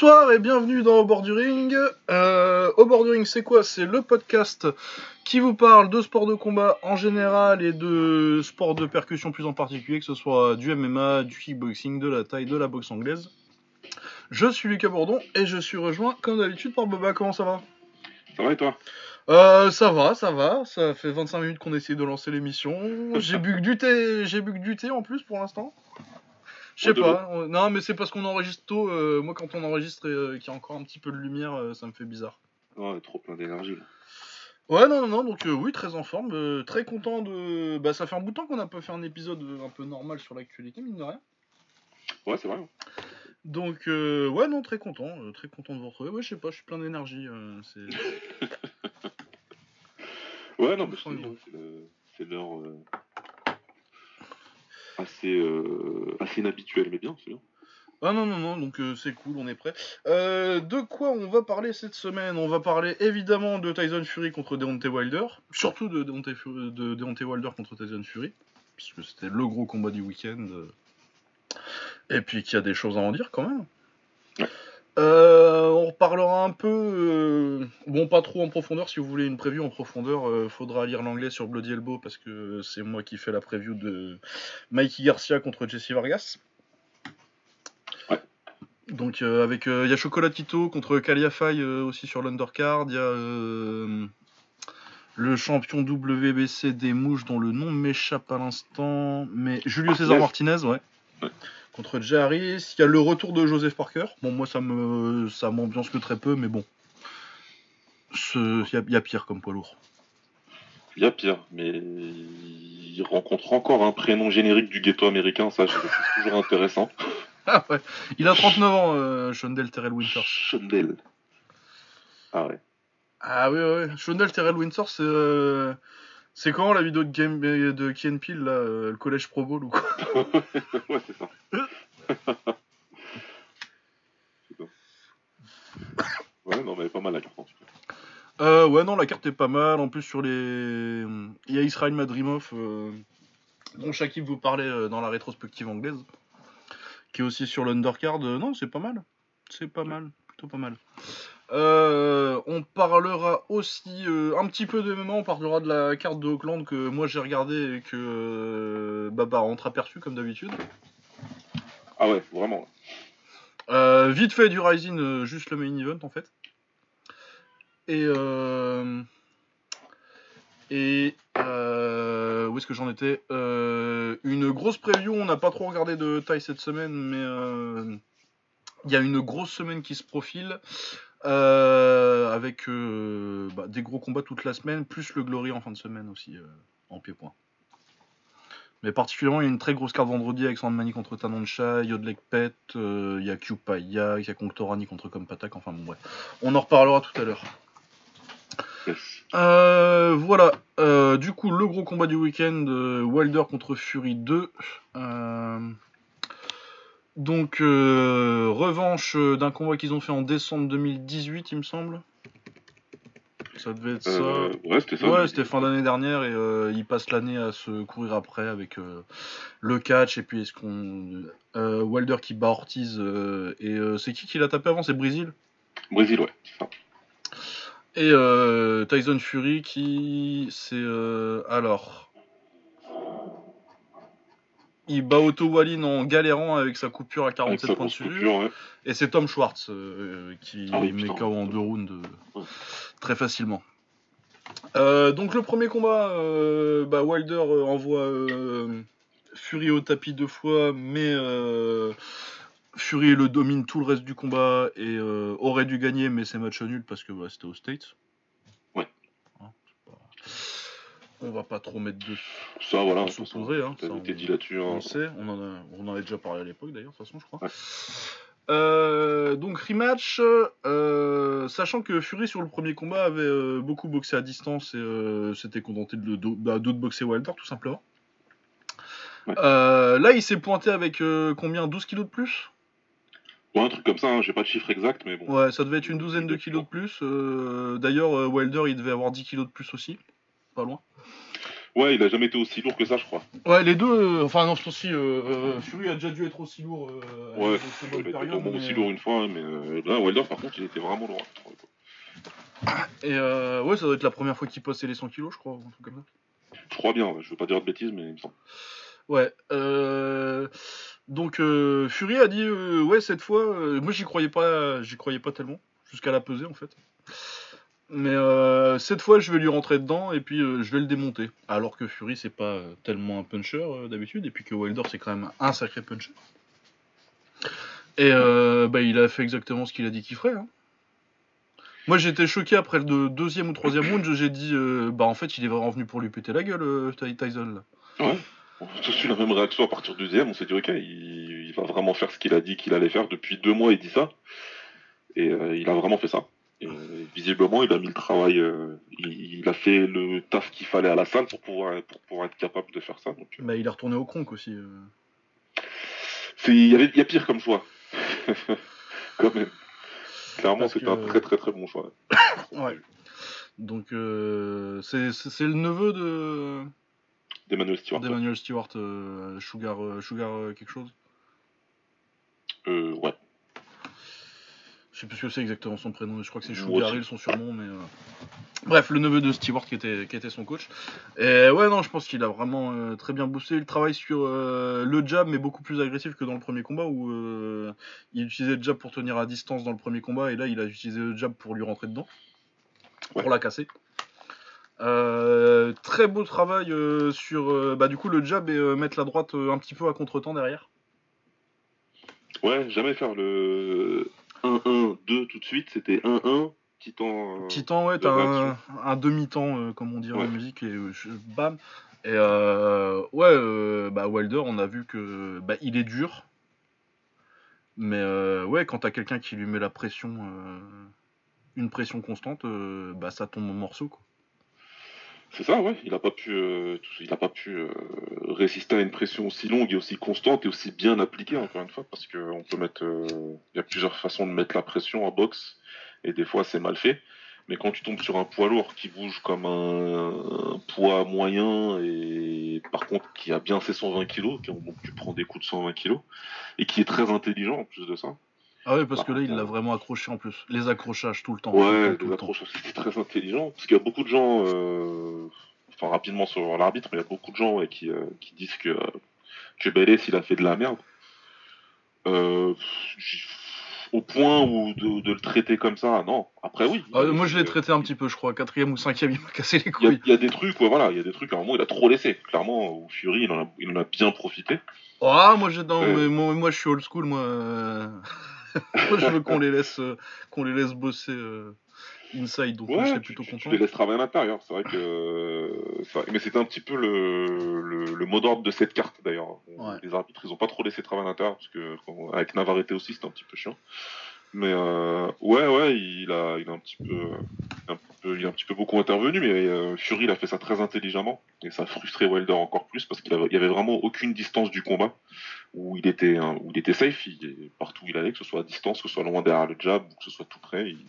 Bonsoir et bienvenue dans Au bord du ring. Euh, Au bord du ring, c'est quoi? C'est le podcast qui vous parle de sport de combat en général et de sport de percussion plus en particulier, que ce soit du MMA, du kickboxing, de la taille, de la boxe anglaise. Je suis Lucas Bourdon et je suis rejoint comme d'habitude par Boba. Comment ça va? Ça va et toi? Euh, ça va, ça va. Ça fait 25 minutes qu'on essaie de lancer l'émission. J'ai bu que du thé, j'ai bu que du thé en plus pour l'instant. Je sais pas. on- Non, mais c'est parce qu'on enregistre tôt. euh, moi, quand on enregistre et euh, qu'il y a encore un petit peu de lumière, euh, ça me fait bizarre. Ouais, trop plein d'énergie. là. Ouais, non, non, non. Donc, oui, très en forme. très content de. Bah, ça fait un bout de temps qu'on n'a pas fait un épisode un peu normal sur l'actualité, mine de rien. Ouais, c'est vrai. Donc, euh, ouais, non, très content. très content de vous retrouver. Ouais, je sais pas, je suis plein d'énergie. Ouais, non, mais c'est l'heure assez, euh, assez inhabituelle, mais bien, c'est bien. Ah non, non, non, donc euh, c'est cool, on est prêt. Euh, de quoi on va parler cette semaine? On va parler évidemment de Tyson Fury contre Deontay Wilder, surtout de Deontay, de Deontay Wilder contre Tyson Fury, puisque c'était le gros combat du week-end. Et puis qu'il y a des choses à en dire quand même. Ouais. Euh, on reparlera un peu, euh, bon pas trop en profondeur, si vous voulez une preview en profondeur, euh, faudra lire l'anglais sur Bloody Elbow parce que c'est moi qui fais la preview de Mikey Garcia contre Jesse Vargas. Donc avec il y a Chocolatito contre Caliafai euh, aussi sur l'undercard, il y a le champion WBC des mouches dont le nom m'échappe à l'instant, mais Julio César Martinez, ouais. Ouais. Contre Jay Harris, il y a le retour de Joseph Parker. Bon moi ça me ça m'ambiance que très peu, mais bon. Il y, a- il y a pire comme poids lourd. Il y a pire, mais il rencontre encore un prénom générique du ghetto américain, ça, c'est toujours intéressant. Ah ouais. Il a 39 ans, euh, Shondell Terrell Winters. Chandel. Ah ouais. Ah oui, ouais. Shondell Terrell Winters, c'est. euh, C'est quand la vidéo de, Game... de Ken Peel, là, euh, le collège Pro Bowl ou quoi ouais, c'est ça. Ouais, non, mais pas mal la carte. en tout cas. euh, Ouais, non, la carte est pas mal. En plus, sur les. Il y a Israël Madrimov, euh, dont Shakib vous parlait euh, dans la rétrospective anglaise, qui est aussi sur l'undercard. Euh, non, c'est pas mal. C'est pas mal. Plutôt pas mal. Euh, on parlera aussi euh, un petit peu de MMA, on parlera de la carte de Auckland que moi j'ai regardé et que euh, Baba rentre aperçu comme d'habitude. Ah ouais, vraiment. Vite fait du Rising, juste le main event en fait. Et et euh, où est-ce que j'en étais? Euh, Une grosse preview. On n'a pas trop regardé de taille cette semaine, mais euh, il y a une grosse semaine qui se profile. Euh, avec euh, bah, des gros combats toute la semaine, plus le Glory en fin de semaine aussi, euh, en pied-point. Mais particulièrement, il y a une très grosse carte vendredi avec Sandmani contre Tanoncha, Yodlek Pet, il y a Kyupaya, il y a Conctorani contre Kompatak, enfin bon, bref. On en reparlera tout à l'heure. Euh, voilà, Euh, du coup, le gros combat du week-end, euh, Wilder contre Fury 2. Donc, euh, revanche euh, d'un combat qu'ils ont fait en décembre 2018, il me semble. Ça devait être ça. Euh, ouais, c'était ça. Ouais, c'était fin d'année dernière et euh, ils passent l'année à se courir après avec le catch et puis est-ce qu'on Wilder qui bat Ortiz et euh, c'est qui qui l'a tapé avant? C'est Brésil? Brésil, ouais, ça. et euh, Tyson Fury qui c'est alors il bat Otto Wallin en galérant avec sa coupure à Avec 47 sa points de suture ouais. et c'est Tom Schwartz euh, qui Ah oui, met. KO en deux rounds euh, Ouais. très facilement. Euh, donc le premier combat, bah, Wilder envoie Fury au tapis deux fois, mais Fury le domine tout le reste du combat et aurait dû gagner, mais c'est match nul parce que bah, c'était aux States. Ouais. Hein, c'est pas- On va pas trop mettre de Ça, voilà. On s'opposerait, hein, T'as ça, été on- dit là-dessus. on Hein. sait, on en, a, on en avait déjà parlé à l'époque d'ailleurs, de toute façon, je crois. Ouais. Euh, donc rematch, euh, sachant que Fury sur le premier combat avait euh, beaucoup boxé à distance et s'était contenté de, de, bah, d'autres boxer Wilder tout simplement. Ouais. Là il s'est pointé avec combien? 12 kilos de plus? Ouais, un truc comme ça, hein, j'ai pas de chiffre exact, mais bon. Ouais, ça devait être une douzaine de kilos de plus. D'ailleurs, Wilder il devait avoir 10 kilos de plus aussi, pas loin. Ouais, il a jamais été aussi lourd que ça, je crois. Ouais, les deux, euh, enfin non, je pense euh, euh, Fury a déjà dû être aussi lourd. euh, Ouais, il a été mais- aussi lourd une fois, mais euh, là, Wilder, par contre, il était vraiment lourd. trouve. Et ouais, ça doit être la première fois qu'il passait les 100 kilos, je crois, ou un truc comme ça. Je crois bien, ouais, je veux pas dire de bêtises, mais il me semble. Ouais. Donc Fury a dit ouais cette fois, moi j'y croyais pas, j'y croyais pas tellement jusqu'à la peser en fait. Mais euh, cette fois je vais lui rentrer dedans et puis euh, je vais le démonter. Alors que Fury c'est pas euh, tellement un puncher d'habitude et puis que Wilder c'est quand même un sacré puncher. Et bah, il a fait exactement ce qu'il a dit qu'il ferait. hein. Moi j'étais choqué après le deux- deuxième ou troisième round, j'ai dit bah en fait il est vraiment venu pour lui péter la gueule Ty- Tyson là. Ouais. On eu la même réaction à partir du deuxième. On s'est dit, ok, il, va vraiment faire ce qu'il a dit qu'il allait faire. Depuis deux mois, il dit ça. Et il a vraiment fait ça. Et, euh, visiblement, il a mis le travail. euh, il, il a fait le taf qu'il fallait à la salle pour pouvoir, pour pouvoir être capable de faire ça. Donc, euh, Bah, il est retourné au cronk aussi. euh. il y, avait, il y a pire comme choix. Quand même. Clairement, c'était que- un très très très bon choix. Ouais. Donc, c'est le neveu de D'Emmanuel Stewart. d'Emmanuel Stewart, Sugar, Sugar quelque chose? Ouais. Je sais plus ce que c'est exactement son prénom, je crois que c'est Moi Sugar aussi. Hill son surnom, mais. euh, Bref, le neveu de Stewart qui était, qui était son coach. Et ouais, non, je pense qu'il a vraiment euh, très bien boosté. Il travaille sur euh, le jab, mais beaucoup plus agressif que dans le premier combat où il utilisait le jab pour tenir à distance dans le premier combat, et là il a utilisé le jab pour lui rentrer dedans, Ouais. pour la casser. Très beau travail sur bah, du coup le jab et mettre la droite un petit peu à contre-temps derrière. Ouais, jamais faire le 1-1-2 tout de suite. C'était 1-1, Titan. euh, Titan, ouais, t'as un, demi-temps, euh, comme on dit en Ouais. musique, et euh, bam. Et euh, ouais, euh, bah Wilder, on a vu que bah, il est dur. Mais ouais, quand t'as quelqu'un qui lui met la pression, une pression constante, bah ça tombe en morceaux. Quoi. C'est ça, ouais. Il a pas pu, euh, il pas pu euh, résister à une pression aussi longue et aussi constante et aussi bien appliquée encore une fois, parce que on peut mettre, euh, il y a plusieurs façons de mettre la pression en boxe et des fois c'est mal fait. Mais quand tu tombes sur un poids lourd qui bouge comme un, poids moyen et par contre qui a bien ses 120 kilos, qui- donc tu prends des coups de 120 kilos et qui est très intelligent en plus de ça. Ah ouais, parce Bah, que là, il euh, l'a vraiment accroché en plus. Les accrochages tout le temps. Ouais, tout les le accrochages, c'était très intelligent. Parce qu'il y a beaucoup de gens, euh, enfin rapidement sur l'arbitre, mais il y a beaucoup de gens ouais, qui, euh, qui disent que, euh, que Bélès, il a fait de la merde. Euh, au point où de, de le traiter comme ça, non. Après, oui. Ah, moi, je l'ai Euh, traité un petit peu, je crois. Quatrième ou cinquième, il m'a cassé les couilles. il y a des trucs, ouais, voilà, il y a des trucs, à un moment, il a trop laissé. Clairement, où Fury, il en a, il en a bien profité. Ah, moi, j'ai non, Ouais. mais moi, moi, je suis old school, moi. Moi, je veux qu'on les laisse, euh, qu'on les laisse bosser euh, inside, donc Ouais, tu, plutôt tu- tu content. les laisses travailler à l'intérieur. C'est vrai que. euh, c'est Mais c'était un petit peu le, le, le mot d'ordre de cette carte d'ailleurs. Ouais. Les arbitres, ils ont pas trop laissé travailler à l'intérieur parce que quand- avec Navarrete aussi, c'était un petit peu chiant. Mais euh, ouais, ouais, il a, il a un petit peu, il a un petit peu beaucoup intervenu, mais euh, Fury, il a fait ça très intelligemment et ça a frustré Wilder encore plus parce qu'il avait, avait vraiment aucune distance du combat où il était, hein, où il était safe. Partout où il allait, que ce soit à distance, que ce soit loin derrière le jab, ou que ce soit tout près, il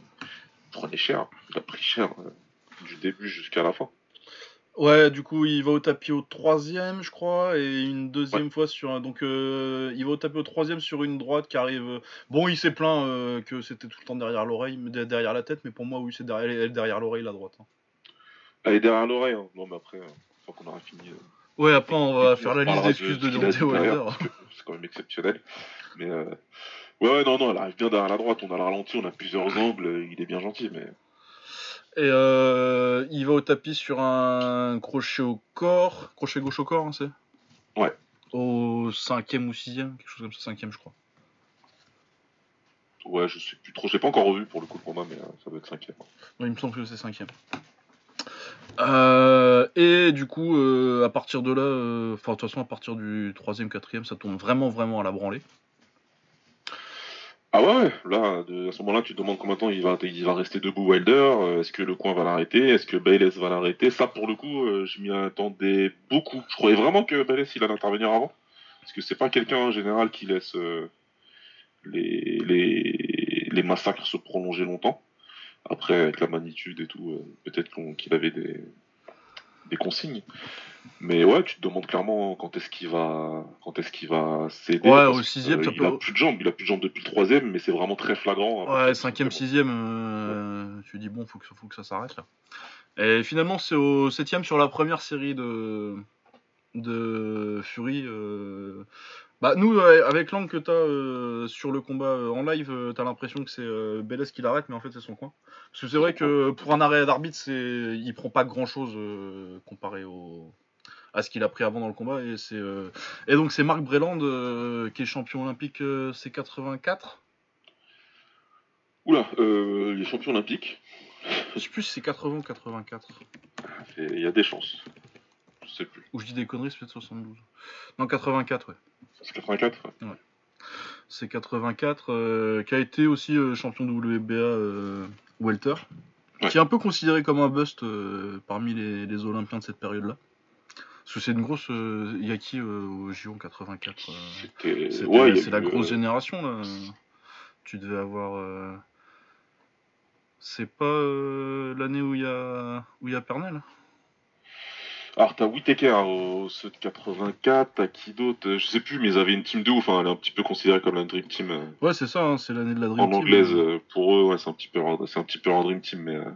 prenait cher. Il a pris cher euh, du début jusqu'à la fin. Ouais, du coup, il va au tapis au troisième, je crois, et une deuxième fois sur un. Donc, euh, il va au tapis au troisième sur une droite qui arrive. euh, Bon, il s'est plaint euh, que c'était tout le temps derrière l'oreille, derrière la tête, mais pour moi, oui, c'est derrière, elle est derrière l'oreille, la droite. hein. Elle est derrière l'oreille. Hein. Non, mais après, une fois qu'on aura fini. euh, Ouais, après, on va faire la liste d'excuses de, Deontay Wilder. C'est quand même exceptionnel. Mais ouais, ouais, non, non, elle arrive bien derrière la droite. On a le ralenti, on a plusieurs angles. Il est bien gentil, mais Et euh, il va au tapis sur un crochet au corps, crochet gauche au corps, hein, c'est? Ouais. Au cinquième ou sixième, quelque chose comme ça, cinquième, je crois. ouais, je sais plus trop. Je l'ai pas encore revu pour le coup de combat, mais euh, ça doit être cinquième. Ouais, il me semble que c'est cinquième. Euh, et du coup, à partir de là, enfin, de toute façon, à partir du troisième, quatrième, ça tourne vraiment, vraiment à la branlée. Ah ouais, là, à ce moment-là, tu te demandes combien de temps il va, il va rester debout Wilder. euh, Est-ce que le coin va l'arrêter Est-ce que Bayless va l'arrêter? Ça, pour le coup, euh, je m'y attendais beaucoup. Je croyais vraiment que Bayless, il allait intervenir avant. Parce que c'est pas quelqu'un en général qui laisse euh, les, les, massacres se prolonger longtemps. Après, avec la magnitude et tout, peut-être qu'il avait des, des consignes. Mais ouais, tu te demandes clairement quand est-ce qu'il va, quand est-ce qu'il va céder. Ouais, au sixième, euh, ça il peut- a plus de jambes, il a plus de jambes depuis le troisième, mais c'est vraiment très flagrant. à Ouais, cinquième, sixième, euh, tu dis bon, faut que, faut que ça s'arrête là. Et finalement, c'est au septième sur la première série de, de Fury. euh, Bah, nous, ouais, avec l'angle que t'as euh, sur le combat euh, en live, euh, t'as l'impression que c'est euh, Bélez qui l'arrête, mais en fait, c'est son coin. Parce que c'est vrai que pour un arrêt d'arbitre, c'est... il prend pas grand chose comparé au à ce qu'il a pris avant dans le combat et c'est euh, et donc c'est Marc Breland euh, qui est champion olympique euh, C84 Oula, euh, les champions olympiques, Je sais plus si c'est 80 ou 84. c'est- il y a des chances. Je sais plus. Ou je dis des conneries, c'est peut-être 72. Non, 84, ouais. C'est 84 ouais. C'est 84, euh, qui a été aussi euh, champion de WBA euh, Welter. Ouais. Qui est un peu considéré comme un bust parmi les, les Olympiens de cette période-là. Parce que c'est une grosse. euh, Il y a qui euh, au JO en 84 euh, C'était. c'était- Ouais, il y a C'est la grosse euh, génération, là. Tu devais avoir. euh, C'est pas euh, l'année où il y a où il y a Pernel Alors, t'as Whitaker au ceux de 84, t'as qui d'autre Euh, Je sais plus, mais ils avaient une team de ouf. hein, Elle est un petit peu considérée comme la Dream Team. euh, Ouais, c'est ça, hein, c'est l'année de la Dream en Team. anglaise, euh, pour eux, ouais, c'est un petit peu, c'est un petit peu leur dream team, mais euh,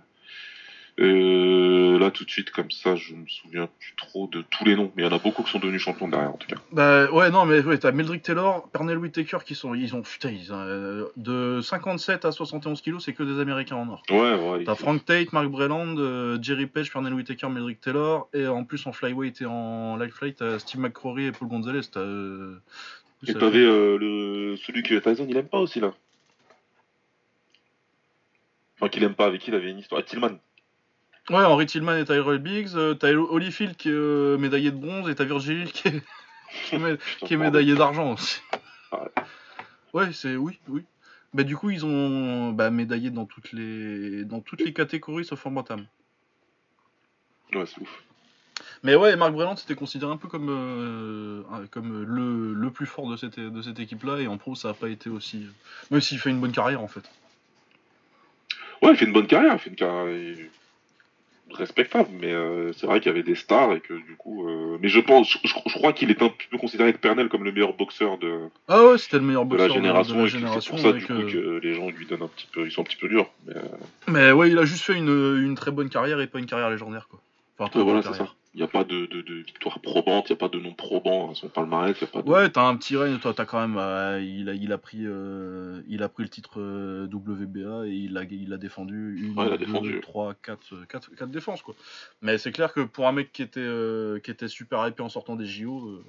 euh, là tout de suite comme ça, je me souviens plus trop de tous les noms, mais il y en a beaucoup qui sont devenus champions derrière en tout cas. Bah ouais, non, mais ouais, t'as Meldrick Taylor, Pernell Whitaker qui sont. Ils ont. Putain, ils ont, euh, de 57 à 71 kilos, c'est que des Américains en or. Ouais, ouais. T'as Frank Tate, Mark Breland, euh, Jerry Page, Pernell Whitaker, Meldrick Taylor, et en plus en flyweight et en lightweight, t'as Steve McCrory et Paul Gonzalez. T'as. euh, Et t'avais le celui que Tyson il aime pas aussi là. Enfin qu'il aime pas, avec qui il avait une histoire. Ah, Tillman. Ouais, Henry Tillman et Tyrell Biggs, euh, t'as Holyfield qui est euh, médaillé de bronze, et t'as Virgil qui est, qui est mé- Putain, qui est pardon. médaillé d'argent aussi. Ouais. C'est oui, oui. Bah du coup ils ont bah, médaillé dans toutes les dans toutes les catégories sauf en bantam. Ouais, c'est ouf. Mais ouais, Marc Breland c'était considéré un peu comme euh, comme le, le plus fort de cette de cette équipe là et en pro ça a pas été aussi même s'il fait une bonne carrière en fait. Ouais, il fait une bonne carrière, il fait une carrière respectable, mais euh, c'est vrai qu'il y avait des stars et que du coup. euh, Mais je pense, je, je- je crois qu'il est un petit peu considéré avec Pernell comme le meilleur boxeur de, Ah ouais, c'était le meilleur de boxeur la génération, de, la et que c'est génération pour ça du coup euh, que les gens lui donnent un petit peu, ils sont un petit peu durs. Mais, euh, Mais ouais, il a juste fait une, une très bonne carrière et pas une carrière légendaire quoi. Enfin, ouais, voilà, c'est ça. Il n'y a pas de, de, de victoire probante, il n'y a pas de nom probant à son palmarès, il n'y a pas de. Ouais, t'as un petit règne, toi t'as quand même, euh, il, a, il, a pris, euh, il a pris le titre euh, WBA et il a, il a défendu une, Ouais, il a deux, défendu. trois, quatre, quatre, quatre défenses quoi. Mais c'est clair que pour un mec qui était, qui était super hypé en sortant des JO,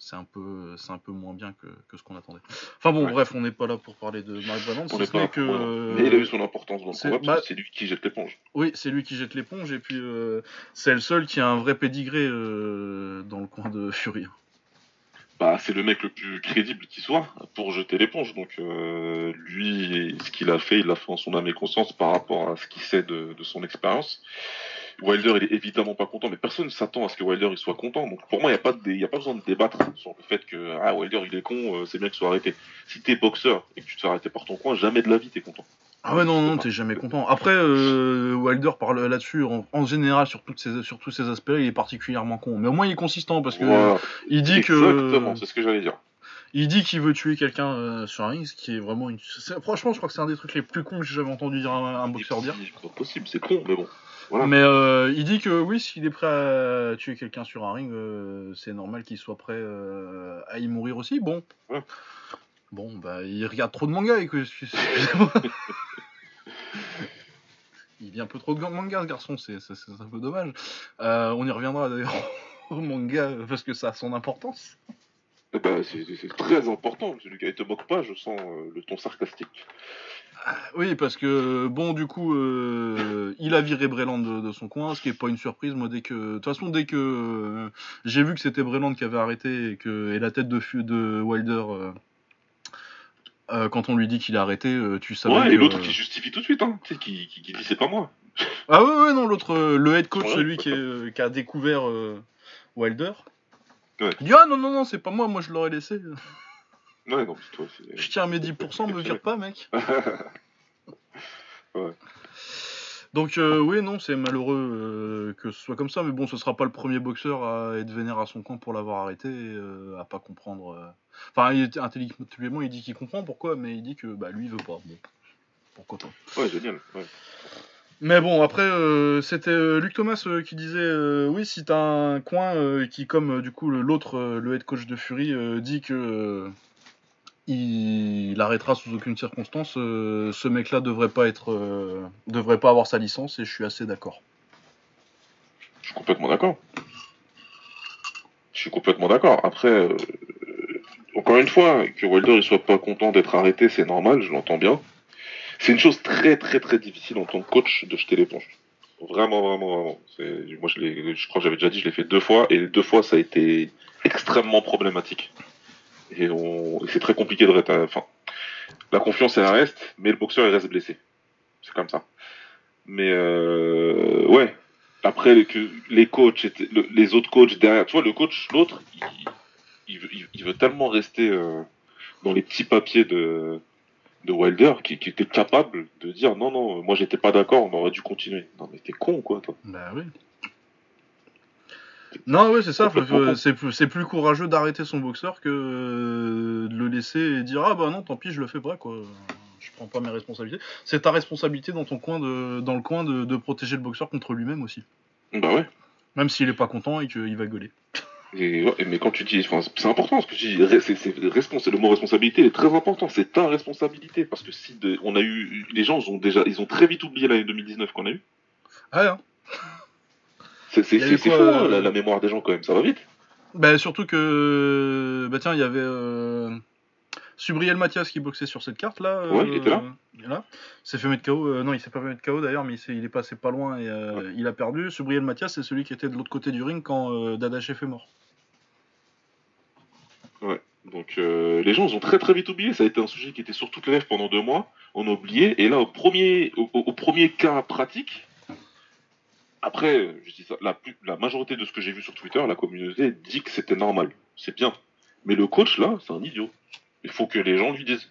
c'est un peu, c'est un peu moins bien que, que ce qu'on attendait. Enfin bon, Ouais. bref, on n'est pas là pour parler de Mark On ce pas que, euh, Mais il a eu son importance dans le c'est- combat c'est lui qui jette l'éponge. oui, c'est lui qui jette l'éponge et puis euh, c'est le seul qui a un vrai pédigré euh, dans le coin de Fury. Bah, c'est le mec le plus crédible qui soit pour jeter l'éponge. Donc, euh, lui, ce qu'il a fait, il l'a fait en son âme et conscience par rapport à ce qu'il sait de, de son expérience. Wilder, il est évidemment pas content, mais personne ne s'attend à ce que Wilder il soit content. Donc, pour moi, il n'y a, pas de y a pas besoin de débattre sur le fait que ah, Wilder, il est con, euh, c'est bien qu'il soit arrêté. Si t'es boxeur et que tu te fais arrêter par ton coin, jamais de la vie t'es content. Ah ouais, non, non, t'es jamais content. Après, euh, Wilder parle là-dessus, en, en général, sur, toutes ces, sur tous ces aspects-là, il est particulièrement con. Mais au moins, il est consistant parce que Voilà. il dit que. Exactement, c'est ce que j'allais dire. Il dit qu'il veut tuer quelqu'un euh, sur un ring, ce qui est vraiment une. Franchement, je crois que c'est un des trucs les plus cons que j'ai jamais entendu dire un, un boxeur dire. C'est pas possible, c'est con, mais bon. Voilà. Mais euh, il dit que oui, s'il est prêt à tuer quelqu'un sur un ring, euh, c'est normal qu'il soit prêt euh, à y mourir aussi. Bon. Ouais. Bon, bah, il regarde trop de mangas et que. il lit un peu trop de manga, ce garçon, c'est c'est- c'est un peu dommage. On y reviendra d'ailleurs au manga parce que ça a son importance. Eh ben, c'est très important. Celui qui ne te moque pas, je sens euh, le ton sarcastique. Oui, parce que bon, du coup, euh, il a viré Breland de, de son coin, ce qui est pas une surprise. Moi, dès que, de toute façon, dès que euh, j'ai vu que c'était Breland qui avait arrêté et que et la tête de, de Wilder, quand on lui dit qu'il a arrêté, tu savais. Ouais, et l'autre qui justifie tout de suite, hein, qui, qui, qui dit c'est pas moi. Ah ouais, ouais, non, l'autre, le head coach, Ouais, celui qui, est, qui a découvert Wilder. Ouais. Il dit ah non non non, c'est pas moi, moi je l'aurais laissé. Ouais, non, c'est toi. c'est- Je tiens mes 10%, me vire pas, mec. Ouais. Donc euh, oui, non, c'est malheureux euh, que ce soit comme ça, mais bon, ce sera pas le premier boxeur à être vénère à son camp pour l'avoir arrêté, et, euh, à pas comprendre. Enfin, il, intellectuellement, il dit qu'il comprend pourquoi, mais il dit que bah lui il veut pas. Bon, pourquoi pas. Ouais, génial. Ouais. Mais bon, après, euh, c'était euh, Luc Thomas euh, qui disait oui, si t'as un coin qui, comme du coup l'autre, le head coach de Fury, dit que il, arrêtera sous aucune circonstance, ce mec-là devrait pas être, devrait pas avoir sa licence, et je suis assez d'accord. Je suis complètement d'accord. Je suis complètement d'accord. Après, encore une fois, que Wilder il soit pas content d'être arrêté, c'est normal, je l'entends bien. C'est une chose très très très difficile en tant que coach de jeter l'éponge. Vraiment, vraiment, vraiment. Moi, je, je crois que j'avais déjà dit, je l'ai fait deux fois, et deux fois, ça a été extrêmement problématique. Et, et c'est très compliqué de rester. Enfin, la confiance, elle reste, mais le boxeur, il reste blessé. C'est comme ça. Mais euh... ouais, après les, les coachs, les autres coachs derrière, tu vois, le coach, l'autre, il veut tellement rester euh, dans les petits papiers de, de Wilder qu'il était capable de dire non, non, moi j'étais pas d'accord, on aurait dû continuer. Non, mais t'es con, quoi, toi. Bah oui. Non, oui, c'est ça. C'est plus, courageux d'arrêter son boxeur que euh, de le laisser et dire ah bah non, tant pis, je le fais pas quoi. Je prends pas mes responsabilités. C'est ta responsabilité dans ton coin de, dans le coin de, de protéger le boxeur contre lui-même aussi. Bah ouais. Même s'il est pas content et qu'il va gueuler. Et, ouais, mais quand tu dis, c'est important ce que tu dis, c'est, le mot responsabilité est très important, c'est ta responsabilité, parce que si de- on a eu, les gens ont déjà, ils ont très vite oublié l'année 2019 qu'on a eu. Ah, hein. C'est, c'est, quoi, fou, euh, hein, la, la mémoire des gens quand même, ça va vite. Bah surtout que bah tiens, il y avait euh, Subriel Mathias qui boxait sur cette carte là. Ouais, il était là. Il est là. Il s'est fait mettre KO. euh, non, il s'est pas fait mettre KO d'ailleurs, mais il, est passé pas loin et euh, il a perdu. Subriel Mathias, c'est celui qui était de l'autre côté du ring quand euh, Dadachev est mort. Donc euh, les gens ils ont très très vite oublié, ça a été un sujet qui était sur toutes les lèvres pendant deux mois, on a oublié, et là au premier, au premier cas pratique, après, je dis ça, la, plus- la majorité de ce que j'ai vu sur Twitter, la communauté dit que c'était normal, c'est bien. Mais le coach là, c'est un idiot. Il faut que les gens lui disent.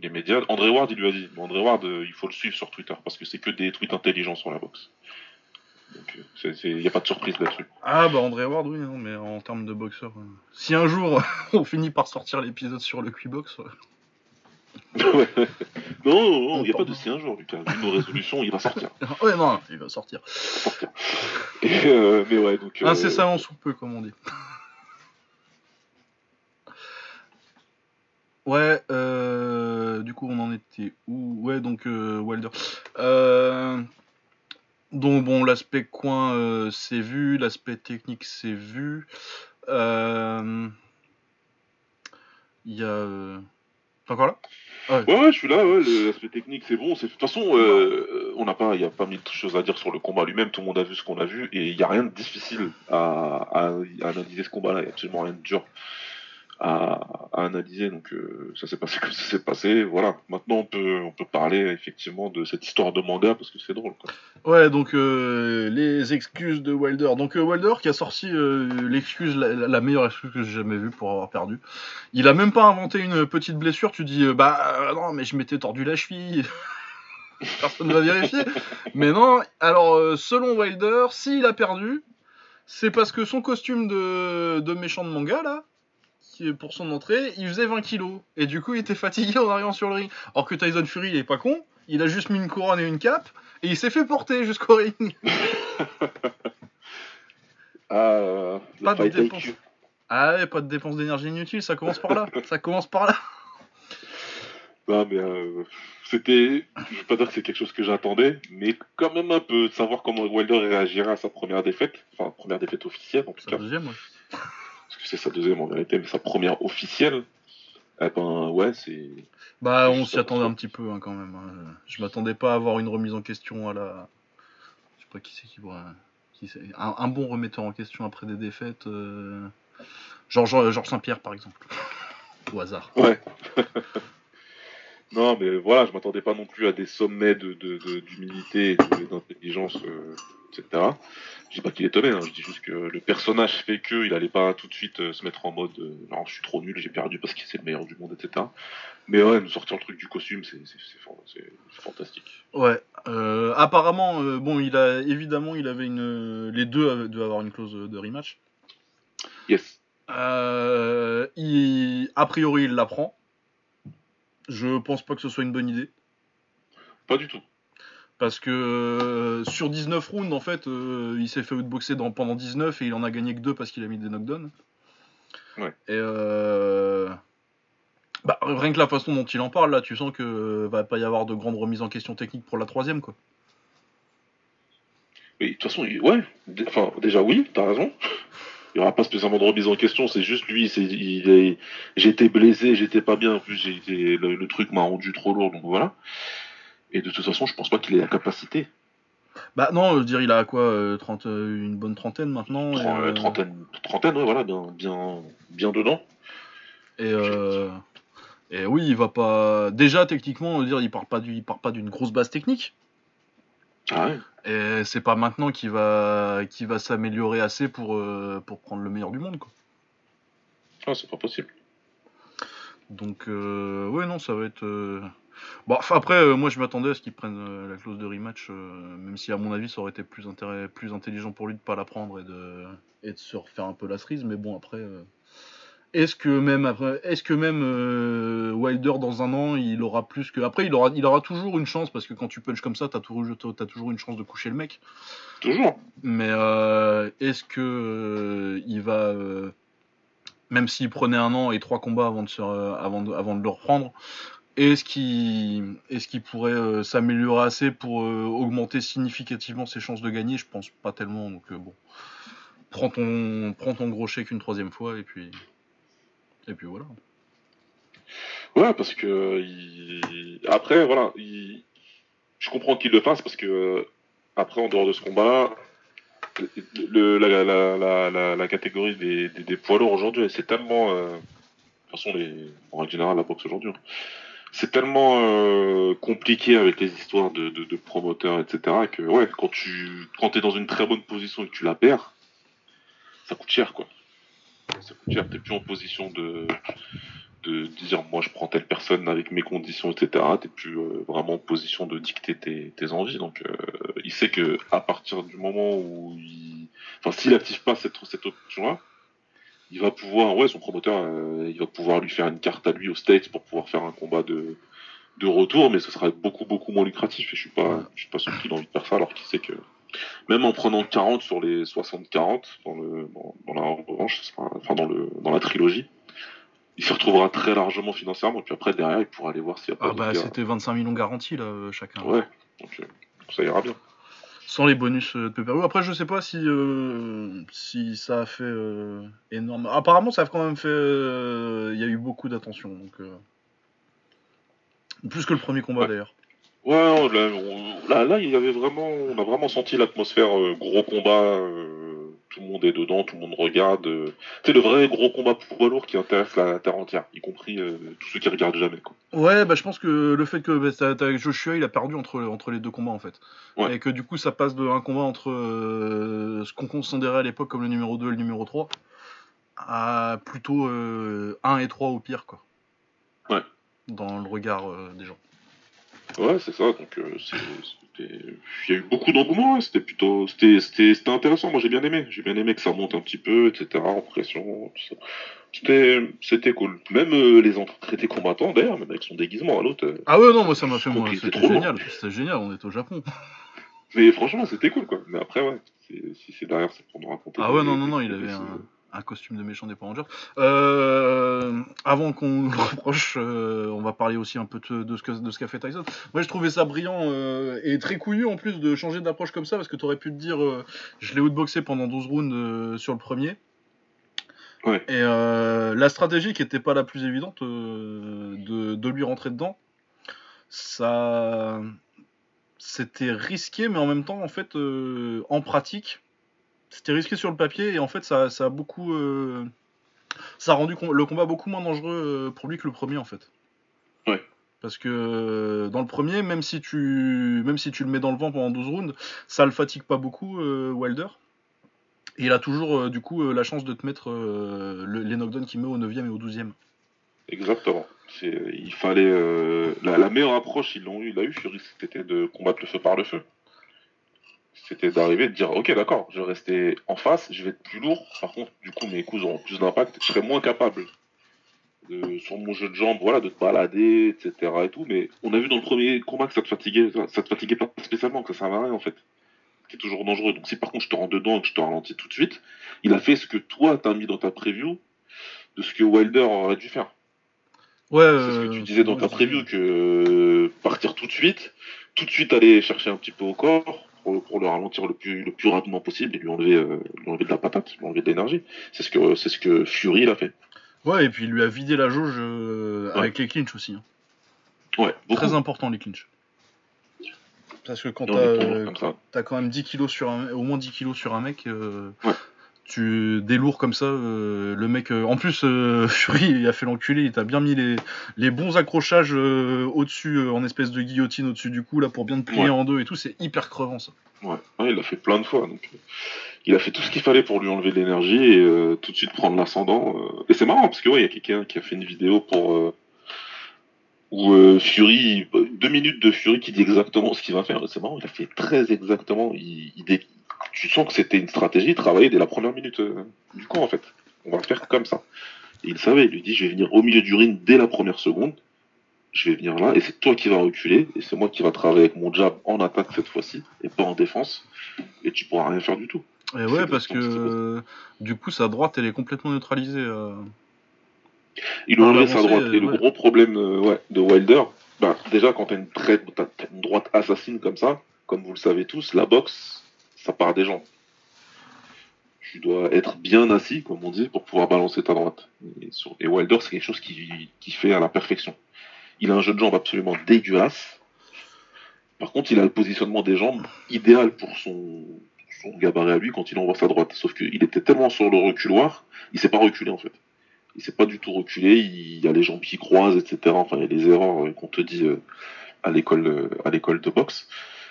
Les médias, André Ward il lui a dit, mais André Ward euh, il faut le suivre sur Twitter parce que c'est que des tweets intelligents sur la boxe. Il n'y a pas de surprise là-dessus. Ah bah André Ward, oui, non, mais en termes de boxeur. euh, Si un jour on finit par sortir l'épisode sur le Quibox, euh, Ouais. non, non, il n'y a pas de si un jour, Lucas. Vu nos résolutions, il va sortir. ouais non, il va sortir. sortir. Et, euh, mais ouais, donc. euh, Incessamment sous peu, comme on dit. Ouais, euh, du coup, on en était où? Ouais, donc euh, Wilder. Euh, donc bon, l'aspect coin, euh, c'est vu, l'aspect technique, c'est vu. Euh, Il y a. euh, T'es encore là? Ah ouais. Ouais, je suis là, ouais, l'aspect technique c'est bon. De toute façon, euh, on n'a pas, il n'y a pas mille choses à dire sur le combat lui-même, tout le monde a vu ce qu'on a vu, et il n'y a rien de difficile à, à- à analyser ce combat-là, il n'y a absolument rien de dur à, analyser, donc euh, ça s'est passé comme ça s'est passé, voilà. Maintenant on peut, on peut parler effectivement de cette histoire de manga, parce que c'est drôle, quoi. Ouais, donc euh, les excuses de Wilder. Donc euh, Wilder qui a sorti l'excuse, la, meilleure excuse que j'ai jamais vue pour avoir perdu. Il a même pas inventé une petite blessure. Tu dis, bah non, mais je m'étais tordu la cheville. Personne ne va vérifier. mais non, alors selon Wilder, s'il a perdu, c'est parce que son costume de, de méchant de manga là, pour son entrée, il faisait 20 kilos. Et du coup, il était fatigué en arrivant sur le ring. Alors que Tyson Fury, il est pas con. Il a juste mis une couronne et une cape. Et il s'est fait porter jusqu'au ring. Ah, Pas le de fight dépense. Ah ouais, pas de dépenses d'énergie inutile, ça commence par là. ça commence par là. Non, mais euh, c'était. Je veux pas dire que c'est quelque chose que j'attendais, mais quand même un peu de savoir comment Wilder réagirait à sa première défaite. Enfin, première défaite officielle en tout cas. deuxième, ouais. Parce que c'est sa deuxième en vérité, mais sa première officielle. Eh ben ouais, c'est. Bah, on s'y attendait un petit peu hein, quand même. hein. Je m'attendais pas à avoir une remise en question à la. Je sais pas qui c'est qui c'est. Un, un bon remetteur en question après des défaites. euh, Genre, genre, Georges Saint-Pierre par exemple. Au hasard. Ouais. non, mais voilà, je m'attendais pas non plus à des sommets de, de, de- d'humilité et d'intelligence euh, etc. Je dis pas qu'il est teubé, hein, je dis juste que le personnage fait que il allait pas tout de suite euh, se mettre en mode euh, non, je suis trop nul, j'ai perdu parce que c'est le meilleur du monde, etc. Mais ouais, nous sortir le truc du costume, c'est c'est- c'est fan- c'est- c'est fantastique. Ouais. euh, apparemment, euh, bon, il a évidemment, il avait une, les deux devaient avoir une clause de rematch. Yes. Euh, il, a priori, il la prend. Je pense pas que ce soit une bonne idée. Pas du tout. Parce que euh, sur 19 rounds, en fait, euh, il s'est fait outboxer dans, pendant 19 et il en a gagné que 2 parce qu'il a mis des knockdowns. Ouais. Et euh, bah, rien que la façon dont il en parle, là, tu sens que va pas y avoir de grandes remises en question techniques pour la troisième, quoi. Mais de toute façon, il- ouais. Enfin, déjà oui, t'as raison. Il n'y aura pas spécialement de remise en question, c'est juste lui, c'est, il est, j'étais blessé, j'étais pas bien, en plus le, le truc m'a rendu trop lourd, donc voilà. Et de toute façon, je pense pas qu'il ait la capacité. Bah non, je veux dire, il a quoi, euh, 30, euh, une bonne trentaine maintenant. et, euh, Trentaine, trentaine, ouais, voilà, bien, bien, bien dedans. Et, euh, et oui, il va pas. Déjà, techniquement, on veut dire, il part pas du, il part pas d'une grosse base technique. Ah ouais. Et c'est pas maintenant qu'il va, qu'il va s'améliorer assez pour, pour prendre le meilleur du monde, quoi. Ah, c'est pas possible. Donc, ouais, non, ça va être. Bon, après, euh, moi, je m'attendais à ce qu'il prenne euh, la clause de rematch, euh, même si, à mon avis, ça aurait été plus, intérêt... plus intelligent pour lui de pas la prendre et de, et de se refaire un peu la cerise. Mais bon, après. euh, Est-ce que même après, est-ce que même Wilder dans un an, il aura plus que après, il aura, il aura toujours une chance parce que quand tu punches comme ça, t'as toujours, t'as toujours une chance de coucher le mec. Toujours. Mais est-ce que il va, même s'il prenait un an et trois combats avant de, se, euh, avant de, avant de le reprendre, est-ce qu'il est qu'il pourrait euh, s'améliorer assez pour euh, augmenter significativement ses chances de gagner? Je pense pas tellement. Donc euh, prends ton, gros chèque une troisième fois et puis, et puis voilà. Ouais, parce que après, voilà, il- je comprends qu'il le fasse parce que après, en dehors de ce combat, le, la, catégorie des, poids lourds aujourd'hui, c'est tellement, de toute façon, les, en règle générale, la boxe aujourd'hui, hein, c'est tellement euh, compliqué avec les histoires de, promoteurs, etc. Que ouais, quand tu, quand t'es dans une très bonne position et que tu la perds, ça coûte cher, quoi. Ça coûte cher. T'es plus en position de de dire moi je prends telle personne avec mes conditions, etc. T'es plus euh, vraiment en position de dicter tes, tes envies. Donc euh, il sait que à partir du moment où il, enfin s'il active pas cette cette option-là, il va pouvoir, ouais, son promoteur, euh, il va pouvoir lui faire une carte à lui au States pour pouvoir faire un combat de de retour, mais ce sera beaucoup beaucoup moins lucratif. Et je suis pas, je suis pas sûr qu'il a envie de faire ça alors qu'il sait que même en prenant 40 sur les 60-40 dans le dans, dans la revanche, sera, enfin dans le dans la trilogie il se retrouvera très largement financièrement. Et puis après, derrière, il pourra aller voir s'il n'y a pas Ah bah c'était 25 millions garantis là euh, chacun. Ouais, donc euh, ça ira bien. Sans les bonus euh, de pay-per-view. Après, je sais pas si, euh, si ça a fait euh, énorme. Apparemment, ça a quand même fait. euh, Il y a eu beaucoup d'attention. Donc, Plus que le premier combat Ouais. d'ailleurs. Ouais, là, on- là, là, il y avait vraiment, on a vraiment senti l'atmosphère gros combat. Tout le monde est dedans, tout le monde regarde. euh. C'est le vrai gros combat poids lourd qui intéresse la terre entière, y compris euh, tous ceux qui regardent jamais. Quoi. Ouais, bah je pense que le fait que bah, Joshua il a perdu entre, entre les deux combats en fait. Ouais. Et que du coup ça passe de un combat entre euh, ce qu'on considérait à l'époque comme le numéro 2 et le numéro 3 à plutôt euh, 1 et 3 au pire quoi. Ouais. Dans le regard des gens. Ouais, c'est ça. Donc, euh, il y a eu beaucoup d'engouement. hein, C'était plutôt, c'était, c'était, intéressant. Moi, j'ai bien aimé. J'ai bien aimé que ça monte un petit peu, etc. En pression, tout ça. C'était, c'était cool. Même euh, les des combattants, d'ailleurs, même avec son déguisement à l'autre. euh, Ah ouais non moi ça m'a fait moi c'était génial, c'était génial, on est au Japon. Mais franchement, c'était cool, quoi. Mais après, ouais, si c'est derrière, c'est pour nous raconter. Ah ouais non non non il avait un, un costume de méchant des Power Rangers. Euh, avant qu'on le reproche, euh, on va parler aussi un peu de, de ce que- de ce qu'a fait Tyson. Moi, je trouvais ça brillant euh, et très couillu en plus de changer d'approche comme ça parce que tu aurais pu te dire, je l'ai outboxé pendant 12 rounds sur le premier. Ouais. Et la stratégie qui était pas la plus évidente de, de lui rentrer dedans, ça. C'était risqué, mais en même temps, en fait, euh, en pratique, c'était risqué sur le papier et en fait, ça, ça a beaucoup. euh, ça a rendu le combat beaucoup moins dangereux euh, pour lui que le premier, en fait. Ouais. Parce que euh, dans le premier, même si tu, même si tu le mets dans le vent pendant 12 rounds, ça le fatigue pas beaucoup, euh, Wilder. Et il a toujours, euh, du coup, euh, la chance de te mettre euh, le- les knockdowns qu'il met au 9 et au 12 Exactement. C'est- Il fallait la, la meilleure approche, ils l'ont eu, il a eu Fury, c'était de combattre le feu par le feu. C'était d'arriver et de dire ok d'accord, je vais rester en face, je vais être plus lourd. Par contre, du coup mes coups auront plus d'impact, je serai moins capable de, sur mon jeu de jambes, voilà, de te balader, etc. et tout. Mais on a vu dans le premier combat que ça te fatiguait, ça te fatiguait pas spécialement, que ça servait à rien en fait. C'était toujours dangereux. Donc si par contre je te rends dedans et que je te ralentis tout de suite, il a fait ce que toi t'as mis dans ta preview de ce que Wilder aurait dû faire. Ouais, C'est ce que tu euh, disais dans ouais, ta preview, que euh, partir tout de suite, tout de suite aller chercher un petit peu au corps pour, pour le ralentir le plus, le plus rapidement possible et lui enlever, euh, lui enlever de la patate, lui enlever de l'énergie. C'est ce que, c'est ce que Fury il a fait. Ouais, et puis il lui a vidé la jauge euh, Ouais. avec les clinches aussi. hein. Ouais, beaucoup. Très important les clinches. Parce que quand euh, t'as quand même 10 kilos sur un, au moins 10 kilos sur un mec, euh, Ouais. Tu des lourds comme ça, euh, le mec. euh, en plus, euh, Fury il a fait l'enculé, il t'a bien mis les, les bons accrochages au-dessus, en espèce de guillotine au-dessus du cou là pour bien te plier Ouais. en deux et tout, c'est hyper crevant ça. Ouais. Ouais, il l'a fait plein de fois. Donc, il a fait tout ce qu'il fallait pour lui enlever de l'énergie et tout de suite prendre l'ascendant. Et c'est marrant parce que ouais, il y a quelqu'un qui a fait une vidéo pour où Fury, deux minutes de Fury qui dit exactement ce qu'il va faire. C'est marrant, il a fait très exactement. Il, il dé- Tu sens que c'était une stratégie travaillée dès la première minute euh, du camp en fait. On va le faire comme ça. Et il savait, il lui dit je vais venir au milieu du ring dès la première seconde. Je vais venir là et c'est toi qui vas reculer et c'est moi qui va travailler avec mon jab en attaque cette fois-ci et pas en défense et tu pourras rien faire du tout. Et ouais, parce que euh, du coup sa droite elle est complètement neutralisée. euh. Il a Par enlevé sa droite. Et le gros problème euh, ouais, de Wilder, bah, déjà quand t'as une, une droite assassine comme ça, comme vous le savez tous, la boxe, ça part des jambes. Tu dois être bien assis, comme on dit, pour pouvoir balancer ta droite. Et, Wilder, c'est quelque chose qui, fait à la perfection. Il a un jeu de jambes absolument dégueulasse. Par contre, il a le positionnement des jambes idéal pour son, gabarit à lui quand il envoie sa droite. Sauf qu'il était tellement sur le reculoir, il s'est pas reculé en fait il s'est pas du tout reculé, il y a les jambes qui croisent, etc. Enfin, il y a des erreurs euh, qu'on te dit euh, à l'école euh, à l'école de boxe.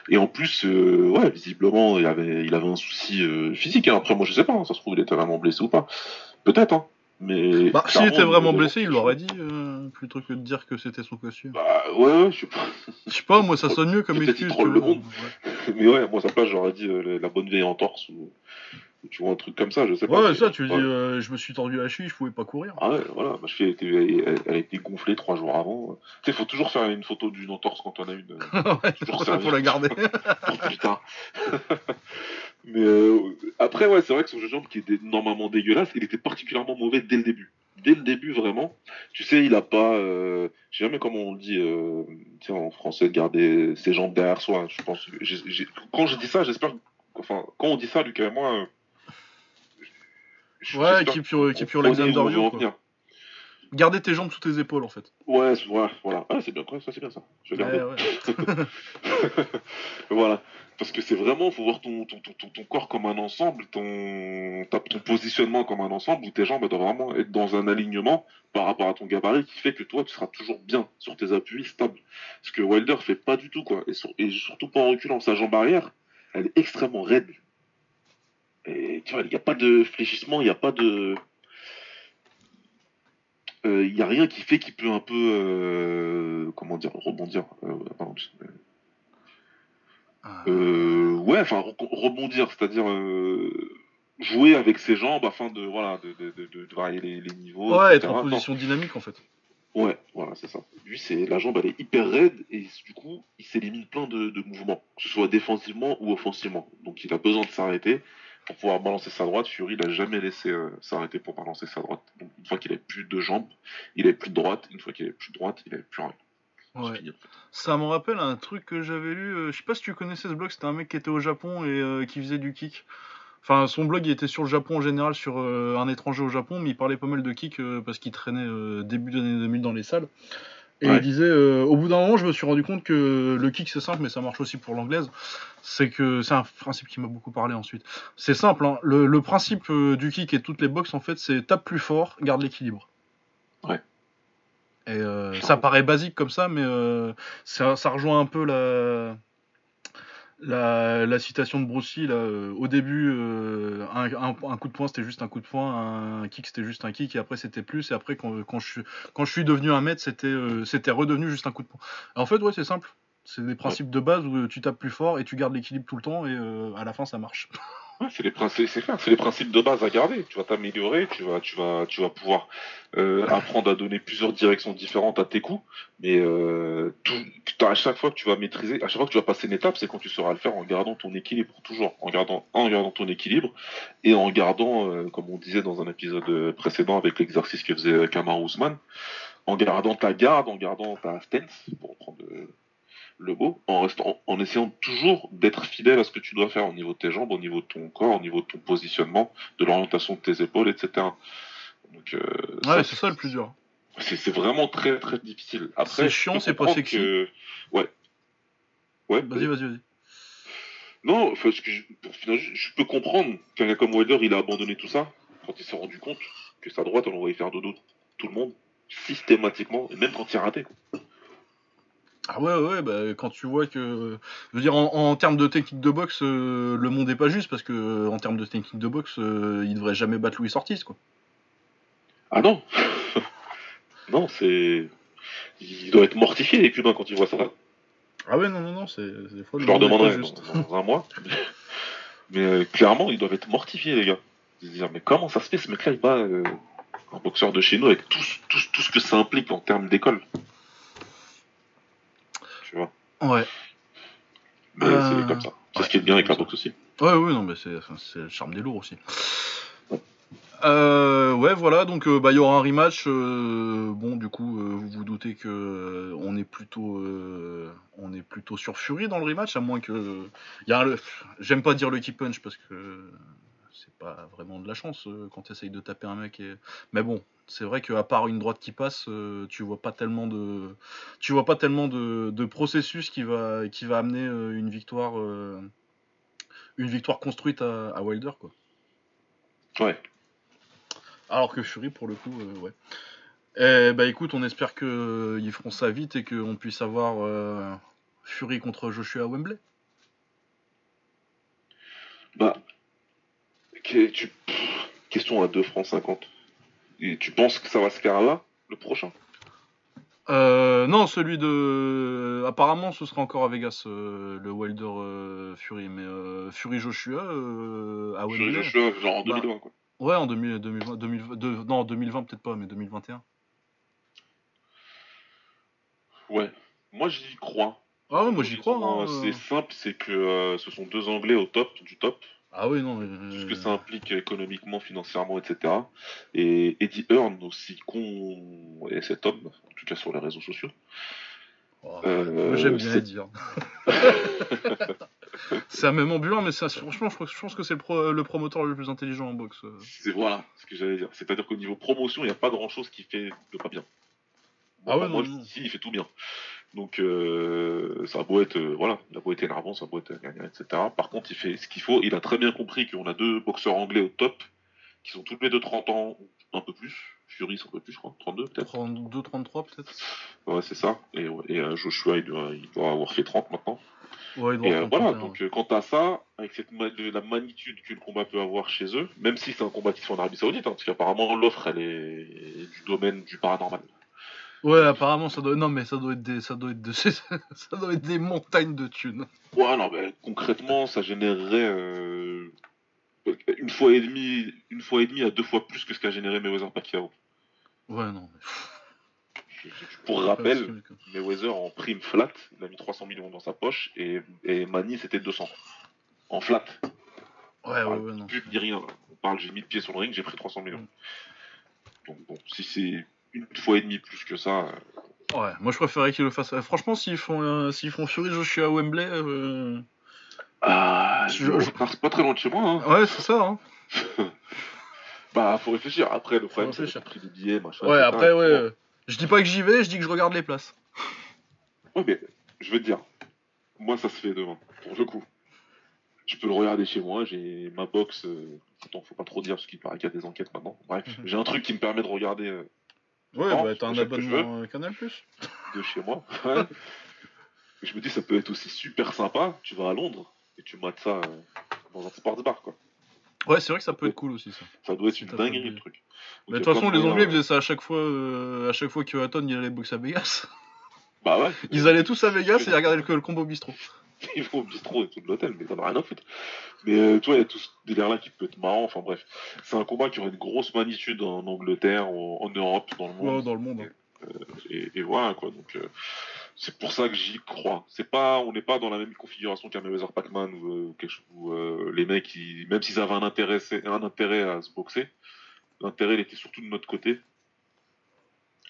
Et en plus, euh, ouais, visiblement, il avait, il avait un souci euh, physique. hein. Après, moi, je sais pas, hein, ça se trouve, il était vraiment blessé ou pas. Peut-être, hein. Mais. Bah, s'il était vraiment avait- blessé, il l'aurait dit, euh, plutôt que de dire que c'était son costume. Bah, ouais, ouais, je sais pas. Je sais pas, moi ça sonne mieux comme excuse. le monde. Ouais. Mais ouais, moi, sa place, j'aurais dit euh, la bonne veille en torse ou tu vois, un truc comme ça, je sais pas. Ouais, ça, tu dis, ouais. euh, je me suis tordu la cheville, je pouvais pas courir. Ah ouais, voilà, ma cheville elle, était- elle- elle a été gonflée trois jours avant. Tu sais, faut toujours faire une photo d'une entorse quand on a une. euh, ouais, Toujours ça, servir. faut la garder. pour plus tard. Mais euh, après, ouais, c'est vrai que son jeu de jambes qui était normalement dégueulasse, il était particulièrement mauvais dès le début. Dès le début, vraiment. Tu sais, il a pas. Euh, je sais jamais comment on le dit euh, tu sais, en français, de garder ses jambes derrière soi. Je pense. quand je dis ça, j'espère. Enfin, quand on dit ça, Lucas et moi. Veut you. en quoi. venir. Garder tes jambes sous tes épaules en fait. Ouais, c'est- voilà, voilà. Ah, c'est bien, ouais, ça c'est bien ça. Je vais garder. Ouais, ouais. voilà. Parce que c'est vraiment, faut voir ton, ton, ton, ton- ton corps comme un ensemble, ton, ta- ton positionnement comme un ensemble, où tes jambes doivent vraiment être dans un alignement par rapport à ton gabarit qui fait que toi, tu seras toujours bien sur tes appuis, stable. Ce que Wilder fait pas du tout, quoi. Et, sur- et surtout pas en reculant. Sa jambe arrière, elle est extrêmement raide. Et tu vois, il n'y a pas de fléchissement, il n'y a pas de. Euh, Il n'y a rien qui fait qu'il peut un peu. euh, comment dire Rebondir. Euh, pardon, Ah. ouais, enfin re- rebondir, c'est-à-dire jouer avec ses jambes afin de voilà de, de, de, varier les, les niveaux. Ouais, etc. être en position dynamique en fait. Ouais, voilà, c'est ça. Lui, c'est la jambe, elle est hyper raide et du coup, il s'élimine plein de, de mouvements, que ce soit défensivement ou offensivement. Donc, il a besoin de s'arrêter pour pouvoir balancer sa droite. Fury, il a jamais laissé euh, s'arrêter pour balancer sa droite. Donc, une fois qu'il avait plus de jambes, il avait plus de droite. Une fois qu'il avait plus de droite, il avait plus rien. Ouais. fini, en fait. Ça me rappelle un truc que j'avais lu. euh, je sais pas si tu connaissais ce blog, c'était un mec qui était au Japon et euh, qui faisait du kick. Enfin, son blog il était sur le Japon en général, sur euh, un étranger au Japon, mais il parlait pas mal de kick parce qu'il traînait début d'année 2000 dans les salles. Et Ouais. il disait, euh, au bout d'un moment, je me suis rendu compte que le kick c'est simple, mais ça marche aussi pour l'anglaise. C'est que c'est un principe qui m'a beaucoup parlé ensuite. C'est simple, hein, le, le principe euh, du kick et de toutes les boxes en fait, c'est tape plus fort, garde l'équilibre. Ouais. Et euh, ça paraît basique comme ça, mais euh, ça, ça rejoint un peu la, la, la citation de Bruce Lee. Là, euh, au début, euh, un, un- coup de poing c'était juste un coup de poing, un kick c'était juste un kick, et après c'était plus. Et après, quand, quand, je, suis- quand je suis devenu un maître, c'était euh, c'était redevenu juste un coup de poing. En fait, ouais, c'est simple. C'est des principes de base où tu tapes plus fort et tu gardes l'équilibre tout le temps, et euh, à la fin ça marche. C'est les principes, c'est les principes de base à garder. Tu vas t'améliorer, tu vas, tu vas, tu vas pouvoir euh, apprendre à donner plusieurs directions différentes à tes coups. Mais euh, à chaque fois que tu vas maîtriser, à chaque fois que tu vas passer une étape, c'est quand tu sauras le faire en gardant ton équilibre toujours, en gardant, en gardant ton équilibre et en gardant, euh, comme on disait dans un épisode précédent avec l'exercice que faisait Kamar Ousmane, en gardant ta garde, en gardant ta stance, pour reprendre euh, le mot, en restant, en essayant toujours d'être fidèle à ce que tu dois faire au niveau de tes jambes, au niveau de ton corps, au niveau de ton positionnement, de l'orientation de tes épaules, etc. Donc, euh, Ouais, c'est ça le plus dur. c'est vraiment très très difficile. Après, C'est chiant, c'est pas sexy. que- Ouais. Ouais. Vas-y, vas-y, vas-y. Non, enfin, ce que je, pour finir, je, je peux comprendre qu'un gars comme Wilder, il a abandonné tout ça quand il s'est rendu compte que sa droite, on envoyait faire dodo tout le monde systématiquement, et même quand il ratait. quoi. Ah ouais, ouais, bah, quand tu vois que. Je veux dire, en, en termes de technique de boxe, euh, le monde est pas juste parce que, euh, en termes de technique de boxe, euh, il devrait jamais battre Louis Ortiz, quoi. Ah non Non, c'est. Il doit être mortifié, les Cubains, quand ils voient ça. Ah ouais, non, non, non, c'est des fois Je leur demanderai juste. dans, dans un mois. Mais euh, clairement, ils doivent être mortifiés, les gars. Ils se dire, mais comment ça se fait, ce mec-là, il bat euh, un boxeur de chez nous avec tout, tout, tout ce que ça implique en termes d'école? Tu vois Ouais. Mais Euh, c'est comme ça. C'est ouais, ce qui est bien avec la boxe aussi. Ouais, ouais, non, mais c'est enfin, le charme des lourds aussi. Euh, ouais, voilà, donc euh, bah, il y aura un rematch. euh, bon, du coup, euh, vous vous doutez que euh, on est plutôt, euh, on est plutôt sur Fury dans le rematch, à moins que, il y a un le- j'aime pas dire lucky punch parce que c'est pas vraiment de la chance euh, quand tu essayes de taper un mec. Et... Mais bon, c'est vrai qu'à part une droite qui passe, euh, tu vois pas tellement de, tu vois pas tellement de, de processus qui va, qui va amener euh, une victoire, euh, une victoire construite à, à Wilder, quoi. Ouais. Alors que Fury, pour le coup, ouais. Eh bah écoute, on espère que euh, ils feront ça vite et qu'on puisse avoir Fury contre Joshua à Wembley. Bah. que- tu... question à 2 francs 50. Et tu penses que ça va se faire là, le prochain? Euh, non, celui de. Apparemment, ce sera encore à Vegas, euh, le Wilder euh, Fury. Mais Fury Joshua à je, je- genre en Bah. 2020, quoi. Ouais, en 2000, 2020, 2020 de- non, 2020 peut-être pas, mais 2021. Ouais. Moi, j'y crois. Ah ouais, moi j'y crois. Hein. C'est simple, c'est que ce sont deux Anglais au top du top. Ah oui, non. tout ce euh, que ça implique économiquement, financièrement, etc. Et Eddie Hearn, aussi con et cet homme, en tout cas sur les réseaux sociaux. oh, Euh, J'aime bien c'est- dire. c'est un même ambulant, mais ça, franchement, je, je pense que c'est le, pro- le promoteur le plus intelligent en boxe. C'est voilà ce que j'allais dire. C'est-à-dire qu'au niveau promotion, il n'y a pas grand-chose qui fait de pas bien. Ah ouais, Enfin, moi, non, non. si, il fait tout bien. Donc, euh, ça a beau être, euh, voilà, il a beau être énervant, ça a beau être gagnant, etc. Par contre, il fait ce qu'il faut. Il a très bien compris qu'on a deux boxeurs anglais au top, qui sont tous les deux 30 ans, un peu plus. Fury, c'est un peu plus, je crois. 32 peut-être. 32, 33 peut-être Ouais, c'est ça. Et, euh, Joshua, il doit, il doit avoir fait 30 maintenant. Ouais, il doit Et voilà, 31, donc quant à ça, avec cette ma- la magnitude que le combat peut avoir chez eux, même si c'est un combat qui se fait en Arabie Saoudite, hein, parce qu'apparemment l'offre elle est du domaine du paranormal. Ouais, apparemment, ça doit. Non, mais ça doit être des, ça doit être de... ça doit être des montagnes de thunes. Ouais, non, mais concrètement, ça générerait euh, une fois et demi, une fois et demi à deux fois plus que ce qu'a généré Mayweather Pacquiao. Ouais, non. mais- Pour rappel, Mayweather en prime flat, il a mis 300 millions dans sa poche et, et Manny c'était 200 en flat. Ouais, ouais, ouais, non. Plus ni rien. On parle, j'ai mis le pied sur le ring, j'ai pris 300 millions. Mm. Donc bon, si c'est une fois et demi plus que ça, euh, Ouais, moi je préférais qu'ils le fassent. euh, Franchement, s'ils font, euh, s'ils font Fury Joshua Wembley, euh, ah, Je- je, je- pas très loin de chez moi. Hein. ouais, c'est ça. Hein. Bah, faut réfléchir. Après, le problème, c'est des billets, machin. Ouais, etc. après, ouais. Euh, Je dis pas que j'y vais, je dis que je regarde les places. Ouais, mais je vais te dire, moi ça se fait demain, pour le coup. Je peux le regarder chez moi, j'ai ma box. Attends, faut pas trop dire parce qu'il paraît qu'il y a des enquêtes maintenant. Bref, Mhm. j'ai un truc qui me permet de regarder Ouais, Non, bah t'as un abonnement euh, Canal Plus. de chez moi. Ouais. Je me dis, ça peut être aussi super sympa. Tu vas à Londres et tu mates ça euh, dans un sports bar, quoi. Ouais, c'est vrai que ça peut être cool aussi ça. Ça doit être une dinguerie, de- le truc. Mais de Donc, toute façon, les de Anglais faisaient ça à chaque fois, euh, à chaque fois que Hatton il allait boxer à Vegas. Bah ouais. Ils allaient tous à Vegas et ils regardaient le, le combo bistrot. Ils vont au bistrot et tout de l'hôtel, mais t'en as rien à foutre. Mais euh, tu vois, il y a tout ce délire-là qui peut être marrant. Enfin bref, c'est un combat qui aurait une grosse magnitude en Angleterre, en, en Europe, dans le monde. Ouais, dans le monde. hein. et, et voilà quoi. Donc euh, c'est pour ça que j'y crois. C'est pas, on n'est pas dans la même configuration qu'un Mayweather Pac-Man où, euh, euh, les mecs, ils- même s'ils avaient un intérêt, un intérêt à se boxer, l'intérêt il était surtout de notre côté.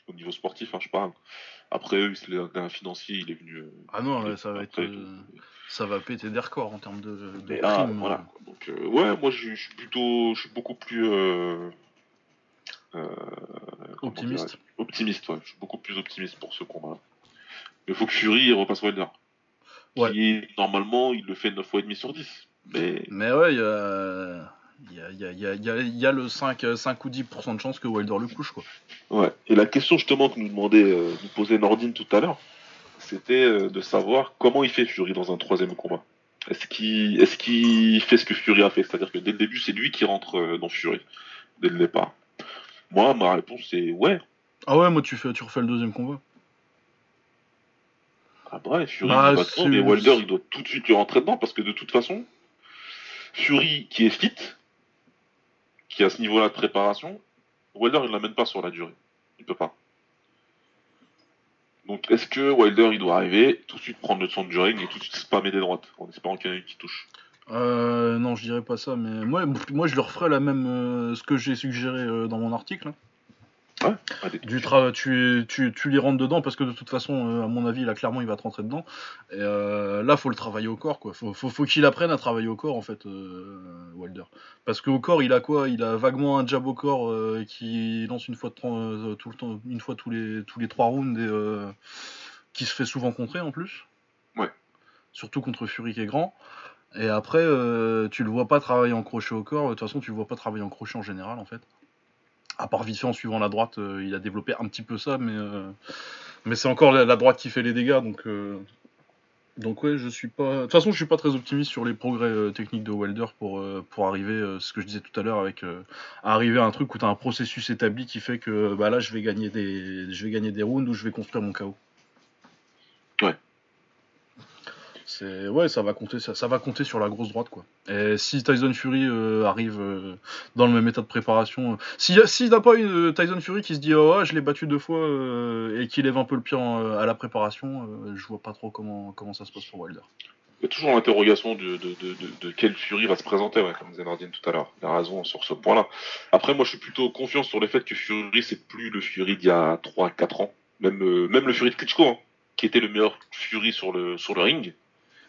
Au niveau sportif, hein, je parle. Après eux, c'est un financier, il est venu. euh, Ah non, là, ça va être, après euh, tout. ça va péter des records en termes de, de là, primes. voilà. Donc, euh, ouais, moi, je, je suis plutôt, je suis beaucoup plus euh, euh, Optimiste. Optimiste, ouais. Je suis beaucoup plus optimiste pour ce combat. Il faut que Fury repasse Wilder. Ouais. Qui, normalement, il le fait 9 fois et demi sur 10. Mais Mais ouais, il y a, il y, a, y, y, y le 5, euh, 5 ou 10% de chance que Wilder le couche, quoi. ouais. Et la question justement que nous demandait, euh, nous posait Nordine tout à l'heure, c'était euh, de savoir comment il fait Fury dans un troisième combat. Est-ce qu'il est fait ce que Fury a fait? C'est-à-dire que dès le début, c'est lui qui rentre euh, dans Fury, dès le départ. Moi, ma réponse, c'est ouais. Ah ouais, moi, tu, fais, tu refais le deuxième combat. Ah bah ouais, Fury, Bah, mais Wilder, il doit tout de suite lui rentrer dedans, parce que de toute façon, Fury, qui est fit, qui a ce niveau-là de préparation, Wilder, il l'amène pas sur la durée. Il peut pas. Donc, est-ce que Wilder, il doit arriver, tout de suite prendre le centre du ring et tout de suite spammer des droites, en espérant qu'il y en ait une qui touche? Euh, non, je dirais pas ça, mais moi, je le referais la même, euh, ce que j'ai suggéré euh, dans mon article. Du tu, tu, tu les rentres dedans parce que de toute façon, euh, à mon avis, là clairement il va te rentrer dedans. Et euh, là, faut le travailler au corps, quoi. Faut, faut, faut qu'il apprenne à travailler au corps en fait, euh, Wilder. Parce qu'au corps, il a quoi? Il a vaguement un jab au corps euh, qui lance une fois de euh, tout le temps, une fois tous les tous les trois rounds et qui se fait souvent contrer en plus. Ouais. Surtout contre Fury qui est grand. Et après, tu le vois pas travailler en crochet au corps. De toute façon, tu le vois pas travailler en crochet en général en fait. À part fait en suivant la droite, euh, il a développé un petit peu ça, mais, euh, mais c'est encore la, droite qui fait les dégâts, donc, euh, donc ouais, je suis pas. De toute façon, je suis pas très optimiste sur les progrès techniques de Wilder pour, pour arriver, euh, ce que je disais tout à l'heure, avec arriver à un truc où tu as un processus établi qui fait que bah là, je vais gagner des, je vais gagner des rounds ou je vais construire mon chaos. Ouais. Ouais, ça va compter, ça, va compter sur la grosse droite quoi. Et si Tyson Fury euh, arrive euh, dans le même état de préparation, euh, si s'il n'a pas une Tyson Fury qui se dit oh ouais, je l'ai battu deux fois et qui lève un peu le pied à la préparation, je vois pas trop comment comment ça se passe pour Wilder. Il y a toujours l'interrogation de, de, de, de, de quel Fury va se présenter, ouais, comme disait Nordine tout à l'heure. Il a raison sur ce point-là. Après, moi, je suis plutôt confiant sur le fait que Fury, c'est plus le Fury d'il y a 3-4 ans. Même, même le Fury de Klitschko, hein, qui était le meilleur Fury sur le, sur le ring,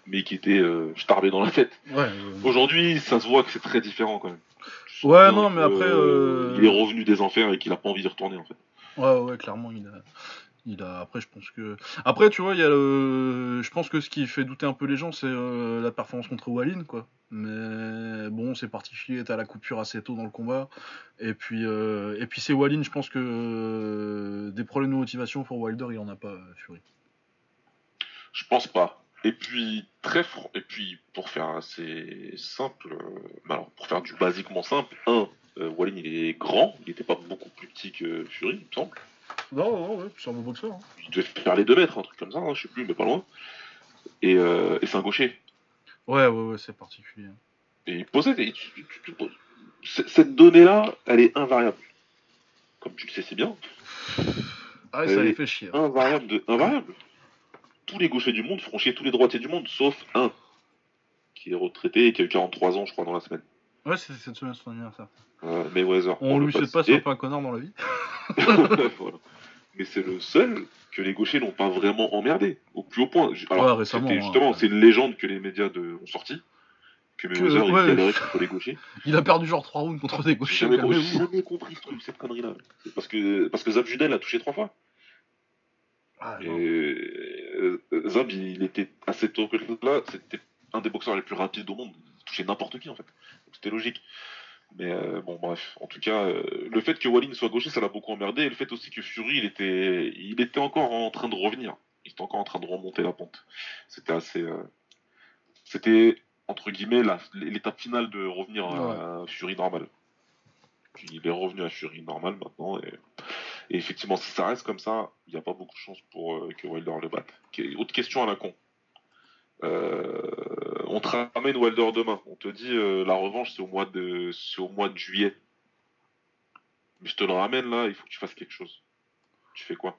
mais qui était euh, starbé dans la tête. Ouais. euh, Aujourd'hui, ça se voit que c'est très différent quand même. Ouais, non, mais après, euh, Il est revenu des enfers et qu'il a pas envie d'y retourner, en fait. Ouais, ouais, clairement, il a. Il a... Après, je pense que. Après, tu vois, il y a le. Je pense que ce qui fait douter un peu les gens, c'est euh, la performance contre Wallin, quoi. Mais bon, c'est particulier, t'as la coupure assez tôt dans le combat. Et puis, euh, et puis c'est Wallin, je pense que euh, des problèmes de motivation pour Wilder, il en a pas, euh, Fury. Je pense pas. Et puis, très fr- Et puis, pour faire assez simple, euh, bah alors, pour faire du basiquement simple, un, euh, Wallin, il est grand, il était pas beaucoup plus petit que Fury, il me semble. Non, non, ouais, c'est un beau boxeur. hein. Il devait faire les 2 mètres, un truc comme ça, hein, je sais plus, mais pas loin. Et, euh, et c'est un gaucher. Ouais, ouais, ouais, c'est particulier. Et il posait. et tu- tu- tu- tu poses- C- Cette donnée-là, elle est invariable. Comme tu le sais, c'est bien. Ah, ouais, ça les fait chier. Invariable de invariable. Tous les gauchers du monde feront chier tous les droitiers du monde, sauf un qui est retraité et qui a eu 43 ans, je crois, dans la semaine. Ouais, c'est cette semaine son anniversaire. Euh, Mayweather. On veut lui souhaite pas, citer. pas un connard dans la vie. Voilà. Mais c'est le seul que les gauchers n'ont pas vraiment emmerdé, au plus haut point. Alors, Ouais, récemment, c'était hein, justement, c'est une légende que les médias de... ont sorti. Que Mayweather, il galérait contre les gauchers. Il a perdu genre 3 rounds contre des gauchers. jamais, j'ai jamais compris ce truc, cette connerie-là. Parce que, parce que Zab Judel a touché trois fois. Ah, Et non. euh, Zab, il était tôt que là, c'était un des boxeurs les plus rapides au monde. Il touchait n'importe qui en fait. Donc, C'était logique. Mais euh, bon, bref. En tout cas, euh, le fait que Wallin soit gaucher, ça l'a beaucoup emmerdé. Et le fait aussi que Fury, il était, il était encore en train de revenir. Il était encore en train de remonter la pente. C'était assez. euh, C'était, entre guillemets, l'étape finale de revenir à Fury normal. Puis il est revenu à Fury normal maintenant. Et, et effectivement, si ça reste comme ça, il n'y a pas beaucoup de chance pour euh, que Wilder le batte. Autre question à la con. Euh, on te ramène Wilder demain. On te dit euh, la revanche c'est au mois de juillet. Mais je te le ramène là, il faut que tu fasses quelque chose. Tu fais quoi?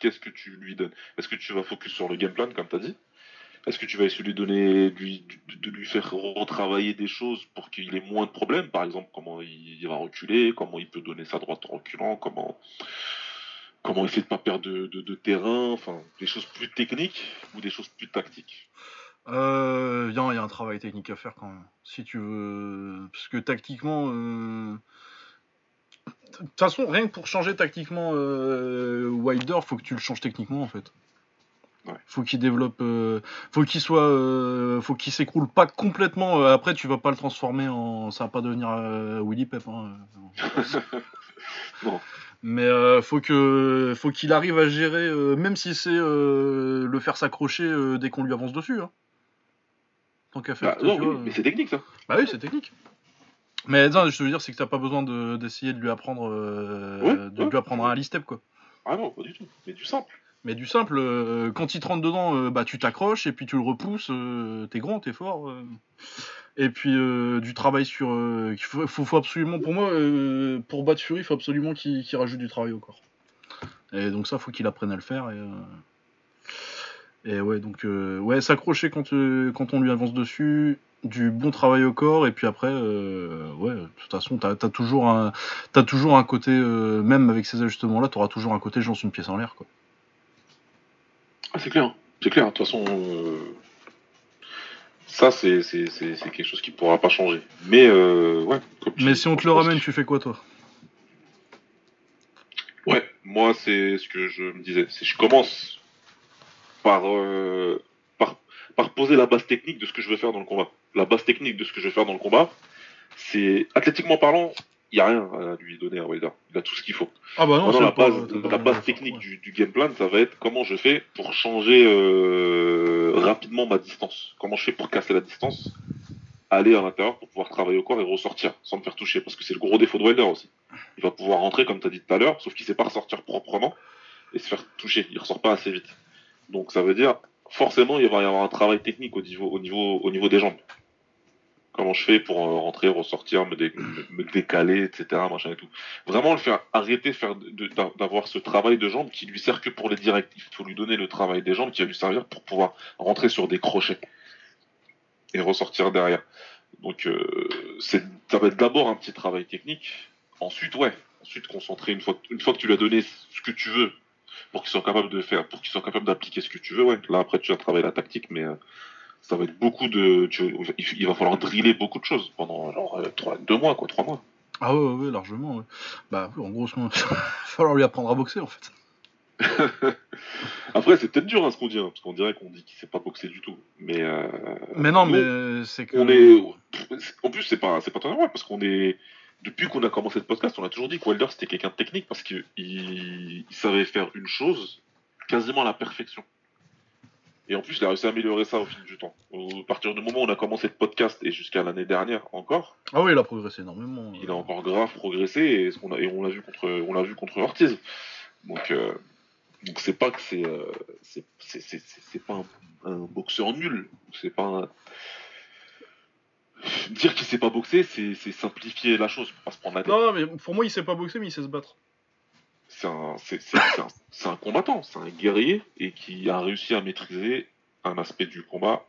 Qu'est-ce que tu lui donnes? Est-ce que tu vas focus sur le game plan comme tu as dit? Est-ce que tu vas essayer de lui donner de, lui faire retravailler des choses pour qu'il ait moins de problèmes? Par exemple, comment il, va reculer, comment il peut donner sa droite en reculant, comment comment essayer de pas perdre de, terrain, enfin des choses plus techniques ou des choses plus tactiques? Euh, Il y, a il y a un travail technique à faire quand même. Si tu veux. Parce que tactiquement. euh, De toute façon, rien que pour changer tactiquement euh, Wilder, faut que tu le changes techniquement en fait. Ouais. Faut qu'il développe. euh, Faut qu'il soit. euh, Faut qu'il s'écroule pas complètement. euh, Après, tu vas pas le transformer en. Ça va pas devenir Willy Pep. hein. Mais faut que faut qu'il arrive à gérer, même si c'est le faire s'accrocher dès qu'on lui avance dessus. Hein. Tant qu'à faire. Bah, non, vois, oui, mais c'est technique ça. Bah oui, c'est technique. Mais non, je veux dire, c'est que t'as pas besoin de- d'essayer de, lui apprendre, Ouais, de ouais. lui apprendre un step quoi. Ah non, pas du tout. Mais du simple. Mais du simple, euh, quand il te rentre dedans, euh, bah tu t'accroches et puis tu le repousses. euh, t'es grand, t'es fort. Et puis du travail sur. qu'il faut, absolument, pour moi, pour battre Fury, il faut absolument qu'il rajoute du travail au corps. Et donc ça, faut qu'il apprenne à le faire. Et, ouais, donc ouais, s'accrocher quand, on lui avance dessus, du bon travail au corps, et puis après, ouais, de toute façon, t'as as toujours un, toujours un côté, même avec ces ajustements-là, t'auras toujours un côté, je lance une pièce en l'air, quoi. Ah, c'est clair. C'est clair. De toute façon, euh, ça, c'est c'est- c'est- c'est quelque chose qui pourra pas changer. Mais, euh, ouais. Mais si on te le ramène, que- tu fais quoi, toi? Ouais, moi, c'est ce que je me disais. C'est je commence par, euh, par, par poser la base technique de ce que je veux faire dans le combat. La base technique de ce que je vais faire dans le combat, c'est, athlétiquement parlant, il n'y a rien à lui donner à Wilder. Il a tout ce qu'il faut. Ah bah non, Maintenant, la base, pas la base technique ouais. du, du game plan, ça va être comment je fais pour changer euh, rapidement ma distance. Comment je fais pour casser la distance, aller à l'intérieur pour pouvoir travailler au corps et ressortir sans me faire toucher. Parce que c'est le gros défaut de Wilder aussi. Il va pouvoir rentrer, comme tu as dit tout à l'heure, sauf qu'il sait pas ressortir proprement et se faire toucher. Il ressort pas assez vite. Donc ça veut dire, forcément, il va y avoir un travail technique au niveau, au niveau, au niveau des jambes. Comment je fais pour euh, rentrer, ressortir, me, dé- me- décaler, etc. Machin et tout. Vraiment le faire arrêter faire d'avoir ce travail de jambes qui lui sert que pour les directs. Il faut lui donner le travail des jambes qui va lui servir pour pouvoir rentrer sur des crochets et ressortir derrière. Donc euh, ça va être d'abord un petit travail technique. Ensuite, ouais, ensuite concentrer une fois, une fois que tu lui as donné ce que tu veux pour qu'il soit capable de faire, pour qu'il soit capable d'appliquer ce que tu veux, ouais. Là après tu vas travailler la tactique, mais euh, ça va être beaucoup de, tu- il va falloir driller beaucoup de choses pendant genre euh, trois, deux mois quoi, trois mois. Ah ouais, ouais, ouais, largement. ouais. Bah, en gros, il va falloir lui apprendre à boxer, en fait. Après c'est peut-être dur hein, ce qu'on dit, hein, parce qu'on dirait qu'on dit qu'il sait pas boxer du tout, mais euh, Mais non, nous, mais c'est que. on est, en plus c'est pas, c'est pas très normal parce qu'on est, depuis qu'on a commencé le podcast, on a toujours dit que Wilder c'était quelqu'un de technique parce qu'il il savait faire une chose quasiment à la perfection. Et en plus, il a réussi à améliorer ça au fil du temps. Au- À partir du moment où on a commencé le podcast et jusqu'à l'année dernière encore, Ah oui, il a progressé énormément. il a encore grave progressé et, ce qu'on a- et on l'a vu contre, on l'a vu contre Ortiz. Donc, euh, donc c'est pas que c'est, euh, c'est, c'est, c'est, c'est- c'est pas un, un boxeur nul. C'est pas un- dire qu'il sait pas boxer, c'est, c'est simplifier la chose pour pas se prendre la tête. Non, mais pour moi, il sait pas boxer, mais il sait se battre. C'est un, combattant, c'est un guerrier et qui a réussi à maîtriser un aspect du combat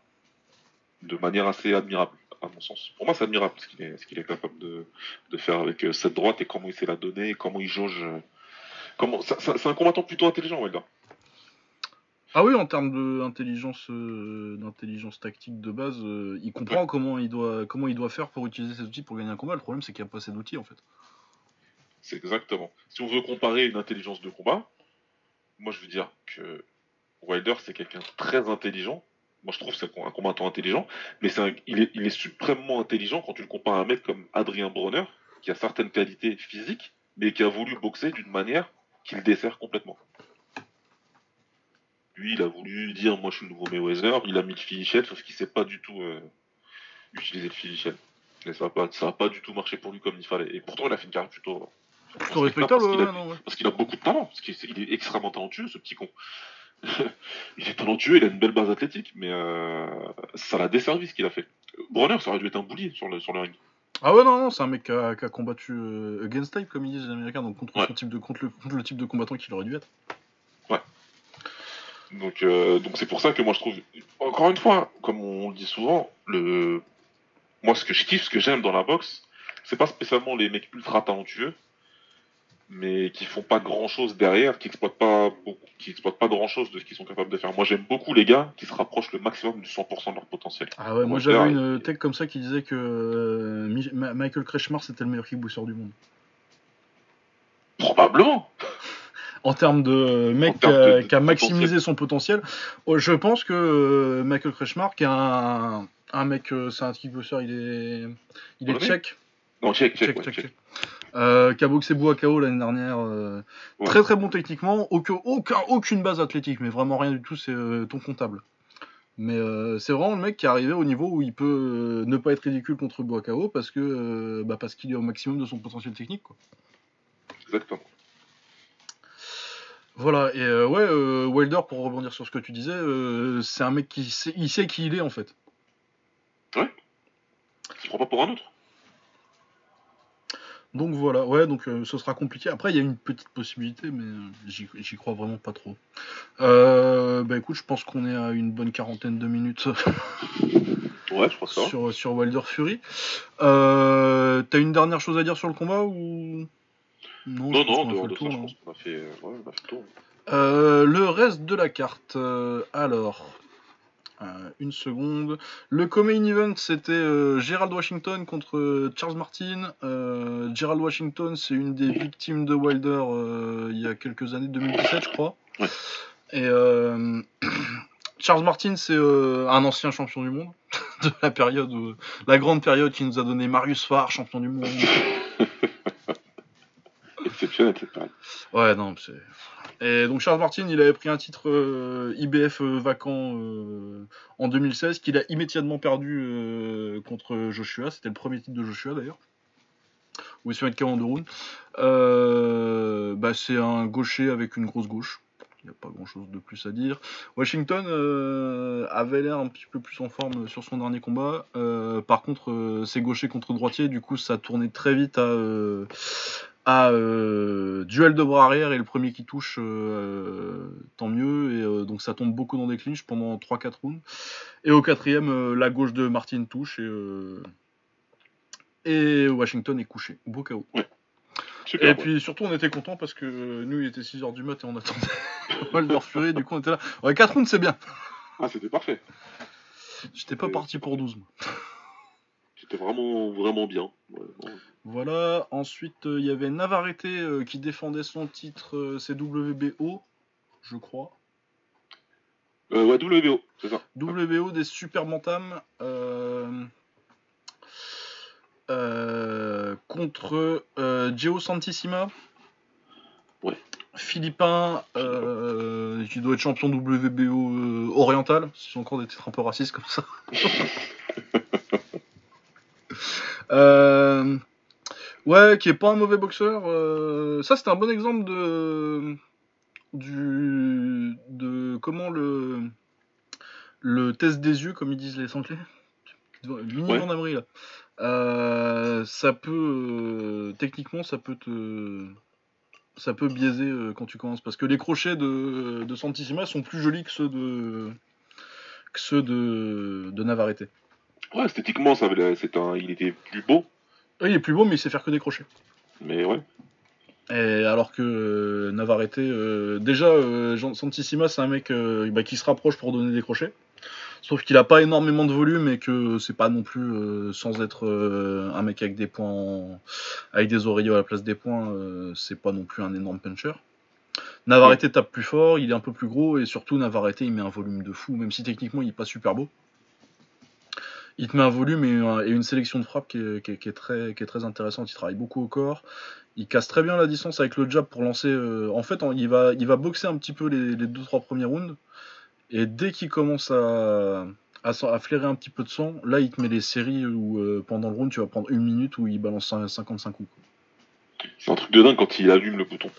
de manière assez admirable, à mon sens. Pour moi, c'est admirable ce qu'il est, ce qu'il est capable de, de faire avec euh, cette droite et comment il sait la donner, et comment il jauge. euh, Comment, c'est un combattant plutôt intelligent, Wilder. Ah oui, en termes d'intelligence euh, d'intelligence tactique de base, euh, il comprend comment, il doit, comment il doit faire pour utiliser ces outils pour gagner un combat. Le problème, c'est qu'il n'y a pas assez d'outils, en fait. C'est exactement. Si on veut comparer une intelligence de combat, moi je veux dire que Wilder c'est quelqu'un très intelligent, Moi, je trouve c'est un combattant intelligent, mais c'est il, est, suprêmement intelligent quand tu le compares à un mec comme Adrien Bronner, qui a certaines qualités physiques, mais qui a voulu boxer d'une manière qui le dessert complètement. Lui, il a voulu dire moi je suis le nouveau Mayweather, il a mis le finichel, sauf qu'il sait pas du tout euh, utiliser le finichel. Ça n'a pas, pas du tout marché pour lui comme il fallait. Et pourtant, il a fait une carrière plutôt. Plutôt respectable, parce qu'il a, beaucoup de talent, parce qu'il est extrêmement talentueux, ce petit con. il est talentueux, il a une belle base athlétique, mais euh, ça l'a desservi ce qu'il a fait. Bronner, ça aurait dû être un boulier sur le, sur le ring. Ah ouais, non, non, c'est un mec qui a, combattu euh, against type, comme ils disent les Américains, donc contre, son type de, contre, le, type de combattant qu'il aurait dû être. Ouais. Donc euh, donc c'est pour ça que moi je trouve, encore une fois, comme on le dit souvent, le moi ce que je kiffe, ce que j'aime dans la boxe, c'est pas spécialement les mecs ultra talentueux, mais qui font pas grand chose derrière, qui exploitent pas beaucoup, qui exploitent pas grand chose de ce qu'ils sont capables de faire. Moi j'aime beaucoup les gars qui se rapprochent le maximum du 100% de leur potentiel. Ah ouais, moi j'avais une tech comme ça qui disait que euh, Michael Kretschmar c'était le meilleur kickboxer du monde. Probablement. en termes de mec qui, a, maximisé son potentiel, oh, je pense que euh, Michael Kretschmar qui est un, un mec, euh, c'est un kickboxer, il est, il est tchèque. Non, tchèque, tchèque, tchèque. Euh, qui a boxé KO l'année dernière. Euh, très très bon techniquement, aucun, aucune base athlétique, mais vraiment rien du tout, c'est euh, ton comptable. Mais c'est vraiment le mec qui est arrivé au niveau où il peut ne pas être ridicule contre KO parce que bah, parce qu'il est au maximum de son potentiel technique. Quoi. Exactement. Voilà, et ouais, Wilder, pour rebondir sur ce que tu disais, c'est un mec qui sait, il sait qui il est en fait. Ouais. Il se prend pas pour un autre? Donc voilà, ouais, donc euh, ce sera compliqué. Après, il y a une petite possibilité, mais euh, j'y crois vraiment pas trop. Euh, bah écoute, je pense qu'on est à une bonne quarantaine de minutes. ouais, je crois ça. Sur, sur Wilder Fury. T'as une dernière chose à dire sur le combat ou? Non, non, non dehors de ça, je pense qu'on a fait, ouais, on a fait le tour. le reste de la carte, alors. Euh, une seconde. Le co-main event, c'était euh, Gerald Washington contre euh, Charles Martin. Gerald Washington, c'est une des victimes de Wilder il y a quelques années, 2017, je crois. Et Charles Martin, c'est un ancien champion du monde de la période, la grande période qui nous a donné Marius Farr, champion du monde. Exceptionnel cette période. Ouais, non, c'est. Et donc Charles Martin, il avait pris un titre euh, IBF euh, vacant euh, en 2016 qu'il a immédiatement perdu contre Joshua. C'était le premier titre de Joshua d'ailleurs. Met KO en deux bah, c'est un gaucher avec une grosse gauche. Il n'y a pas grand chose de plus à dire. Washington avait l'air un petit peu plus en forme sur son dernier combat. par contre, c'est gaucher contre droitier, du coup, ça tournait très vite à, à euh, duel de bras arrière et le premier qui touche, euh, tant mieux. Et euh, donc ça tombe beaucoup dans des clinches pendant 3-4 rounds. Et au quatrième, la gauche de Martin touche et, et Washington est couché. Beau KO. et puis surtout, on était content parce que nous, il était 6h du mat et on attendait Walter Fury. Du coup, on était là. Ouais, 4 rounds, c'est bien. Ah, c'était parfait. J'étais pas parti pour 12. C'était vraiment, vraiment bien. Voilà, ensuite euh, il y avait Navarrete euh, qui défendait son titre euh, CWBO, je crois. ouais, WBO, c'est ça. WBO des Super Bantam contre Geo Santissima. Ouais. Philippin, qui doit être champion WBO oriental, si sont encore des titres un peu racistes comme ça. euh, Ouais, qui est pas un mauvais boxeur. Euh, ça, c'est un bon exemple de du de comment le le test des yeux, comme ils disent les Anglais. Mini ouais. là. Euh, ça peut euh, techniquement, ça peut te ça peut biaiser quand tu commences parce que les crochets de, de Santissima sont plus jolis que ceux de que ceux de, de Navarrete. Ouais, esthétiquement, ça, c'est un, il était plus beau il est plus beau, mais il sait faire que des crochets. Mais ouais. Et alors que euh, Navarrete, euh, déjà, euh, Santissima, c'est un mec bah, qui se rapproche pour donner des crochets. Sauf qu'il a pas énormément de volume et que c'est pas non plus, sans être un mec avec des points, avec des oreillers à la place des points, c'est pas non plus un énorme puncher. Navarrete tape plus fort, il est un peu plus gros, et surtout Navarrete il met un volume de fou, même si techniquement il est pas super beau. Il te met un volume et, une sélection de frappe qui est, très, intéressante. Il travaille beaucoup au corps. Il casse très bien la distance avec le jab pour lancer. Euh, en fait, il, va, boxer un petit peu les 2-3 premiers rounds. Et dès qu'il commence à, flairer un petit peu de sang, là il te met des séries où euh, pendant le round tu vas prendre une minute où il balance 55 coups. C'est un truc de dingue quand il allume le bouton.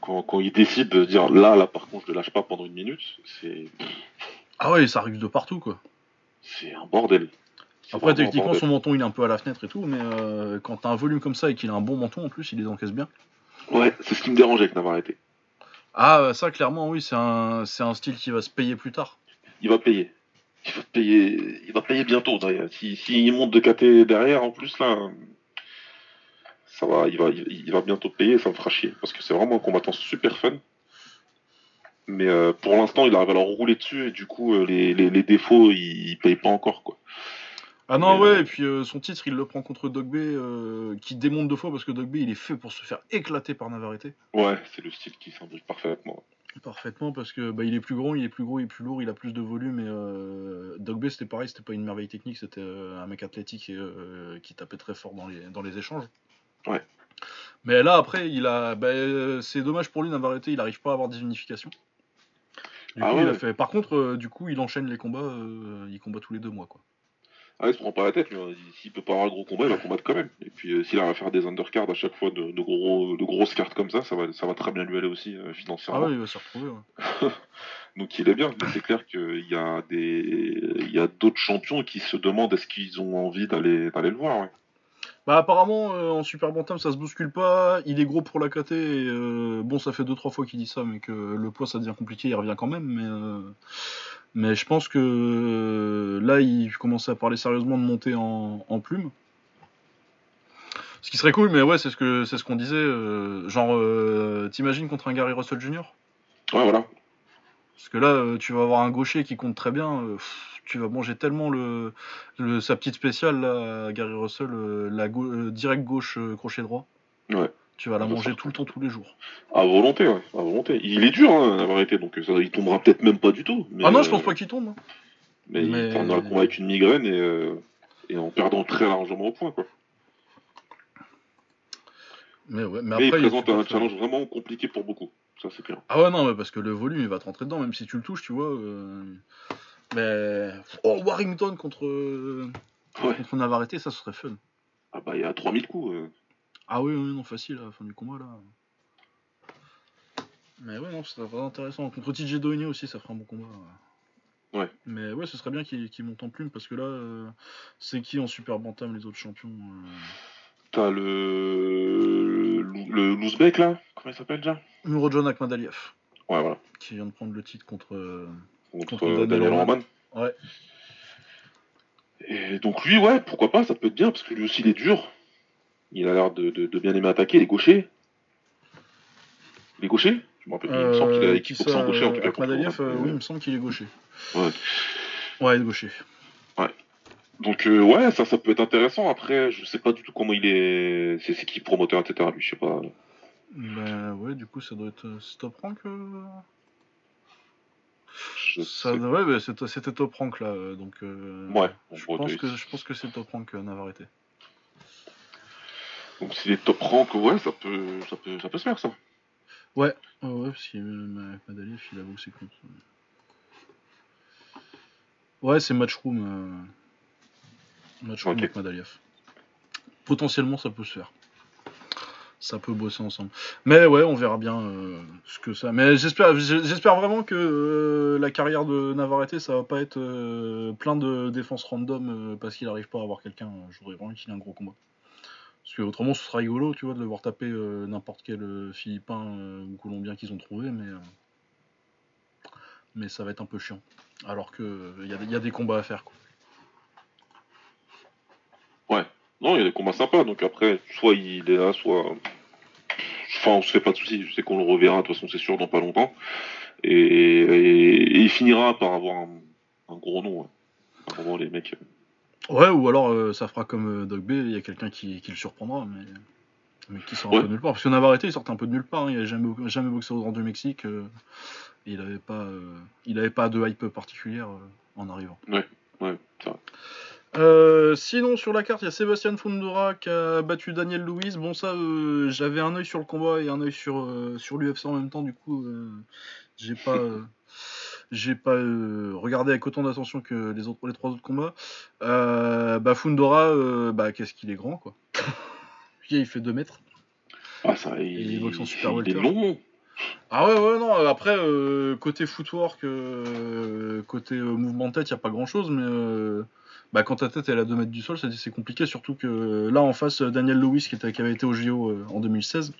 Quand, il décide de dire là, là par contre je ne lâche pas pendant une minute, c'est. Ah ouais, ça arrive de partout quoi. C'est un bordel. Après, techniquement, son menton il est un peu à la fenêtre et tout, mais euh, quand t'as un volume comme ça et qu'il a un bon menton en plus, il les encaisse bien. Ouais, c'est ce qui me dérangeait avec Navarrete. Ah, ça, clairement, oui, c'est un, c'est un style qui va se payer plus tard. Il va payer. Il va payer, il va payer bientôt. S'il si, monte de KT derrière, en plus, là, ça va, il va, il, va bientôt payer ça me fera chier. Parce que c'est vraiment un combattant super fun. Mais euh, pour l'instant, il arrive à leur rouler dessus et du coup, euh, les, les, défauts, ils, il payent pas encore, quoi. Ah non, ouais, et puis euh, son titre, il le prend contre Dogbe, euh, qui démonte deux fois parce que Dogbe, il est fait pour se faire éclater par Navarrete. Ouais, c'est le style qui s'imbrique parfaitement. Parfaitement, parce que bah, il est plus grand, il est plus gros, il est plus lourd, il a plus de volume. Et euh, Dogbe, c'était pareil, c'était pas une merveille technique, c'était un mec athlétique et, qui tapait très fort dans les, dans les échanges. Ouais. Mais là, après, il a, bah, c'est dommage pour lui, Navarrete, il arrive pas à avoir des unifications. Du ah coup, il a fait... Par contre, du coup, il enchaîne les combats, il combat tous les deux mois, quoi. Ah, il se prend pas la tête, mais s'il peut pas avoir le gros combat, il va combattre quand même. Et puis euh, s'il a à faire des undercards à chaque fois de, gros, de grosses cartes comme ça, ça va, ça va très bien lui aller aussi euh, financièrement. Ah ouais, il va se retrouver. Donc il est bien, mais c'est clair qu'il y a des, il y a d'autres champions qui se demandent est-ce qu'ils ont envie d'aller, d'aller le voir. Bah apparemment euh, en super bantam ça se bouscule pas, il est gros pour la KT et bon ça fait 2-3 fois qu'il dit ça mais que le poids ça devient compliqué, il revient quand même mais mais je pense que euh, là, il commençait à parler sérieusement de monter en, plume. Ce qui serait cool, mais ouais, c'est ce que c'est ce qu'on disait. Euh, genre, euh, t'imagines contre un Gary Russell Jr. Ouais, voilà. Parce que là, tu vas avoir un gaucher qui compte très bien. tu vas manger tellement le, sa petite spéciale là, Gary Russell, la direct gauche crochet droit. Ouais. Tu vas la manger tout le temps, tous les jours. À volonté, ouais, à volonté. Il est dur hein, d'avoir été, donc ça, il tombera peut-être même pas du tout. ah non, je pense euh, pas qu'il tombe. Hein. Mais, il le combat avec une migraine et, euh, et, en perdant très largement au point, quoi. Mais, ouais, mais, après, il présente un challenge vraiment compliqué pour beaucoup. Ça, c'est clair. Ah ouais, non, mais parce que le volume, il va te rentrer dedans, même si tu le touches, tu vois. Euh, mais. Oh, Warrington contre. Ouais. Contre Navarrete, ça serait fun. Ah bah, il y a 3000 coups. Ah oui, oui, non, facile à la fin du combat là. Mais ouais, non, c'est vraiment intéressant. Contre TJ Doheny aussi, ça fera un bon combat. Ouais. Mais ouais, ce serait bien qu'il monte en plume parce que là, euh, c'est qui en super bantam les autres champions euh T'as le. Le Louzbek là Comment il s'appelle déjà Murodjon Akhmadaliev. Ouais, voilà. Qui vient de prendre le titre contre. Euh, contre, Daniel Roman. Ouais. Et donc lui, ouais, pourquoi pas, ça peut être bien parce que lui aussi il est dur. Il a l'air de, bien aimer attaquer. Les gauchers Les gauchers Je me rappelle Il me semble qu'il a l'équipe en gaucher en tout cas. Euh, oui, il me semble qu'il est gaucher. Ouais. Ouais, il est gaucher. Ouais. Donc euh, ouais, ça, ça peut être intéressant. Après, je sais pas du tout comment il est. C'est qui promoteur, etc. Lui, je sais pas. Ben ouais, du coup, ça doit être euh, Stop Rank. Je ça, ouais, bah, c'était Top Rank là, donc. ouais. Je pense, que, je pense que c'est Top Rank Navarrete. Donc s'il est top rank, ouais, ça peut, ça peut, ça peut se faire ça. Ouais, ouais, parce qu'il avec Madaliev, il avoue ses comptes. Ouais, c'est Matchroom. Matchroom okay. avec Madaliev. Potentiellement, ça peut se faire. Ça peut bosser ensemble. Mais ouais, on verra bien euh, ce que ça. Mais j'espère, j'espère vraiment que euh, la carrière de Navarrete, ça va pas être euh, plein de défenses random parce qu'il arrive pas à avoir quelqu'un. Je voudrais vraiment qu'il ait un gros combat. Parce que autrement, ce sera rigolo, tu vois, de le voir taper n'importe quel Philippin ou Colombien qu'ils ont trouvé, mais mais ça va être un peu chiant. Alors que il y, a des combats à faire, quoi. Ouais. Non, il y a des combats sympas. Donc après, soit il est là, soit. Enfin, on se fait pas de soucis. Je sais qu'on le reverra. De toute façon, c'est sûr dans pas longtemps. Et, il finira par avoir un, gros nom. Hein. Vraiment, les mecs. Ouais, ou alors euh, ça fera comme euh, Dog B, il y a quelqu'un qui, qui, le surprendra, mais Mais qui sort un peu de nulle part. Parce que Navarrete, il sortait un peu de nulle part. Hein. Il n'avait jamais, jamais boxé au Grand du Mexique. Euh, et il n'avait pas, euh, pas de hype particulière euh, en arrivant. Ouais, ouais, ça. Sinon, sur la carte, il y a Sébastien Fundora qui a battu Daniel Louis. Bon, ça, j'avais un œil sur le combat et un œil sur, sur l'UFC en même temps. Du coup, j'ai pas. j'ai pas regardé avec autant d'attention que les autres les trois autres combats. bah Fundora, bah qu'est-ce qu'il est grand quoi. il fait 2 mètres. Ah, ça, il, il boxe en super il est long. Ah ouais, ouais, non. Après, euh, côté footwork, euh, côté euh, mouvement de tête, il n'y a pas grand chose, mais bah, quand ta tête est à 2 mètres du sol, c'est compliqué. Surtout que là, en face, Daniel Lewis, qui, était, qui avait été au JO en 2016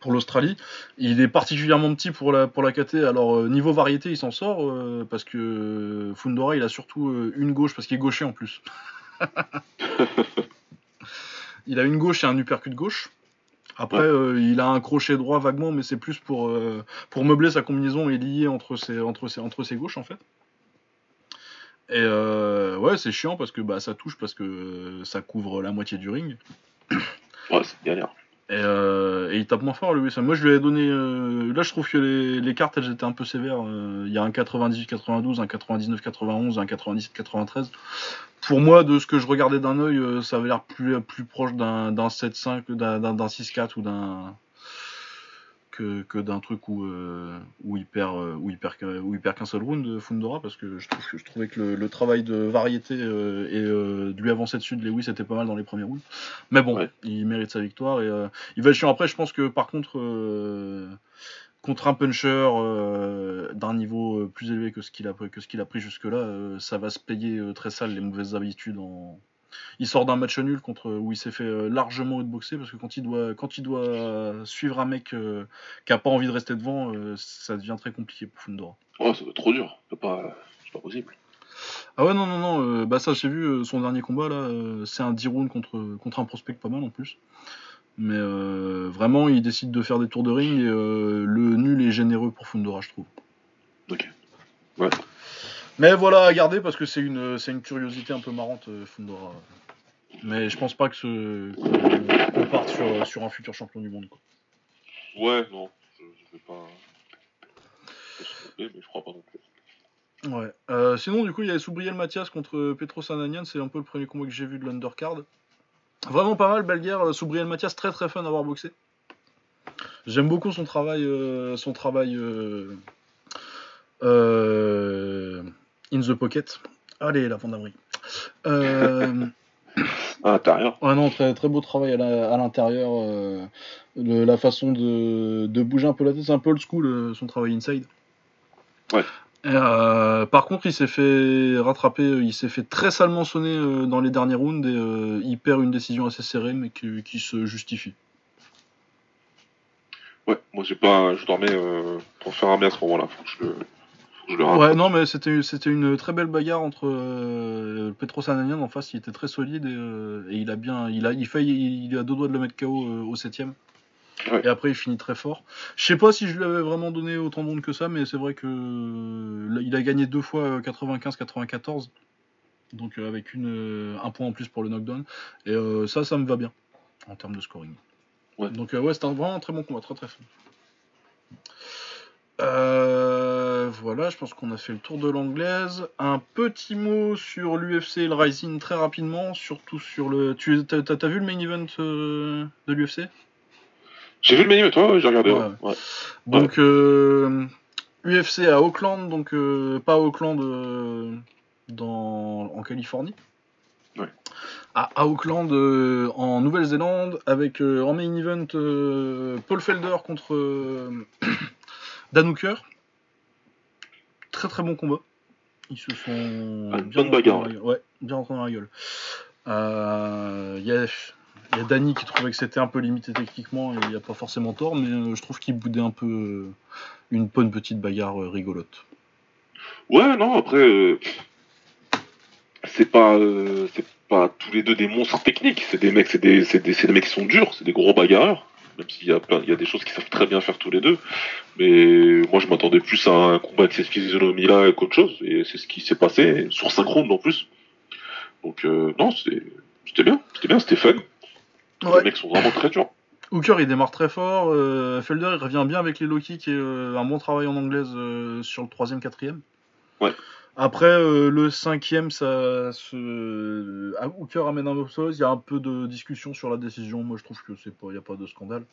pour l'Australie, il est particulièrement petit pour la, pour la KT. Alors, niveau variété, il s'en sort parce que Fundora, il a surtout une gauche, parce qu'il est gaucher en plus. il a une gauche et un uppercut gauche. Après, euh, il a un crochet droit vaguement, mais c'est plus pour, euh, pour meubler sa combinaison et lier entre ses, entre, ses, entre ses gauches en fait. Et euh, ouais, c'est chiant parce que bah, ça touche parce que ça couvre la moitié du ring. Ouais, c'est galère. Et, et, il tape moins fort lui. Moi je lui ai donné. là je trouve que les, les, cartes elles étaient un peu sévères. Il y a un 98-92, un 99-91, un 97-93 pour moi, de ce que je regardais d'un œil, euh, ça avait l'air plus, plus proche d'un 7-5, d'un 6-4 ou d'un. Que, que d'un truc où, euh, où, il perd, euh, où, il perd, où il perd qu'un seul round, Fundora, parce que je, trouve, je trouvais que le, travail de variété et de lui avancer dessus de Lewis était pas mal dans les premiers rounds. Mais bon, il mérite sa victoire et il va être chiant après. Je pense que par contre contre un puncher euh, d'un niveau euh, plus élevé que ce qu'il a, que ce qu'il a pris jusque-là, euh, ça va se payer très sale les mauvaises habitudes. En... Il sort d'un match nul contre où il s'est fait largement outboxer parce que quand il doit, quand il doit suivre un mec qui a pas envie de rester devant, ça devient très compliqué pour Fundora. Oh, ça être trop dur, c'est pas, pas possible. Ah ouais, non, non, non, bah ça j'ai vu son dernier combat là, c'est un 10 rounds contre, contre un prospect pas mal en plus. Mais euh, vraiment, il décide de faire des tours de ring et euh, le nul est généreux pour Fundora, je trouve. Ok. Ouais. Mais voilà à garder parce que c'est une, c'est une curiosité un peu marrante, euh, Fundora. Mais je pense pas que ce, qu'on parte sur, sur un futur champion du monde. Quoi. Ouais, non, je, je vais pas. Mais je crois pas non plus. Ouais. sinon, du coup, il y avait Soubriel Mathias contre Petro Sananian. C'est un peu le premier combat que j'ai vu de l'undercard. Vraiment pas mal, belle guerre. Euh, Soubriel Mathias, très très fun à avoir boxé. J'aime beaucoup son travail, euh, son travail euh, in the pocket. Allez, la Vendabri. Euh, à l'intérieur. Ouais, non, très, très beau travail à l'intérieur. la façon de, de, bouger un peu la tête, c'est un peu old school, son travail inside. Ouais. Euh, par contre, il s'est fait rattraper, il s'est fait très salement sonner euh, dans les derniers rounds et euh, il perd une décision assez serrée mais qui, se justifie. Ouais, moi j'ai pas, je dormais pour faire un bien à ce moment-là. Faut que je le, je Ouais, non, mais c'était c'était une très belle bagarre entre Petro Sananian en face, il était très solide et, il a bien, il a, il fait, il, a deux doigts de le mettre KO au septième. Et après, il finit très fort. Je sais pas si je lui avais vraiment donné autant de que ça, mais c'est vrai que il a gagné deux fois 95-94. Euh, Donc euh, avec une, euh, un point en plus pour le knockdown. Et ça, ça me va bien en termes de scoring. Donc ouais, c'était vraiment un très bon combat, très très fun. Voilà, je pense qu'on a fait le tour de l'anglaise. Un petit mot sur l'UFC et le Rising très rapidement, surtout sur le. Tu as, vu le main event de l'UFC j'ai vu le menu, toi, j'ai regardé. Donc, UFC euh, à Auckland, donc euh, pas Auckland euh, dans, en Californie. À, Auckland, en Nouvelle-Zélande, avec en main event Paul Felder contre Dan Hooker. Très très bon combat. Ils se sont. Ah, bien bagarre. Ouais, bien rentrés dans la gueule. Il y a il y a Danny qui trouvait que c'était un peu limité techniquement et il n'y a pas forcément tort, mais euh, je trouve qu'il boudait un peu euh, une bonne petite bagarre euh, rigolote. Ouais, non, après, c'est pas, c'est pas tous les deux des monstres techniques, c'est des mecs, c'est des, des, mecs qui sont durs, c'est des gros bagarreurs, même s'il y a il y a des choses qu'ils savent très bien faire tous les deux. Mais moi, je m'attendais plus à un combat avec cette physionomie-là qu'autre chose, et c'est ce qui s'est passé sur synchrone en plus. Donc, non, c'était bien, c'était bien, c'était fun. Les mecs sont vraiment très durs. Hooker il démarre très fort, euh, Felder il revient bien avec les low kicks et euh, un bon travail en anglaise euh, sur le troisième, quatrième. Ouais. Après euh, le cinquième, ça se... Hooker amène un il y a un peu de discussion sur la décision, moi je trouve que c'est pas, il y a pas de scandale.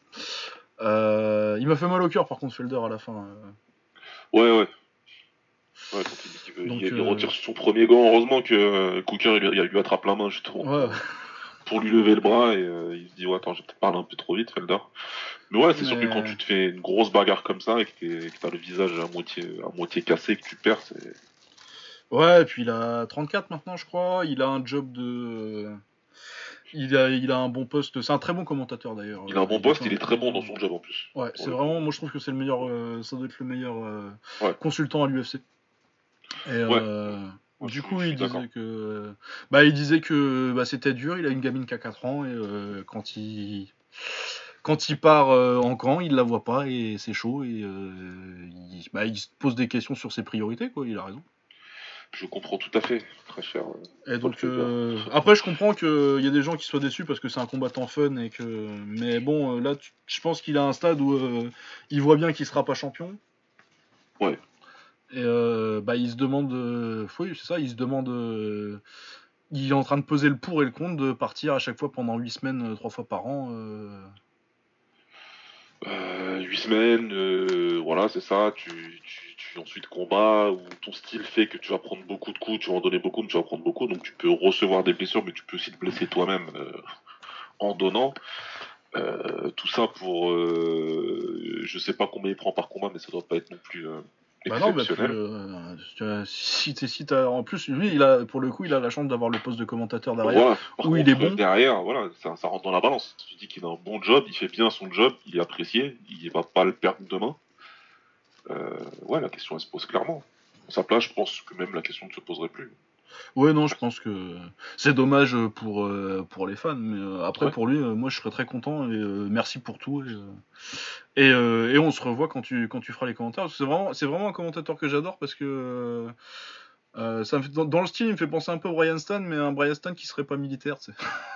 Euh, il m'a fait mal au cœur par contre Felder à la fin. euh. Ouais, ouais. Ouais, quand il Donc, euh, retire son premier gant, heureusement que euh, Cooker il, lui attrape la main justement Ouais. pour lui lever le bras et euh, il se dit ouais attends j'ai peut-être parlé un peu trop vite Felder. Mais ouais c'est sûr que Mais- quand tu te fais une grosse bagarre comme ça et que t'es- que t'as le visage à moitié, à moitié cassé, que tu perds, c'est... Ouais, et puis il a 34 maintenant, je crois. Il a un job de. Il a, il a un bon poste. C'est un très bon commentateur d'ailleurs. Il a un bon poste, il est très bon dans son job en plus. Ouais, c'est vraiment. Moi, je trouve que c'est le meilleur. euh, ça doit être le meilleur euh, Ouais. consultant à l'UFC. Et euh, Ouais, du coup, il disait que. Bah, il disait que bah, c'était dur. Il a une gamine qui a 4 ans et quand il. Quand il part en camp, il la voit pas et c'est chaud et euh, il, bah, il se pose des questions sur ses priorités quoi. Il a raison. Je comprends tout à fait, très cher. Et donc euh, après je comprends qu'il y a des gens qui soient déçus parce que c'est un combattant fun et que mais bon euh, là tu- je pense qu'il a un stade où euh, il voit bien qu'il sera pas champion. Ouais. Et euh, bah il se demande euh, oui c'est ça il se demande euh, il est en train de peser le pour et le contre de partir à chaque fois pendant 8 semaines euh, trois fois par an. Euh. Euh, 8 semaines, euh, voilà, c'est ça. Tu, tu, tu ensuite combats où ton style fait que tu vas prendre beaucoup de coups, tu vas en donner beaucoup, mais tu vas prendre beaucoup, donc tu peux recevoir des blessures, mais tu peux aussi te blesser toi-même euh, en donnant. Tout ça pour, je sais pas combien il prend par combat, mais ça doit pas être non plus Bah non, bah, euh, si si t'as- en plus lui il a pour le coup il a la chance d'avoir le poste de commentateur derrière. Voilà. Où il est bon. Derrière, voilà, ça, ça rentre dans la balance. Tu dis qu'il a un bon job, il fait bien son job, il est apprécié, il va pas le perdre demain. Euh, ouais, la question elle se pose clairement. À sa place, je pense que même la question ne se poserait plus. Ouais, non, je pense que c'est dommage pour, euh, pour les fans, mais euh, après Ouais. pour lui, euh, moi je serais très content et euh, merci pour tout. Et, euh, et, euh, et on se revoit quand tu, quand tu feras les commentaires. C'est vraiment, c'est vraiment un commentateur que j'adore parce que euh, euh, ça me fait- dans, dans le style, il me fait penser un peu au Brian Stan, mais un Brian Stan qui serait pas militaire.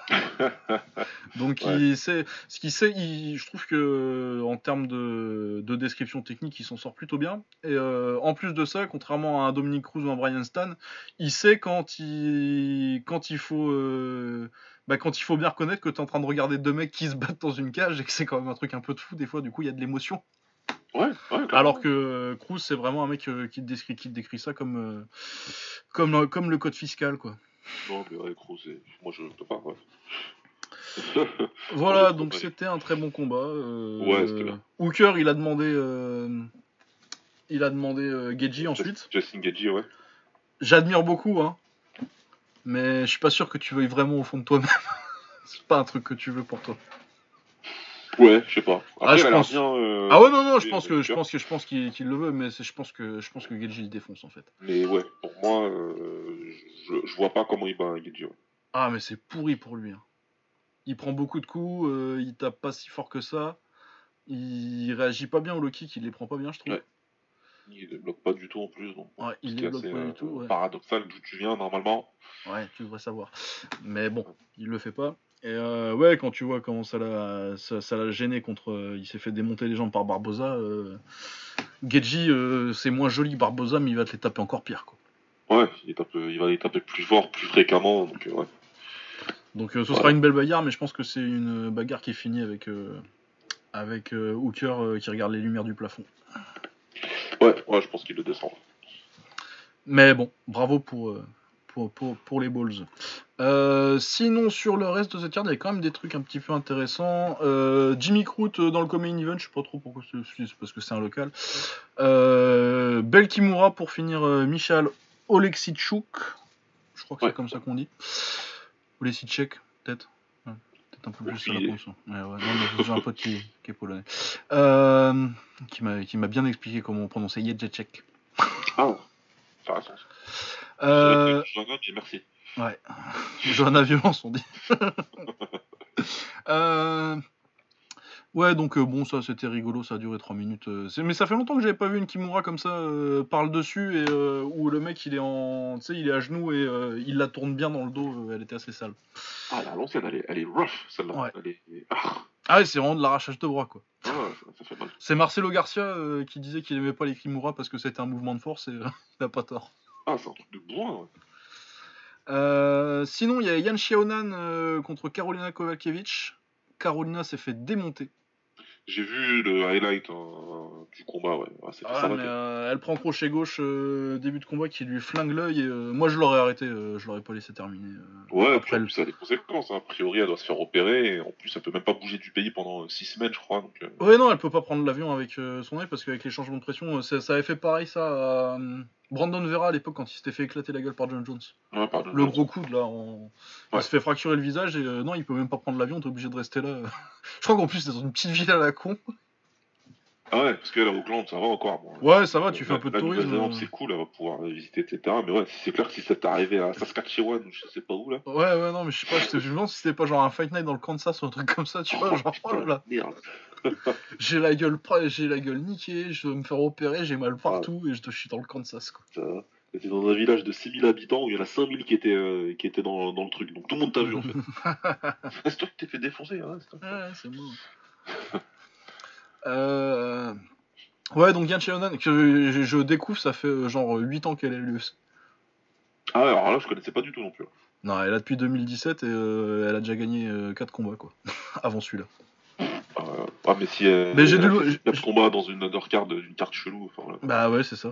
Donc Ouais. il sait, ce qu'il sait, il- je trouve que en termes de, de description technique, il s'en sort plutôt bien. Et euh, en plus de ça, contrairement à un Dominic Cruz ou un Brian Stan, il sait quand il, quand il faut, euh, bah, quand il faut bien reconnaître que tu es en train de regarder deux mecs qui se battent dans une cage et que c'est quand même un truc un peu de fou. Des fois, du coup, il y a de l'émotion. Ouais, ouais, clairement. Alors que euh, Cruz, c'est vraiment un mec euh, qui, te décrit, qui te décrit ça comme, euh, comme, comme le code fiscal, quoi. Non, mais ouais, Kroos, c'est- moi je peux pas. Voilà, donc c'était un très bon combat. euh, Ouais, c'était bien. Hooker, il a demandé, euh, il a demandé euh, Geji ensuite. Justin Gagey, ouais. J'admire beaucoup, hein, mais je suis pas sûr que tu veuilles vraiment au fond de toi-même. C'est pas un truc que tu veux pour toi. Ouais, je sais pas. Ah, je pense. bien, euh, Ah ouais, non, non, je pense que je pense que je pense qu'il le veut, mais je pense que je pense que Geji il défonce en fait. Mais ouais, pour moi, euh, je, je vois pas comment il bat Gagey. ouais. Ah, mais c'est pourri pour lui. hein. Il prend beaucoup de coups, euh, il tape pas si fort que ça. Il réagit pas bien au low kick, il les prend pas bien, je trouve. Ouais. Il les bloque pas du tout en plus. Donc, Ouais, il les bloque assez, pas du tout. ouais. paradoxal d'où tu viens normalement. Ouais, tu devrais savoir. Mais bon, il le fait pas. Et euh, ouais, quand tu vois comment ça l'a ça, ça l'a gêné contre. euh, il s'est fait démonter les jambes par Barbosa. Euh, Geji, euh, c'est moins joli que Barbosa, mais il va te les taper encore pire. Quoi. Ouais, il, tape, il va les taper plus fort, plus fréquemment. Donc, ouais. Donc ce Ouais. sera une belle bagarre, mais je pense que c'est une bagarre qui avec, euh, avec euh, Hooker qui regarde les lumières du plafond. ouais, ouais, je pense qu'il le descend. Mais bon, bravo pour, pour, pour, pour les Balls. Euh, sinon, sur le reste de cette carte, il y a quand même des trucs un petit peu intéressants. Euh, Jimmy Crute euh, dans le Common Event, je sais pas trop pourquoi c'est parce que c'est un local. Euh, Bel Kimura pour finir Michal Oleksichuk. Je crois que Ouais. c'est comme ça qu'on dit. Oleksichek, peut-être. Ouais, peut-être un peu plus à la prononciation. Ouais, ouais, non, j'ai un pote qui, qui est polonais. Qui m'a bien expliqué comment on prononçait Jedrzejczyk. Ah, ça. Euh, j'ai merci. Ouais. Johanna Violence, on dit. Euh, Ouais, donc euh, bon, ça c'était rigolo, ça a duré 3 minutes. euh, mais ça fait longtemps que j'avais pas vu une Kimura comme ça, euh, parle dessus, et où le mec il est en. Tu sais, il est à genoux et il la tourne bien dans le dos, elle était assez sale. Ah, la l'ancienne, elle est, elle est rough, celle-là. Ouais. Est... Ah, Ah ouais, c'est vraiment de l'arrachage de bras quoi. ouais, mal. C'est Marcelo Garcia qui disait qu'il aimait pas les Kimura parce que c'était un mouvement de force et il a pas tort. Ah, c'est un truc de bourrin, ouais. Euh, sinon, il y a Yan Xiaonan euh, contre Karolina Kovacevic. Carolina s'est fait démonter. J'ai vu le highlight euh, du combat, ouais. Ah, c'était Ah, mais, euh, elle prend crochet gauche début de combat qui lui flingue l'œil et moi je l'aurais arrêté, je l'aurais pas laissé terminer. Ouais, après, ça a des conséquences. hein. A priori, elle doit se faire opérer. Et en plus, elle peut même pas bouger du pays pendant 6 semaines, je crois. Donc, Ouais non, elle peut pas prendre l'avion avec son œil parce qu'avec les changements de pression, ça, ça avait fait pareil ça à Brandon Vera à l'époque quand il s'était fait éclater la gueule par John Jones. ouais. Le gros coude là, en- il Ouais. se fait fracturer le visage et euh, non, il peut même pas prendre l'avion, t'es obligé de rester là. je crois qu'en plus c'est dans une petite ville à la con. Ah ouais, parce qu'elle, à Auckland, ça va encore. Bon. Ouais, ça va, tu fais un peu de tourisme. Euh. c'est cool, va pouvoir visiter, etc. Mais ouais, c'est clair que si ça t'est arrivé à Saskatchewan ou je sais pas où, là. Ouais, ouais, non, mais je sais pas, je me demande si c'était pas genre un Fight Night dans le Kansas ou un truc comme ça, tu vois, genre, oh là là, Merde. j'ai la gueule, j'ai la gueule niquée, je dois me faire opérer, j'ai mal partout et je dois suis dans le Kansas, quoi. T'étais dans un village de 6000 habitants où il y en a 5000 qui étaient, euh, qui étaient dans, dans le truc. Donc tout le monde t'a vu en fait. c'est toi qui t'es fait défoncer. Hein, c'est toi. Ouais, c'est bon. euh... Ouais, donc Yan Xiaonan, que je, je découvre, ça fait euh, genre 8 ans qu'elle est l'UFC. Ah ouais, alors là, je connaissais pas du tout non plus. Non, elle a depuis 2017 et euh, elle a déjà gagné 4 combats, quoi, avant celui-là. Ah, mais si elle, Mais j'ai a le- combats dans une undercard d'une carte chelou. Enfin, voilà. Bah ouais, c'est ça.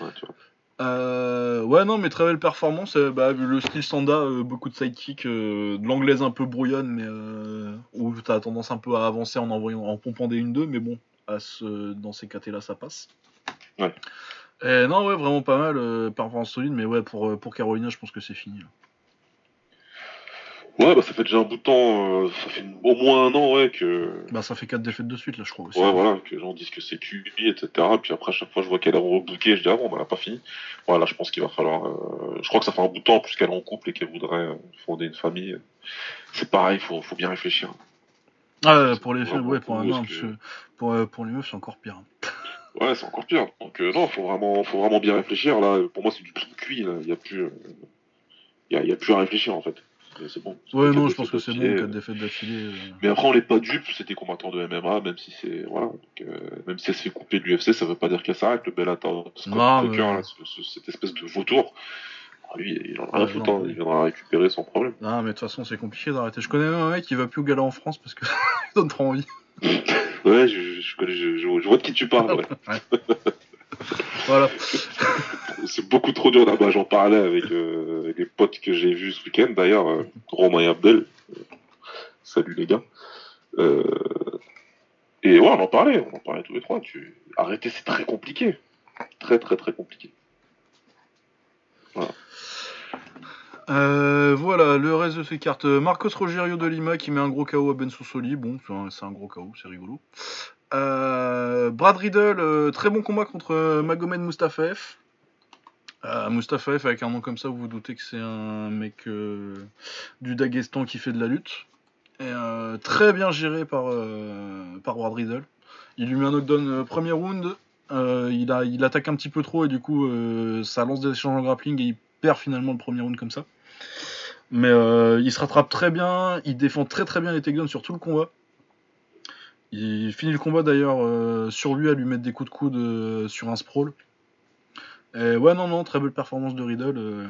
Ouais, tu vois. Euh, ouais, non, mais très belle performance. euh, bah, le style Sanda, euh, beaucoup de sidekick, euh, de l'anglaise un peu brouillonne, mais euh, où t'as tendance un peu à avancer en envoyant, en pompant des 1-2, mais bon, à ce, dans ces KT-là, ça passe. Ouais. Et non, ouais, vraiment pas mal, euh, performance solide, mais ouais, pour, euh, pour Carolina, je pense que c'est fini. là. Ouais, bah ça fait déjà un bout de temps, euh, ça fait au moins un an, ouais, que. Bah, ça fait 4 défaites de suite, là, je crois aussi. Ouais, voilà, que les gens disent que c'est QB, etc. Puis après, à chaque fois, je vois qu'elle est rebookée, je dis, ah bon, bah, elle a pas fini. Voilà, je pense qu'il va falloir. euh, Je crois que ça fait un bout de temps, puisqu'elle est en couple et qu'elle voudrait euh, fonder une famille. C'est pareil, faut, faut bien réfléchir. Ah, ouais, pour les filles, ouais, pour, parce que- que pour, euh, pour les meufs, c'est encore pire. Ouais, c'est encore pire. Donc, non, faut vraiment, faut vraiment bien réfléchir. Là, pour moi, c'est du tout cuit, là. Il y a plus. Il y a, il y a plus à réfléchir, en fait. C'est- C'est bon. Ouais, Quatre non, je pense que c'est bon, d'affilée, 4 défaites d'affilée. euh. Mais après, on n'est pas dupes, c'est des combattants de MMA, même si c'est. Voilà. donc, euh, même si elle se fait couper de l'UFC, ça veut pas dire qu'elle s'arrête. Le Bellator Scott Tucker, mais- ce- ce- cette espèce de vautour, ah, lui, il en a rien non, hein, il viendra récupérer sans problème. Ah, mais de toute façon, c'est compliqué d'arrêter. Je connais même un mec qui va plus au gala en France parce que ça donne trop envie. Ouais, je, je, connais, je, je- je vois de qui tu parles, ouais. Voilà. C'est beaucoup trop dur là-bas. J'en parlais avec euh, les potes que j'ai vus ce week-end, d'ailleurs, euh, Romain et Abdel. Euh, Salut les gars. Euh, Et ouais, on en parlait, on en parlait tous les trois. Tu... Arrêter, c'est très compliqué. Très, très, très compliqué. Euh, voilà, le reste de ces cartes. Marcos Rogerio de Lima qui met un gros KO à Ben Sossoli. Bon, c'est un- c'est un gros KO, c'est rigolo. Euh, Brad Riddle, euh, très bon combat contre euh, Magomed Mustafaev. Euh, Mustafaev, avec un nom comme ça, vous vous doutez que c'est un mec du Daghestan qui fait de la lutte. Très bien géré par, Brad Riddle. Il lui met un knockdown premier round. Il, il attaque un petit peu trop et du coup, ça lance des échanges en grappling et il perd finalement le premier round comme ça. Mais il se rattrape très bien, il défend très très bien les takedowns sur tout le combat. Il finit le combat d'ailleurs euh, sur lui à lui mettre des coups de coude euh, sur un sprawl. Et ouais, non, non, très belle performance de Riddle euh,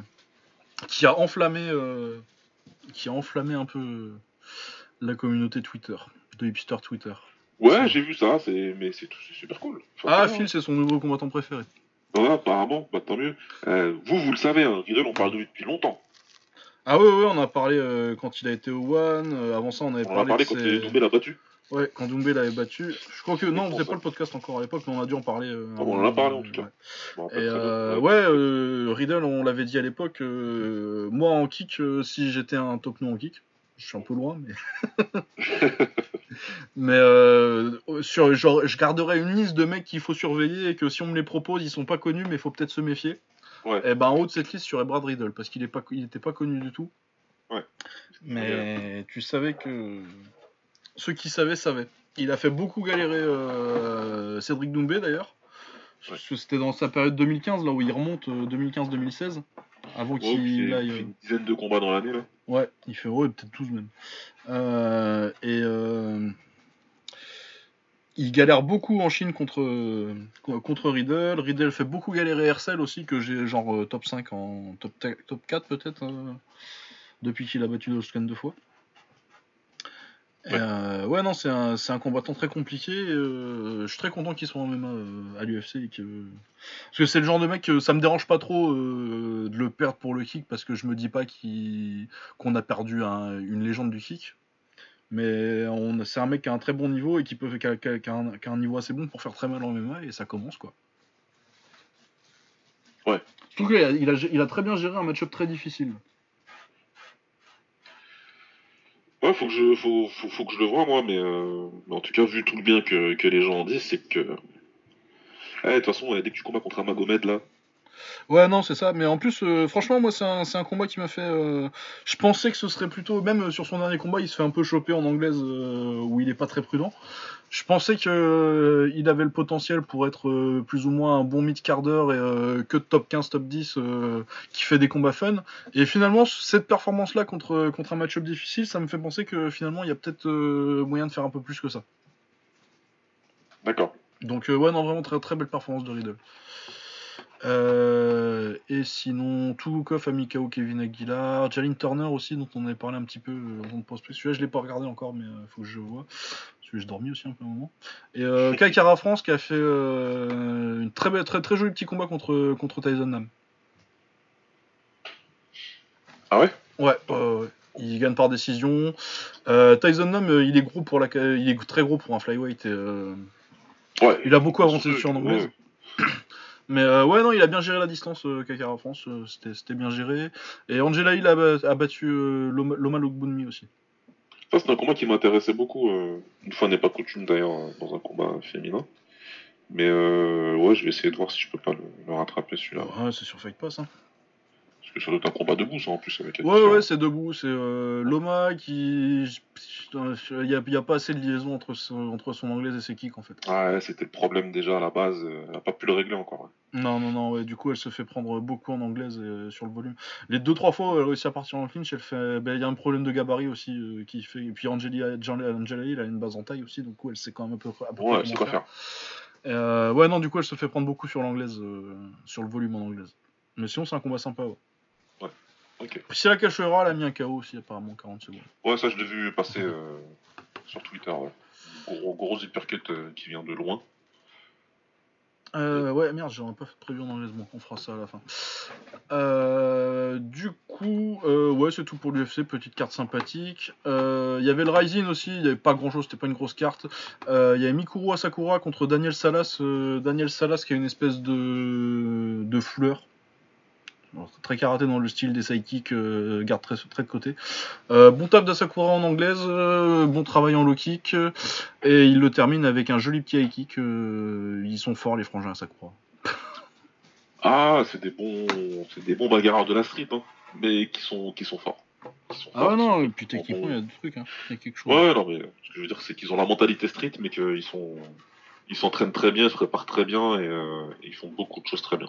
qui a enflammé, qui a enflammé un peu la communauté Twitter, de hipster Twitter. Ouais, j'ai vu ça, c'est... mais c'est tout- super cool. Ah. Phil, c'est son nouveau combattant préféré. Ouais, apparemment, bah, tant mieux. Vous, vous le savez, hein, Riddle, on parle de lui depuis longtemps. Ah ouais, ouais, on a parlé euh, quand il a été au One. euh, avant ça, on avait On en a parlé, parlé quand il Doumbé l'a battu. Ouais, quand Doumbé l'avait battu. Je crois que non, on faisait pas le podcast encore à l'époque, mais on a dû en parler. euh, Ah, on en a parlé, en tout cas. Et très bien. euh, Ouais. euh, Riddle, on l'avait dit à l'époque. euh, moi en kick, euh, si j'étais un top non en kick, je suis un peu loin, mais. mais euh, sur, genre, je garderais une liste de mecs qu'il faut surveiller et que si on me les propose, ils sont pas connus, mais il faut peut-être se méfier. Ouais. Et ben en haut de cette liste, y aurait Brad Riddle parce qu'il est pas, il était pas connu du tout. Ouais. Mais tu savais que ceux qui savaient savaient. Il a fait beaucoup galérer euh, Cédric Doumbé d'ailleurs. Ouais. Parce que C'était dans sa période 2015, là où il remonte, euh, 2015-2016. Avant Ouais, puis qu'il il aille. fait euh, une dizaine de combats dans l'année là. Ouais, il fait ouais, peut-être 12 même. Euh, et euh, il galère beaucoup en Chine contre, euh, contre Riddle. Riddle fait beaucoup galérer Hercel aussi, que j'ai genre euh, top 5 en top, top 4 peut-être, euh, depuis qu'il a battu Doskan deux fois. Ouais. euh, ouais, non, c'est un, c'est un combattant très compliqué. euh, je suis très content qu'il soit en MMA euh, à l'UFC. que... Parce que c'est le genre de mec que ça me dérange pas trop de le perdre pour le kick parce que je me dis pas qu'il- qu'on a perdu un- une légende du kick. Mais on, c'est un mec qui a un très bon niveau et qui, peut, qui, a, qui a- qui a un, qui a un niveau assez bon pour faire très mal en MMA et ça commence quoi. Ouais. Surtout qu'il a, il a, il a très bien géré un match-up très difficile. Ouais, faut que je, faut, faut, le vois moi, mais, euh, mais en tout cas, vu tout le bien que, les gens en disent, c'est que. Eh, de toute façon, dès que tu combats contre un Magomed là, Ouais, non, c'est ça. Mais en plus, euh, franchement, moi, c'est un, combat qui m'a fait. euh, Je pensais que ce serait plutôt. Même euh, sur son dernier combat, il se fait un peu choper en anglaise euh, où il est pas très prudent. Je pensais que il avait le potentiel pour être plus ou moins un bon mid-carder et euh, que de top 15, top 10 euh, qui fait des combats fun. Et finalement, cette performance-là contre, contre un match-up difficile, ça me fait penser que finalement, il y a peut-être moyen de faire un peu plus que ça. d'accord. Donc ouais, non, vraiment très très belle performance de Riddle. Euh, et sinon, Touloukov a mis KO Kevin Aguilar, Jalin Turner aussi, dont on avait parlé un petit peu euh, avant de post Celui-là, je l'ai pas regardé encore, mais il faut que je le vois. Parce que j'ai dormi aussi un peu un moment. Et euh, Kaikara France qui a fait euh, une très, très très joli petit combat contre, contre Tyson Nam. Ah ouais? Ouais. Il gagne par décision. Euh, Tyson Nam, euh, il est gros pour la, il est très gros pour un flyweight. Et, euh, Ouais. il a beaucoup avancé en anglaise. ouais. Mais euh, ouais, non, il a bien géré la distance, euh, Kakara France, euh, c'était c'était bien géré. Et Angela Hill a, a battu euh, Loma, aussi. Ça, c'est un combat qui m'intéressait beaucoup. Une fois n'est pas coutume d'ailleurs euh, dans un combat féminin. Mais euh, ouais, je vais essayer de voir si je peux pas le, le rattraper celui-là. Ouais, c'est sur Fight Pass. Hein. Que ça doit être un combat debout, ça en plus avec Ouais, ouais, c'est debout. C'est euh, Loma qui. Il n'y a, pas assez de liaison entre son, entre son anglaise et ses kicks en fait. Ouais, c'était le problème déjà à la base. euh, Elle a pas pu le régler encore. ouais. Non, non, non, ouais, du coup elle se fait prendre beaucoup en anglaise et, euh, sur le volume. Les deux, trois fois où elle réussit à partir en clinch, elle fait. ben, Il y a un problème de gabarit aussi euh, qui fait. Et puis Angela, Angela Hill a une base en taille aussi, donc coup elle sait quand même un peu, à peu près Ouais, c'est quoi faire. faire. Euh, ouais, non, du coup, elle se fait prendre beaucoup sur l'anglaise, euh, sur le volume en anglaise. Mais sinon, c'est un combat sympa. Ouais. Ok. Priscilla Cachoeira, elle a mis un KO aussi, apparemment, 40 secondes. Ouais, ça je l'ai vu passer euh, sur Twitter. Ouais. Gros, gros uppercut euh, qui vient de loin. Euh, ouais, merde, j'aurais pas fait prévu en. Bon, on fera ça à la fin. Euh, du coup, euh, ouais, c'est tout pour l'UFC. Petite carte sympathique. Il y avait le Rising aussi. Il n'y avait pas grand chose, c'était pas une grosse carte. Il y avait Mikuru Asakura contre Daniel Salas. Daniel Salas qui a une espèce de, de fleur. Très karaté dans le style des sidekicks, euh, garde très, très de côté. Euh, bon taf d'Asakura en anglaise, euh, bon travail en low kick, euh, et il le termine avec un joli petit high kick. ils sont forts les frangins Asakura. Ah, c'est des bons, c'est des bons bagarreurs de la street, hein, mais qui sont, qui sont forts. Qui sont Ah forts, non, et puis techniquement il y a des trucs, hein. il y a quelque chose. Ouais, non, mais ce que je veux dire, c'est qu'ils ont la mentalité street, mais qu'ils sont, ils s'entraînent très bien, ils se préparent très bien et, et ils font beaucoup de choses très bien.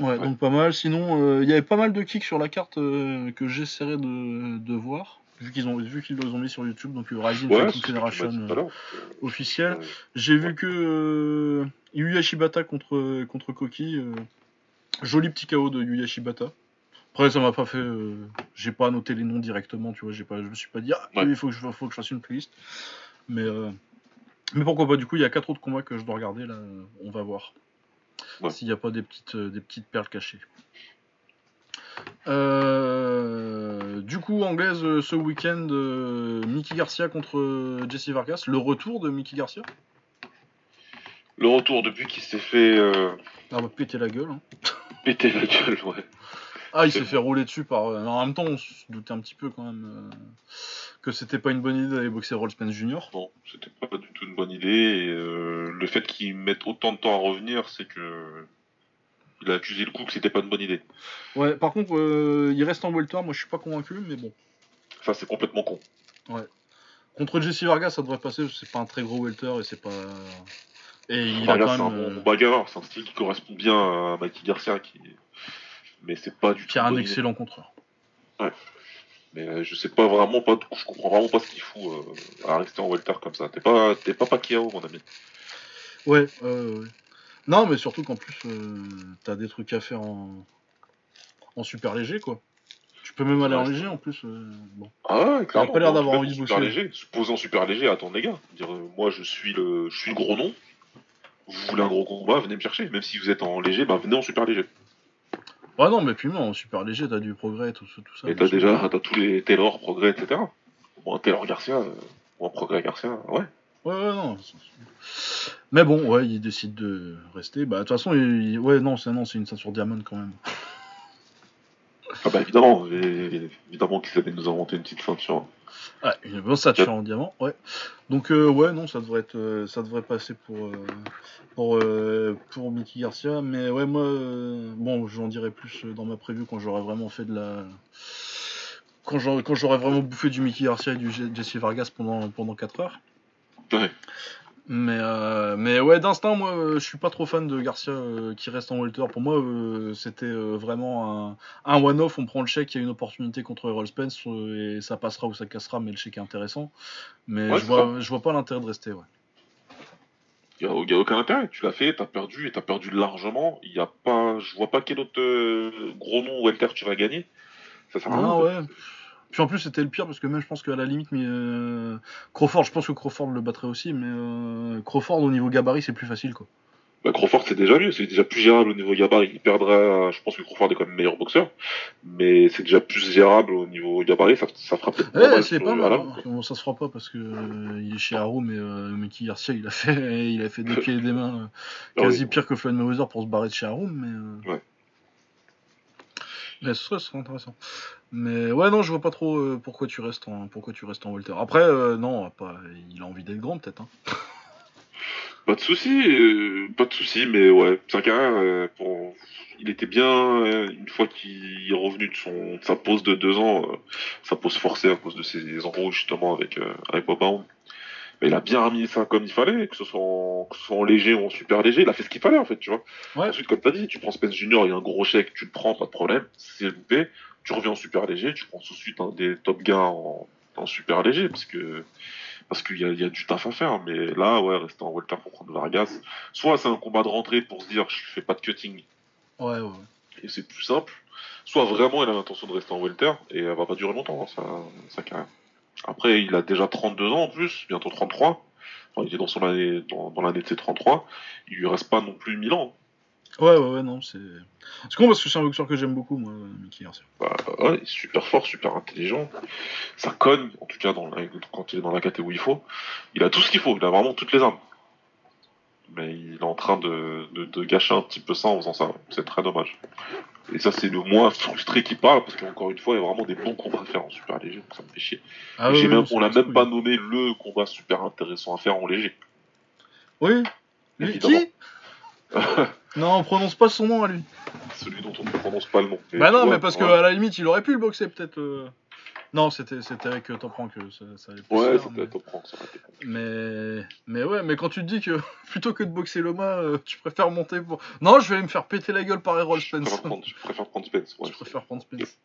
Ouais, donc pas mal. Sinon, euh, il y avait pas mal de kicks sur la carte euh, que j'essaierai de, de voir, vu qu'ils ont vu qu'ils les ont mis sur YouTube. Donc euh, Rising Ouais, Federation euh, à l'heure. officiel. Ouais. J'ai vu que euh, Yuya Shibata contre, contre Koki. euh, joli petit KO de Yuya Shibata. Après, ça m'a pas fait. j'ai pas noté les noms directement, tu vois. J'ai pas, je me suis pas dit, ah, il faut que, je, faut que je fasse une playlist. Mais, mais pourquoi pas, du coup, il y a quatre autres combats que je dois regarder, là. On va voir. Ouais. S'il n'y a pas des petites, euh, des petites perles cachées. Euh, du coup, anglaise, euh, ce week-end, euh, Mickey Garcia contre Jesse Vargas. Le retour de Mickey Garcia? Le retour depuis qu'il s'est fait euh, Ah, va péter la gueule. hein. péter la gueule, ouais. Ah, il C'est s'est fait rouler dessus par. euh, En même temps, on se doutait un petit peu quand même euh, que c'était pas une bonne idée d'aller boxer Roll Spence Jr. Non, c'était pas du tout une bonne idée. Et, euh, le fait qu'il mette autant de temps à revenir, c'est que il a accusé le coup que c'était pas une bonne idée. Ouais, par contre, euh, il reste en welter. Moi, je suis pas convaincu, mais bon. Enfin, c'est complètement con. Contre Jesse Vargas, ça devrait passer, c'est pas un très gros welter et c'est pas. Et il Vargas, a c'est quand un même. bon euh, bagarreur, c'est un style qui correspond bien à Mikey Garcia, qui... mais c'est pas du tout. qui a un excellent contreur. Mais euh, je sais pas vraiment pas, je comprends vraiment pas ce qu'il fout euh, à rester en welter comme ça. T'es pas, t'es pas Pacquiao, mon ami. Ouais, ouais, ouais, ouais. Non, mais surtout qu'en plus, euh, t'as des trucs à faire en... en super léger, quoi. Tu peux même aller en Ouais. léger en plus. euh, Bon. Ah ouais, clairement. pas l'air en d'avoir envie de super bosser. léger. Supposons super léger, attends les gars. Dire, euh, moi je suis le, je suis le gros nom. Vous voulez un gros combat, venez me chercher. Même si vous êtes en léger, bah venez en super léger. Ouais, non, mais puis moi, en super léger, t'as du progrès, tout, ça- tout ça. Et t'as déjà, t'as tous les Taylor, Progrès, etc. Bon, un Taylor Garcia, euh, ou un Progrès Garcia, ouais. Ouais, ouais, non. Mais bon, ouais, il décide de rester. Bah, de toute façon, il... ouais, non, c'est non, c'est une ceinture diamant quand même. Ah bah évidemment, évidemment qu'ils avaient nous inventer une petite ceinture. Ah, une bonne ceinture en diamant, ouais. Donc, euh, ouais, non, ça devrait être, euh, ça devrait passer pour, euh, pour, euh, pour Mickey Garcia. Mais ouais, moi, bon, j'en dirai plus dans ma preview quand j'aurai vraiment fait de la. Quand j'aurai vraiment bouffé du Mickey Garcia et du Je- Jesse Vargas pendant, pendant 4 heures. Ouais. Mais, euh, mais ouais, d'instinct, moi, euh, je suis pas trop fan de Garcia euh, qui reste en welter. Pour moi, c'était vraiment un, un one-off. On prend le chèque, il y a une opportunité contre Errol Spence et ça passera ou ça cassera, mais le chèque est intéressant. Mais Ouais, je, vois, je vois pas l'intérêt de rester. Ouais. Il y a, aucun intérêt. Tu l'as fait, t'as perdu, et t'as perdu largement. Y a pas, je vois pas quel autre gros nom welter tu vas gagner. Ça. Ah fait. Puis en plus, c'était le pire parce que même je pense qu'à la limite, mais euh, Crawford, je pense que Crawford le battrait aussi, mais euh, Crawford au niveau gabarit, c'est plus facile quoi. Bah, Crawford, c'est déjà mieux, c'est déjà plus gérable au niveau gabarit. Il perdra, je pense que Crawford est quand même meilleur boxeur, mais c'est déjà plus gérable au niveau gabarit, ça, ça fera peut-être Ouais, mal c'est pas mal. hein. ça se fera pas parce que euh, il est chez Haroum et euh, Mickey Garcia, il a fait, il a fait des pieds et des mains euh, Ah quasi oui. pire que Floyd Mayweather pour se barrer de chez Haroum, mais. euh, Ouais. Mais ce serait, intéressant. Mais ouais, non, je vois pas trop euh, pourquoi tu restes en, pourquoi tu restes en welter. Après, euh, non, pas, il a envie d'être grand peut-être. Hein. Pas de souci, euh, pas de souci, mais ouais, sa carrière, euh, pour... il était bien une fois qu'il est revenu de son sa pause de deux ans, sa pause forcée à cause de ses embrouilles justement avec avec Bob. Mais il a bien remis ça comme il fallait, que ce soit en, que ce soit en léger ou en super léger, il a fait ce qu'il fallait en fait, tu vois. Ouais. Ensuite, comme t'as dit, tu prends Spence Junior, il y a un gros chèque, tu le prends, pas de problème, c'est loupé, tu reviens en super léger, tu prends tout de suite un des top gains en, en super léger, parce que parce qu'il y a, il y a du taf à faire, mais là, ouais, rester en welter pour prendre Vargas, soit c'est un combat de rentrée pour se dire je fais pas de cutting Ouais, ouais. et c'est plus simple, soit vraiment il a l'intention de rester en welter et elle va pas durer longtemps hein, sa, sa carrière. Après, il a déjà 32 ans en plus, bientôt 33. Enfin, il est dans son année, dans, dans l'année de ses 33. Il lui reste pas non plus 1000 ans. Ouais, ouais, ouais, non, c'est. C'est con parce que c'est un boxeur que j'aime beaucoup, moi, Mickey Garcia. Bah, ouais, il est super fort, super intelligent. Ça cogne, en tout cas dans la- quand il est dans la catégorie où il faut. Il a tout ce qu'il faut, il a vraiment toutes les armes. Mais il est en train de, de, de gâcher un petit peu ça en faisant ça. C'est très dommage. Et ça, c'est le moins frustré qui parle, parce qu'encore une fois, il y a vraiment des bons combats à faire en super léger, donc ça me fait chier. Ah, même, on l'a même cool. pas nommé le combat super intéressant à faire en léger. Oui. Évidemment. qui Non, on prononce pas son nom à lui. Celui dont on ne prononce pas le nom. Bah non, vois, mais parce que ouais. à la limite, il aurait pu le boxer peut-être. euh. Non, c'était c'était avec euh, Top Rank que ça, ça allait plus Ouais, faire, c'était top rank, ça bon. mais... mais mais ouais, mais quand tu te dis que plutôt que de boxer Loma, euh, tu préfères monter pour. Non, je vais aller me faire péter la gueule par Errol Je Spence. préfère prendre, je préfère prendre Spence. Ouais, je préfère prendre Spence.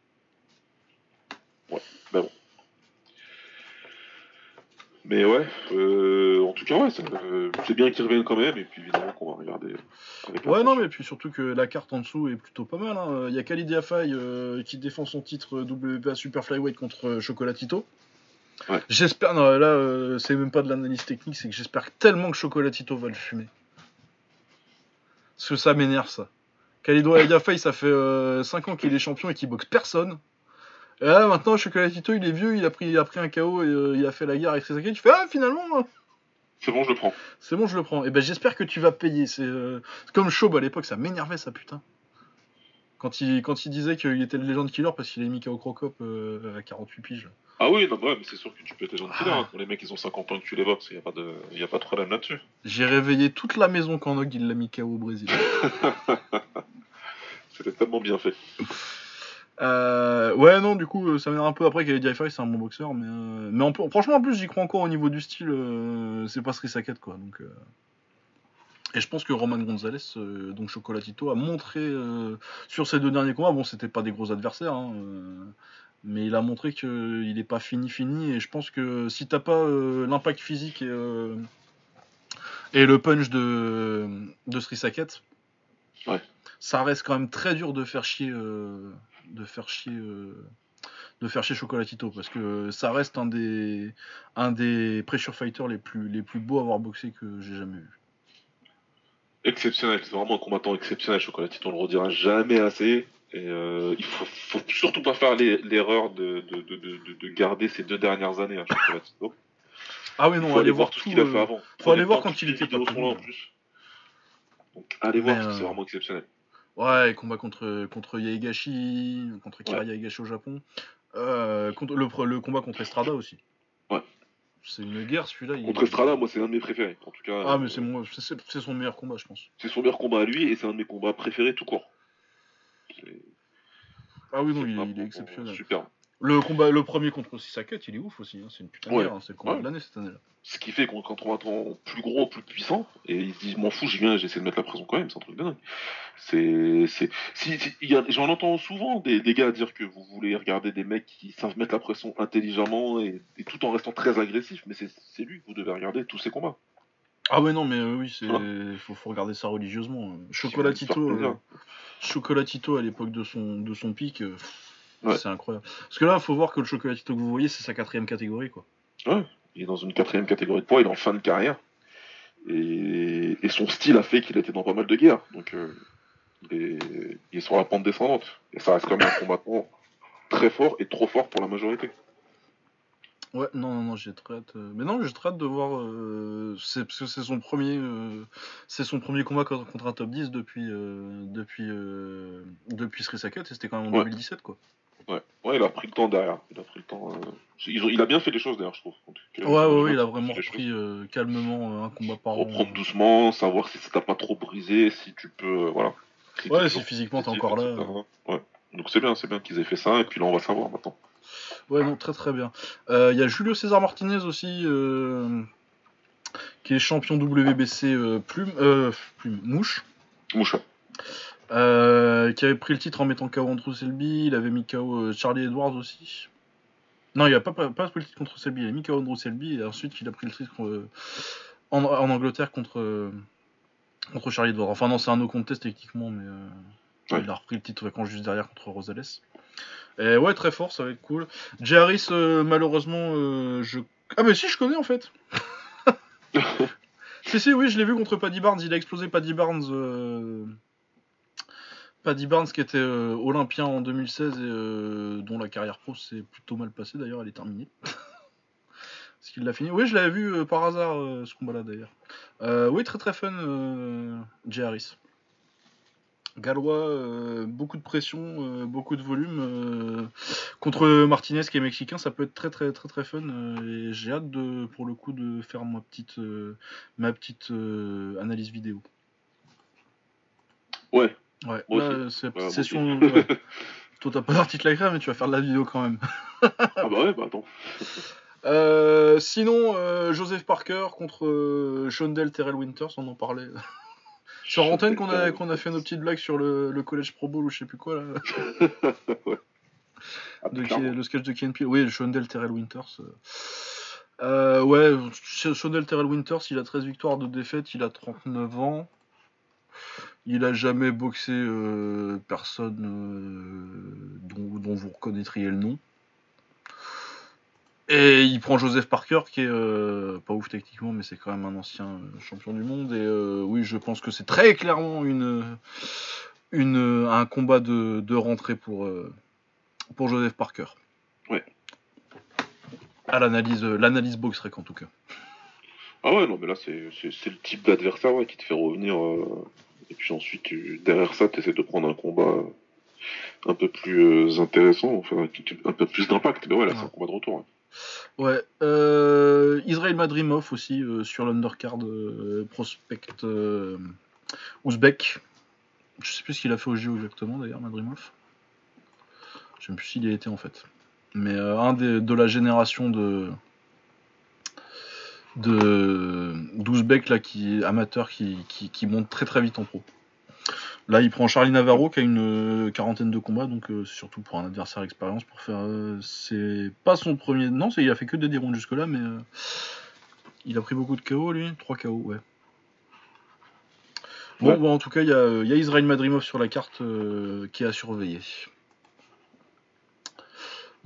Mais ouais, euh, en tout cas, ouais, euh, c'est bien qu'ils reviennent quand même, et puis évidemment qu'on va regarder. Avec Ouais, non, mais puis surtout que la carte en dessous est plutôt pas mal. hein. Il y a Khalid Afai euh, qui défend son titre WBA Super Flyweight contre euh, Chocolatito. Ouais. J'espère, non, là, c'est même pas de l'analyse technique, c'est que j'espère tellement que Chocolatito va le fumer. Parce que ça m'énerve, ça. Khalid Afai, ça fait 5 ans qu'il est champion et qu'il boxe personne. Et là, maintenant, Chocolatito, il est vieux, il a pris, il a pris un KO et euh, il a fait la guerre avec Sasaki. Tu fais, ah, finalement, euh, C'est bon, je le prends. c'est bon, je le prends. Et ben j'espère que tu vas payer. C'est euh, comme Shaub à l'époque, ça m'énervait ça putain. Quand il, quand il disait qu'il était le Legend Killer parce qu'il est mis KO Crocop euh, à 48 piges. Ah oui, non, bah ouais, mais c'est sûr que tu peux être les gens de killer, Ah. hein. Quand les mecs ils ont 50 ans que tu les boxes, il n'y a, pas de... y a pas de problème là-dessus. J'ai réveillé toute la maison quand Nog il l'a mis KO au Brésil. C'était tellement bien fait. Euh, ouais, non, du coup, ça m'énerve un peu après qu'Eddie Fire c'est un bon boxeur, mais, euh, mais en franchement, en plus, j'y crois encore au niveau du style. euh, c'est pas Sri Saket, quoi. Donc, euh. Et je pense que Roman Gonzalez, euh, donc Chocolatito, a montré euh, sur ces deux derniers combats, bon, c'était pas des gros adversaires, hein, euh, mais il a montré qu'il est pas fini, fini. Et je pense que si t'as pas euh, l'impact physique et, euh, et le punch de, de Sri Saket, Ouais. ça reste quand même très dur de faire chier, euh, de faire chier, euh, de faire chier Chocolatito parce que ça reste un des, un des pressure fighters les plus, les plus beaux à avoir boxé que j'ai jamais vu. Exceptionnel, c'est vraiment un combattant exceptionnel, Chocolatito, on le redira jamais assez. Et euh, il faut, faut surtout pas faire l'erreur de, de, de, de, de garder ces deux dernières années à Chocolatito. Ah oui non, faut aller voir voir tout ce qu'il a euh, fait avant. faut aller voir quand il était pas en plus. Donc allez voir, euh, c'est vraiment exceptionnel. Ouais, combat contre, contre Yaegashi, contre Kira Ouais. Yaegashi au Japon. Euh, contre, le, combat contre Estrada aussi. Ouais. C'est une guerre celui-là. il- Contre Estrada, moi c'est un de mes préférés. En tout cas, Ah, mais euh, c'est moi, c'est son meilleur combat, je pense. c'est son meilleur combat à lui et c'est un de mes combats préférés tout court. Ah oui, non, il, est- il est exceptionnel. Super. Le combat, le premier contre Sisaket, il est ouf aussi. hein, C'est une putain de Ouais. hein, c'est le combat Ouais. de l'année cette année-là. Ce qui fait qu'on quand on attend plus gros, plus puissant, et il se dit, m'en fous, j'y viens, j'essaie de mettre la pression quand même, c'est un truc de dingue. C'est, c'est, si, si- il y a- j'en entends souvent des, des gars dire que vous voulez regarder des mecs qui savent mettre la pression intelligemment et, et tout en restant très agressif, mais c'est, c'est lui que vous devez regarder tous ses combats. Ah ouais, non, mais euh, oui, c'est Voilà. faut, faut regarder ça religieusement. vous Chocolatito, euh, Chocolatito à l'époque de son, de son pic, euh, Ouais. c'est incroyable. Parce que là, faut voir que le Chocolatito que vous voyez, c'est sa quatrième catégorie, quoi. Il est dans une quatrième catégorie de poids, il est en fin de carrière. Et, et son style a fait qu'il était dans pas mal de guerres. Donc euh, il, est, il est sur la pente descendante. Et ça reste quand même un combattant très fort et trop fort pour la majorité. Ouais, non, non, non, j'ai très hâte. euh, Mais non, j'ai très hâte de voir. euh, c'est parce que c'est son premier, euh, c'est son premier combat contre contre un top 10 depuis, depuis, depuis Sri Saket, et c'était quand même en Ouais. 2017, quoi. Ouais. ouais, il a pris le temps derrière. Il a pris le temps. euh, il a bien fait les choses d'ailleurs, je trouve. Ouais, ouais, ouais, il a vraiment repris euh, calmement euh, un combat par an. Reprendre doucement, savoir si ça t'a pas trop brisé, si tu peux. voilà. Si Ouais, si physiquement t'es encore là. Ouais. Donc c'est bien, c'est bien qu'ils aient fait ça, et puis là on va savoir maintenant. Ouais, non, très très bien. Il y a Julio César Martinez aussi, qui est champion WBC euh, plume, euh, plume, mouche, Moucha. Euh, qui avait pris le titre en mettant KO Andrew Selby. Il avait mis KO euh, Charlie Edwards aussi. Non, il a pas, pas, pas pris le titre contre Selby, il a mis KO Andrew Selby et ensuite il a pris le titre euh, en, en Angleterre contre, contre Charlie Edwards. Enfin, non, c'est un no contest techniquement, mais euh, Ouais. il a repris le titre quand juste derrière contre Rosales. Et ouais, très fort, ça va être cool. Jay Harris, euh, malheureusement, je. Ah, mais si, je connais en fait. si, si, oui, je l'ai vu contre Paddy Barnes. Il a explosé Paddy Barnes. Paddy Barnes, qui était euh, olympien en 2016 et euh, dont la carrière pro s'est plutôt mal passée d'ailleurs, elle est terminée. Est-ce qu'il l'a fini Oui, je l'avais vu euh, par hasard ce combat-là d'ailleurs. Oui, très très fun, Jay Harris. Gallois, beaucoup de pression, beaucoup de volume. contre Martinez qui est mexicain, ça peut être très très très très fun. et j'ai hâte de, pour le coup de faire ma petite, ma petite analyse vidéo. Ouais. Ouais, là, c'est Ouais, session. ouais. Toi, t'as pas l'article à mais tu vas faire de la vidéo quand même. ah bah ouais, bah attends. Euh, sinon, euh, Joseph Parker contre euh, Shondell Terrell Winters, on en parlait. Sur antenne qu'on a, qu'on a fait nos petites blagues sur le, le College Pro Bowl ou je sais plus quoi là. ouais. Ah, De, le sketch de Ken Peel. Oui, Shondell Terrell Winters. Euh, ouais, Shondell Terrell Winters, il a 13 victoires de défaite, il a 39 ans. Il a jamais boxé euh, personne euh, dont, dont vous reconnaîtriez le nom. Et il prend Joseph Parker, qui est euh, pas ouf techniquement, mais c'est quand même un ancien euh, champion du monde. Et euh, oui, je pense que c'est très clairement une, une, un combat de, de rentrée pour, pour Joseph Parker. Ouais. À l'analyse, l'analyse box en tout cas. Ah ouais, non, mais là, c'est c'est- c'est le type d'adversaire ouais, qui te fait revenir. Euh, et puis ensuite, tu- derrière ça, tu essaies de prendre un combat un peu plus euh, intéressant, enfin, un peu plus d'impact. Mais ouais, là, c'est un combat de retour. ouais. Ouais. Euh, Israël Madrimov aussi euh, sur l'undercard euh, prospect euh, ouzbek. Je sais plus ce qu'il a fait au JO exactement d'ailleurs, Madrimov. Je sais même plus s'il y a été en fait. Mais euh, un des, de la génération de de d'Ouzbek là qui amateur qui, qui, qui monte très très vite en pro. Là, il prend Charlie Navarro qui a une euh, quarantaine de combats, donc euh, c'est surtout pour un adversaire expérience pour faire. euh, c'est pas son premier. Non, c'est- il a fait que des D rounds jusque-là, mais euh, il a pris beaucoup de KO lui. 3 KO, ouais. Bon, Ouais. bon, en tout cas, il y a, il y a Israël Madrimov sur la carte qui est à surveiller.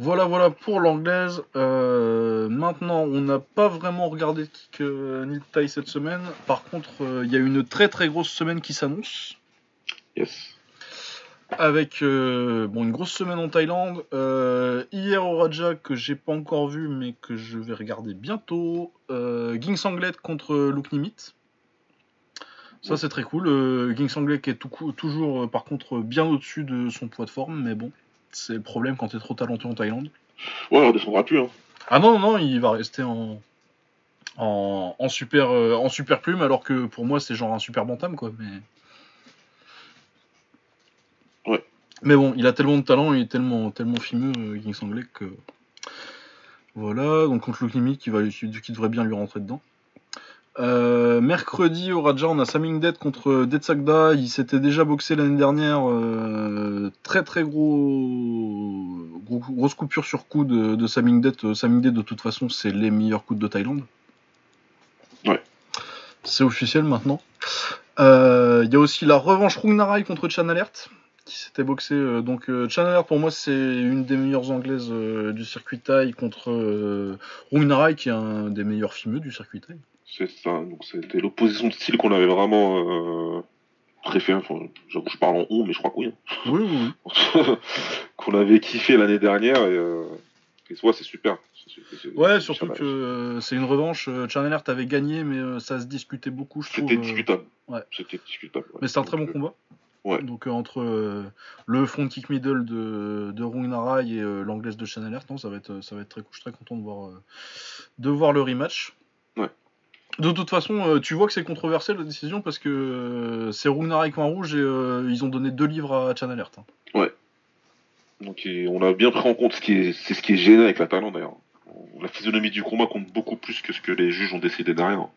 Voilà, voilà pour l'anglaise. Euh, maintenant, on n'a pas vraiment regardé kick euh, ni de taille cette semaine. Par contre, euh, il y a une très très grosse semaine qui s'annonce Yes. avec euh, bon, une grosse semaine en Thaïlande. Hier au Raja, que j'ai pas encore vu, mais que je vais regarder bientôt. Ging Sanglet contre Luke Nimit. Ça, c'est très cool. Ging Sanglet qui est tout toujours, par contre, bien au-dessus de son poids de forme, mais bon, c'est le problème quand t'es trop talentueux en Thaïlande. Ouais, on redescendra plus. Hein. Ah non, non, non, il va rester en, en, en super, euh, en super plume, alors que pour moi, c'est genre un super bantam, quoi. Mais... Ouais. Mais bon, il a tellement de talent, il est tellement, tellement fimeux, euh, King Sanglek, que. Voilà, donc contre Luke Limit qui, va, qui devrait bien lui rentrer dedans. Euh, mercredi au Raja, on a Saming Dead contre Detsagda. Il s'était déjà boxé l'année dernière. euh, très très gros, gros- grosse coupure sur coup de, de Saming. Euh, Saming Dead, de toute façon, c'est les meilleurs coups de Thaïlande. Ouais. C'est officiel maintenant. Euh, Il y a aussi la revanche Rungnarai contre Chan Alert qui s'était boxé. euh, donc euh, Chan Alert pour moi c'est une des meilleures anglaises euh, du circuit Thaï contre euh, Rungnarai qui est un des meilleurs fimeux du circuit Thaï. C'est ça. Donc c'était l'opposition de style qu'on avait vraiment euh, préféré. Enfin, j'avoue je parle en on, mais je crois que oui. hein. Oui, oui, qu'on avait kiffé l'année dernière. Et, euh, et ouais, c'est super. C'est- c'est- c'est- Ouais, c'est surtout que euh, c'est une revanche. euh, Chan Alert avait gagné, mais euh, ça se discutait beaucoup, je trouve. C'était discutable. ouais. C'était discutable. ouais. Mais c'était un très bon combat. Ouais. Donc euh, entre euh, le front kick middle de, de Rung Narai et euh, l'anglaise de Chan Alert, non, ça va être ça va être très cool. Je suis très content de voir de voir le rematch. Ouais. De toute façon, euh, tu vois que c'est controversé la décision parce que euh, c'est Rung Narai coin rouge et euh, ils ont donné deux livres à Chan Alert. hein. euh, Donc et on a bien pris en compte ce qui est, c'est ce qui est gênant avec la Thaïlande d'ailleurs. La physionomie du combat compte beaucoup plus que ce que les juges ont décidé derrière.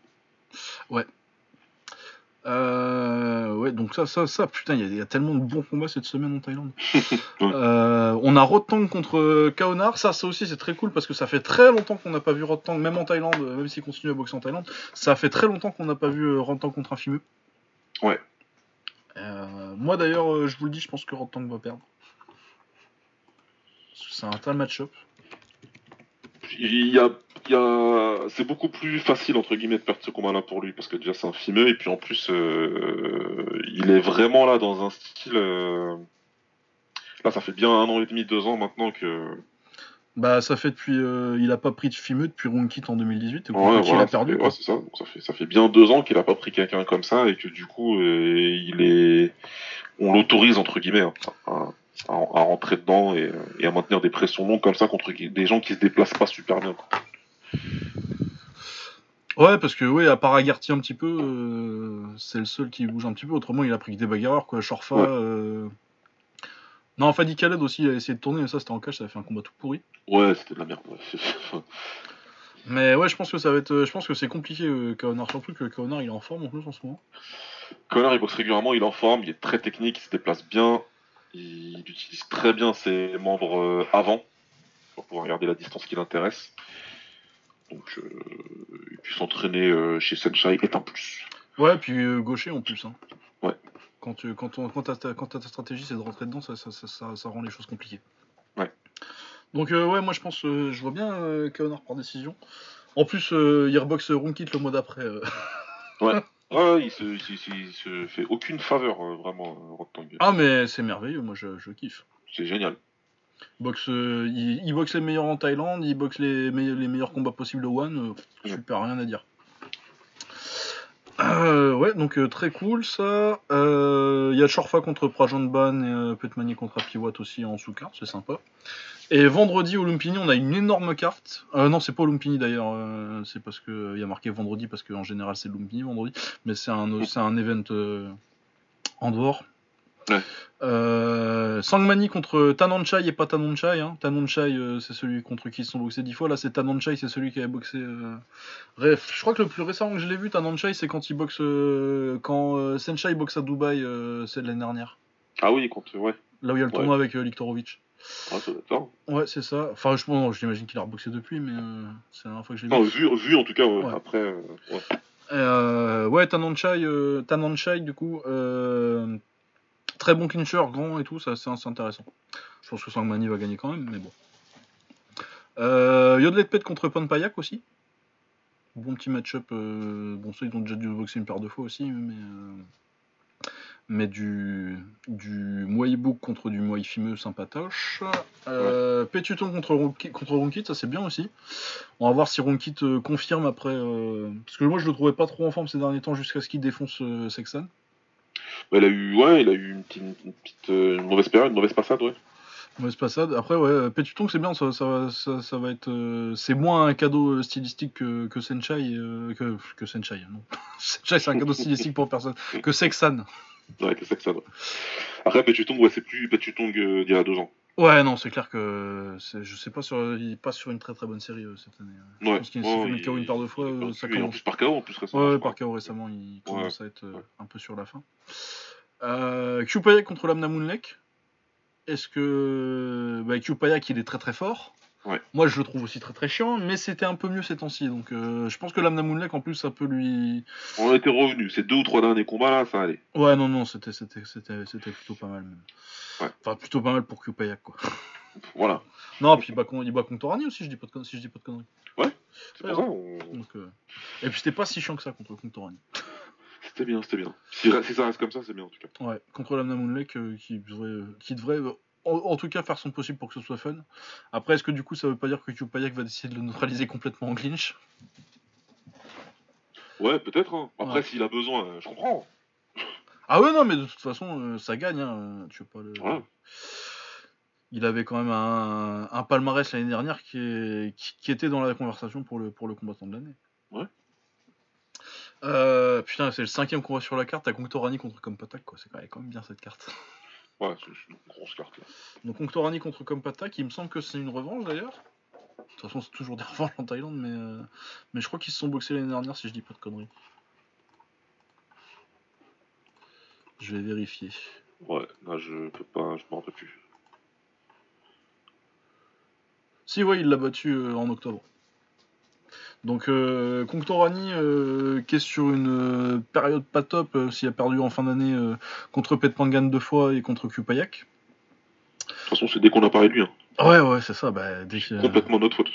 Euh, ouais, donc ça, ça, ça, putain, il y, a- il y a tellement de bons combats cette semaine en Thaïlande. Euh, on a Rotang contre Kaonar, ça, ça aussi c'est très cool parce que ça fait très longtemps qu'on n'a pas vu Rotang, même en Thaïlande, euh, même s'il continue à boxer en Thaïlande, ça fait très longtemps qu'on n'a pas vu euh, Rotang contre un fimeux. Ouais. Euh, moi d'ailleurs, euh, je vous le dis, je pense que Rotang va perdre. C'est un tas match-up. Il y a, a... c'est beaucoup plus facile entre guillemets de perdre ce combat-là pour lui parce que déjà c'est un fimeux et puis en plus euh, il est vraiment là dans un style. euh, Là, ça fait bien un an et demi, deux ans maintenant que. Bah, ça fait depuis. euh, il a pas pris de fimeux depuis Runkit en 2018, et Ouais, Runkit, il voilà, a perdu. fait- ouais, c'est ça. Donc ça fait, ça fait bien deux ans qu'il a pas pris quelqu'un comme ça et que du coup, il est, on l'autorise entre guillemets hein, à, rentrer dedans et, et à maintenir des pressions longues comme ça contre des gens qui se déplacent pas super bien. Ouais, parce que ouais, à part Agarty un petit peu, euh, c'est le seul qui bouge un petit peu. Autrement, il a pris que des bagarreurs, quoi. Chorfa. Ouais. euh, Non, Fadi Khaled aussi, il a essayé de tourner, mais ça c'était en cash, ça a fait un combat tout pourri. Ouais, c'était de la merde. ouais. Mais ouais, je pense que ça va être. Je pense que c'est compliqué, euh, Kaonar. Surtout que Kaonar il est en forme en plus en ce moment. Connor, il boxe régulièrement, il est en forme, il est très technique, il se déplace bien, il utilise très bien ses membres euh, avant pour pouvoir regarder la distance qui l'intéresse. Donc, euh, et puis s'entraîner euh, chez Sunshine est un plus. Ouais, puis euh, gaucher en plus. Hein. Ouais. Quand, tu, quand, on- quand, ta, quand ta stratégie c'est de rentrer dedans, ça, ça, ça, ça- rend les choses compliquées. Ouais. Donc ouais, moi je pense, je vois bien Kaonar par décision. En plus, euh, il reboxe Runkit le mois d'après. euh. Ouais, il se, il, se- il se fait aucune faveur, euh, vraiment, Rotang. Ah mais c'est merveilleux, moi je, je kiffe. C'est génial. Il boxe, euh, il, il boxe les meilleurs en Thaïlande, il boxe les, me- les meilleurs combats possibles au One. euh, super, rien à dire. Euh, ouais, donc euh, très cool ça. Il y a Chorfa contre Prajan Ban et Petmani contre Apiwat aussi en sous-carte, c'est sympa. Et vendredi au Lumpini, on a une énorme carte. Non, c'est pas au Lumpini d'ailleurs, c'est parce que il y a marqué vendredi parce qu'en général c'est Lumpini vendredi, mais c'est un, un event en dehors. Ouais. Euh, Sangmani contre Tananchai et pas Tananchai. Hein. Tananchai, euh, c'est celui contre qui ils se sont boxés dix fois. Là, c'est Tananchai, c'est celui qui avait boxé. euh, Bref, je crois que le plus récent que je l'ai vu, Tananchai, c'est quand il boxe. euh, quand euh, Senchai boxe à Dubaï, c'est de l'année dernière. Ah oui, contre. Ouais, Là où il y a le Ouais. tournoi avec Liktorovic. ah. Ouais, c'est ça. Enfin, je, bon, j'imagine qu'il a reboxé depuis, mais c'est la dernière fois que Non, vu. vu, vu en tout cas, ouais. Après. ouais. Ouais, Tananchai, euh, Tananchai, du coup, euh, très bon clincher, grand et tout, ça c'est intéressant. Je pense que Sangmani va gagner quand même, mais bon. Euh, contre Panpayak aussi. Bon petit match-up. euh, bon, ça, ils ont déjà dû boxer une paire de fois aussi, mais. euh, mais du, du Muay Book contre du Muay Fimeux sympatoche. Euh, Pétuton contre, contre Ronkit, ça c'est bien aussi. On va voir si Ronkit euh, confirme après. Parce que moi je le trouvais pas trop en forme ces derniers temps jusqu'à ce qu'il défonce Sexan. Bah, il a eu, ouais, il a eu une petite, une petite, euh, une mauvaise période, une mauvaise passade, ouais. Mauvaise passade. Après, ouais, euh, Pétuton c'est bien, ça, ça, va- ça, ça va être. euh, c'est moins un cadeau stylistique que, que Senchai. euh, que, que Senchai, non. Senchai c'est un cadeau stylistique pour personne. Que Sexan. Ouais, que ça va. Après, Petutong, ouais, c'est plus Petutong euh, d'il y a deux ans. Ouais, non, c'est clair que. Je sais pas, sur, il passe sur une très très bonne série euh, cette année. euh. Ouais. Je pense qu'il s'est ouais, fait mettre il- KO une paire de fois, il euh, ça En plus, par KO, en plus, récemment. Ouais, par KO récemment, il commence à être euh, un peu sur la fin. Euh, Kyupayak contre Lamna Moonlek. Est-ce que. Bah, Kyupayak, il est très très fort. Ouais. Moi, je le trouve aussi très très chiant, mais c'était un peu mieux ces temps-ci. Donc, euh, je pense que Lamna Moonlek, en plus, ça peut lui. On était revenu. Ces deux ou trois derniers combats là, ça allait. Ouais, non, non, c'était c'était- c'était- c'était plutôt pas mal même. Ouais. Enfin, plutôt pas mal pour Kyupayak, quoi. Voilà. Non, puis il bat, il bat Contorani aussi, je dis pas de, si je dis pas de conneries. C'est Ouais, pour ça. on- Donc, euh, Et puis, c'était pas si chiant que ça contre Contorani. C'était bien, c'était bien. Si, si ça reste comme ça, c'est bien en tout cas. Ouais, contre Lamna Moonlek euh, qui devrait, euh, qui devrait en, en tout cas faire son possible pour que ce soit fun. Après, est-ce que du coup ça veut pas dire que Kyupayak va décider de le neutraliser complètement en clinch Ouais, peut-être. hein. Après, Ouais. s'il a besoin, euh, je comprends. Ah ouais, non, mais de toute façon, euh, ça gagne. Hein, tu veux pas le... Ouais. Il avait quand même un, un palmarès l'année dernière qui, est- qui, qui était dans la conversation pour le, pour le combattant de l'année. Ouais. Euh, putain, c'est le cinquième combat sur la carte. T'as Conctorani contre Kompatak, quoi. C'est quand même bien cette carte. Ouais, c'est une grosse carte là. Donc Conctorani contre Kompatak, il me semble que c'est une revanche d'ailleurs. De toute façon, c'est toujours des revanches en Thaïlande, mais, euh, mais je crois qu'ils se sont boxés l'année dernière, si je dis pas de conneries. Je vais vérifier. Ouais, là, je peux pas, je m'en rappelle plus. Si, ouais, il l'a battu euh, en octobre. Donc, euh, Conctorani, euh, qui est sur une euh, période pas top, euh, s'il a perdu en fin d'année contre Petpangan deux fois et contre Kupayak. De toute façon, c'est dès qu'on a parlé de lui. Hein. Ouais, ouais, c'est ça. Bah, dès que- Complètement notre faute.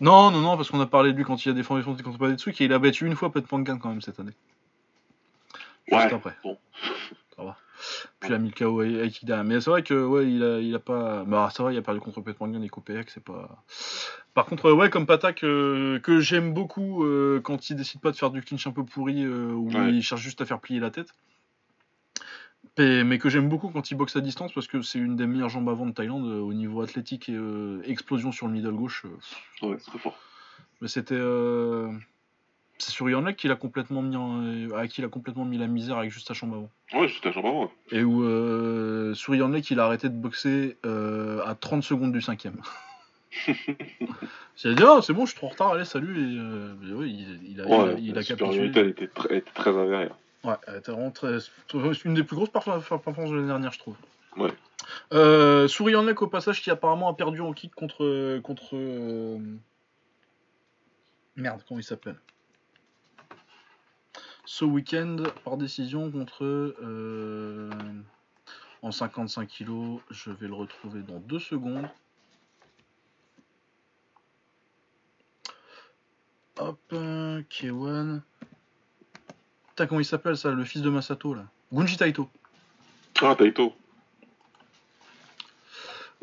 Non, non, non, parce qu'on a parlé de lui quand il a défendu son titre contre Padetsuki et il a battu une fois Petpangan quand même cette année. Juste Ouais, après. bon. Ça va. Puis il a mis le KO à Aikida. Mais c'est vrai que, ouais, il a, il a pas. Bah, c'est vrai, il a perdu contre Petpangan et Kopeyak, c'est pas. Par contre, ouais, comme Patak, euh, que j'aime beaucoup euh, quand il décide pas de faire du clinch un peu pourri, euh, où Ouais. il cherche juste à faire plier la tête. Mais, mais que j'aime beaucoup quand il boxe à distance parce que c'est une des meilleures jambes avant de Thaïlande euh, au niveau athlétique et euh, explosion sur le middle gauche. euh, Ouais, c'est très fort. mais c'était. Euh, C'est qu'il a complètement mis en- à qui il a complètement mis la misère avec juste sa chambre avant. Ouais, c'était un jambe avant. ouais. Et où euh, sur il a arrêté de boxer euh, à 30 secondes du cinquième. J'ai dit ah c'est bon je suis trop en retard allez salut et euh, ouais, il, il a, il a- Ouais, il a capitulé. elle était, très- elle était très avérée. Ouais, elle était vraiment très- c'est une des plus grosses perfor- performances de l'année dernière je trouve. Ouais. Euh, au passage qui apparemment a perdu en kick contre contre euh, merde comment il s'appelle? Ce week-end par décision contre euh, en 55 kilos. Je vais le retrouver dans deux secondes. Hop, euh, K1. Putain, comment il s'appelle ça, le fils de Masato là? Gunji Taito. Ah, Taito.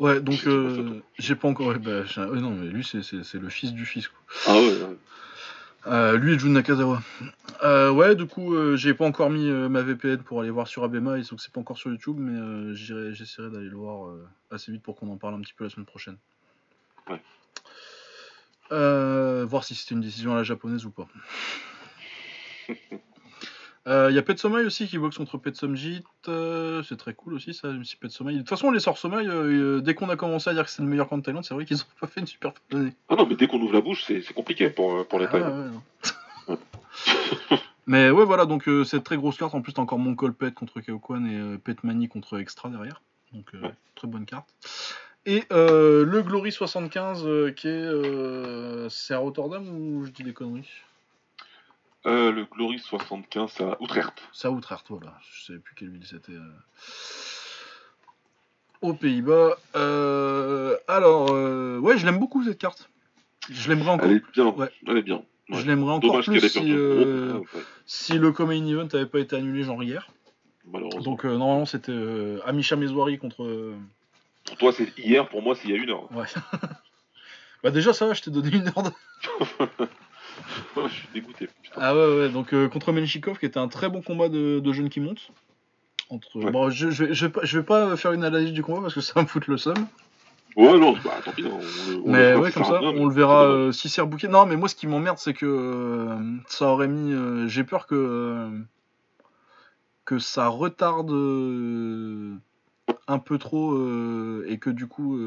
Ouais, donc euh, j'ai pas encore. ouais, bah, ouais, non, mais lui c'est le fils du fils quoi. Ah ouais, ouais. Euh, lui et Jun Nakazawa. Euh, ouais, du coup, euh, j'ai pas encore mis ma VPN pour aller voir sur Abema, et donc c'est pas encore sur YouTube, mais j'essaierai d'aller le voir assez vite pour qu'on en parle un petit peu la semaine prochaine. Ouais. Voir si c'était une décision à la japonaise ou pas. Euh, Il y a Pet Sommeil aussi qui boxe contre Pet Somjit. euh, c'est très cool aussi, ça, même si Pet Sommeil. De toute façon, les sorts Sommeil, euh, euh, dès qu'on a commencé à dire que c'est le meilleur camp de Thaïlande, c'est vrai qu'ils ont pas fait une super fin d'année. Ah non, mais dès qu'on ouvre la bouche, c'est c'est compliqué pour, euh, pour les Ah, ouais. Mais ouais, voilà, donc euh, cette très grosse carte. En plus, t'as encore Mongol Pet contre Kaokwan et euh, Pet Mani contre Extra derrière. Donc, euh, Ouais. très bonne carte. Et euh, le Glory 75 euh, qui est. euh, c'est à Rotterdam ou je dis des conneries? Euh, le Glory 75 c'est à Utrecht. C'est à Utrecht, voilà. Je sais plus quelle ville c'était. euh. Aux Pays-Bas. Euh, alors, euh, ouais, je l'aime beaucoup cette carte. Je l'aimerais encore. Elle est bien. Ouais. Elle est bien. Ouais. Je l'aimerais encore Dommage plus si. Ouais, ouais, si le Common Event n'avait pas été annulé genre hier. Malheureusement. Donc normalement c'était Amisha Mezouari contre. Pour toi, c'est hier. Pour moi, c'est il y a une heure. Ouais. bah déjà ça va, je t'ai donné une heure. De... je suis dégoûté. Putain. Ah ouais ouais, donc euh, contre Menchikov qui était un très bon combat de, de jeunes qui montent. Entre... Ouais. Bon, je, je, vais- je, vais pas- je vais pas faire une analyse du combat parce que ça va me foutre le seum. Ouais, non, bah tant pis. On, Mais ouais, comme ça, on le verra euh, si c'est rebooké. Non, mais moi, ce qui m'emmerde, c'est que euh, ça aurait mis. euh, J'ai peur que que ça retarde un peu trop et que du coup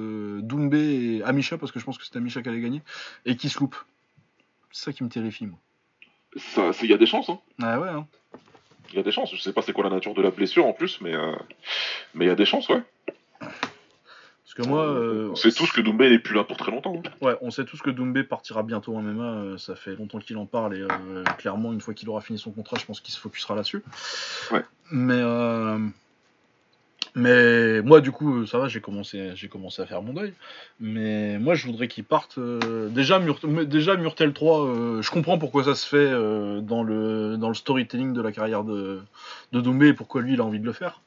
Doumbé et Amisha, parce que je pense que c'était Amisha qui allait gagner, et qui se loupe. C'est ça qui me terrifie, moi. Il y a des chances. Hein. Ah ouais. Hein. Il y a des chances. Je sais pas c'est quoi la nature de la blessure en plus, mais euh, mais il y a des chances, ouais. Parce que moi, euh, on sait tous que Doumbé n'est plus là pour très longtemps. hein. Ouais, on sait tous que Doumbé partira bientôt en MMA. euh, ça fait longtemps qu'il en parle et euh, clairement, une fois qu'il aura fini son contrat, je pense qu'il se focusera là-dessus. Ouais. Mais mais moi, du coup, ça va, j'ai commencé, commencé à faire mon deuil. Mais moi, je voudrais qu'il parte. euh, déjà, Mur- déjà Murtel 3, euh, je comprends pourquoi ça se fait euh, dans le dans le storytelling de la carrière de de Doumbé et pourquoi lui, il a envie de le faire.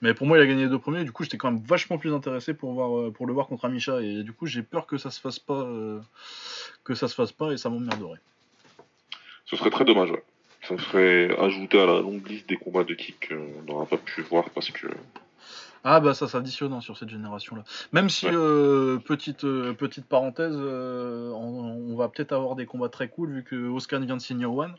Mais pour moi, il a gagné les deux premiers. Du coup, j'étais quand même vachement plus intéressé pour voir, pour le voir contre Amisha. Et du coup, j'ai peur que ça se fasse pas, que ça se fasse pas, et ça m'emmerderait. Ce serait très dommage, ouais. Ça serait ajouté à la longue liste des combats de kick qu'on n'aura pas pu voir parce que. Ah bah ça s'additionne hein, sur cette génération-là. Même si Ouais. euh, petite euh, petite parenthèse, euh, on, on va peut-être avoir des combats très cool vu que Oscar vient de signer One.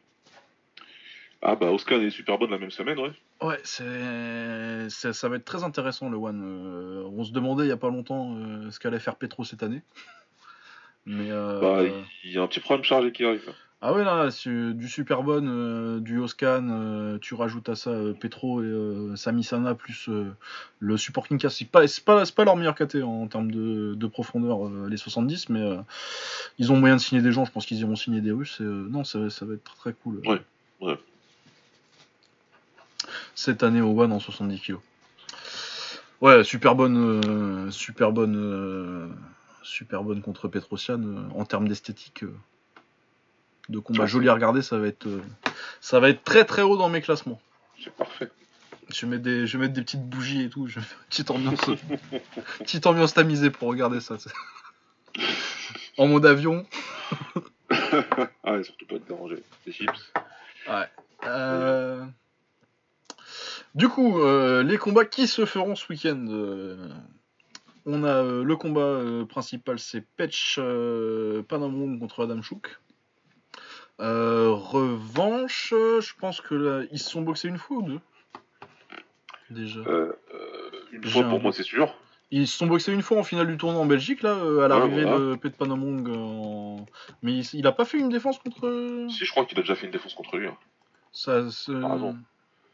Ah bah Oscar est super bonne la même semaine, ouais. Ouais, c'est c'est- ça va être très intéressant le One. Euh, on se demandait il y a pas longtemps euh, ce qu'allait faire Petro cette année. Mais euh, Bah il y a un petit problème chargé qui arrive. Ah ouais, là, c'est du Superbone, euh, du Oscan, euh, tu rajoutes à ça euh, Petro et euh, Samisana plus euh, le supporting cast. C'est pas, c'est pas, c'est pas leur meilleur KT en termes de, de profondeur, euh, les 70, mais euh, ils ont moyen de signer des gens. Je pense qu'ils iront signer des Russes. et, euh, non, ça, va- ça va être très, très cool. Ouais, ouais. Cette année au One en 70 kg. Ouais, super bonne, euh, super bonne, euh, super bonne contre Petrosian euh, en termes d'esthétique. De combat Ouais, joli à regarder, ça va être, euh, ça va être très très haut dans mes classements. C'est parfait. Je vais mettre des, je vais mettre des petites bougies et tout. Je vais faire une petite ambiance, petite ambiance tamisée pour regarder ça. En mode avion. ah et surtout pas te déranger. Des chips. Euh, Du coup, euh, les combats qui se feront ce week-end. euh, On a le combat principal, c'est Petch Panamung contre Adam Chouk. Euh, revanche, euh, je pense que là, ils se sont boxés une fois ou deux Déjà. Euh, euh, une fois pour moi c'est sûr. Ils se sont boxés une fois en finale du tournoi en Belgique, là, euh, à l'arrivée voilà. de Pet Panamung. en- Mais il, il a pas fait une défense contre. Si je crois qu'il a déjà fait une défense contre lui. hein. Ça, Pardon.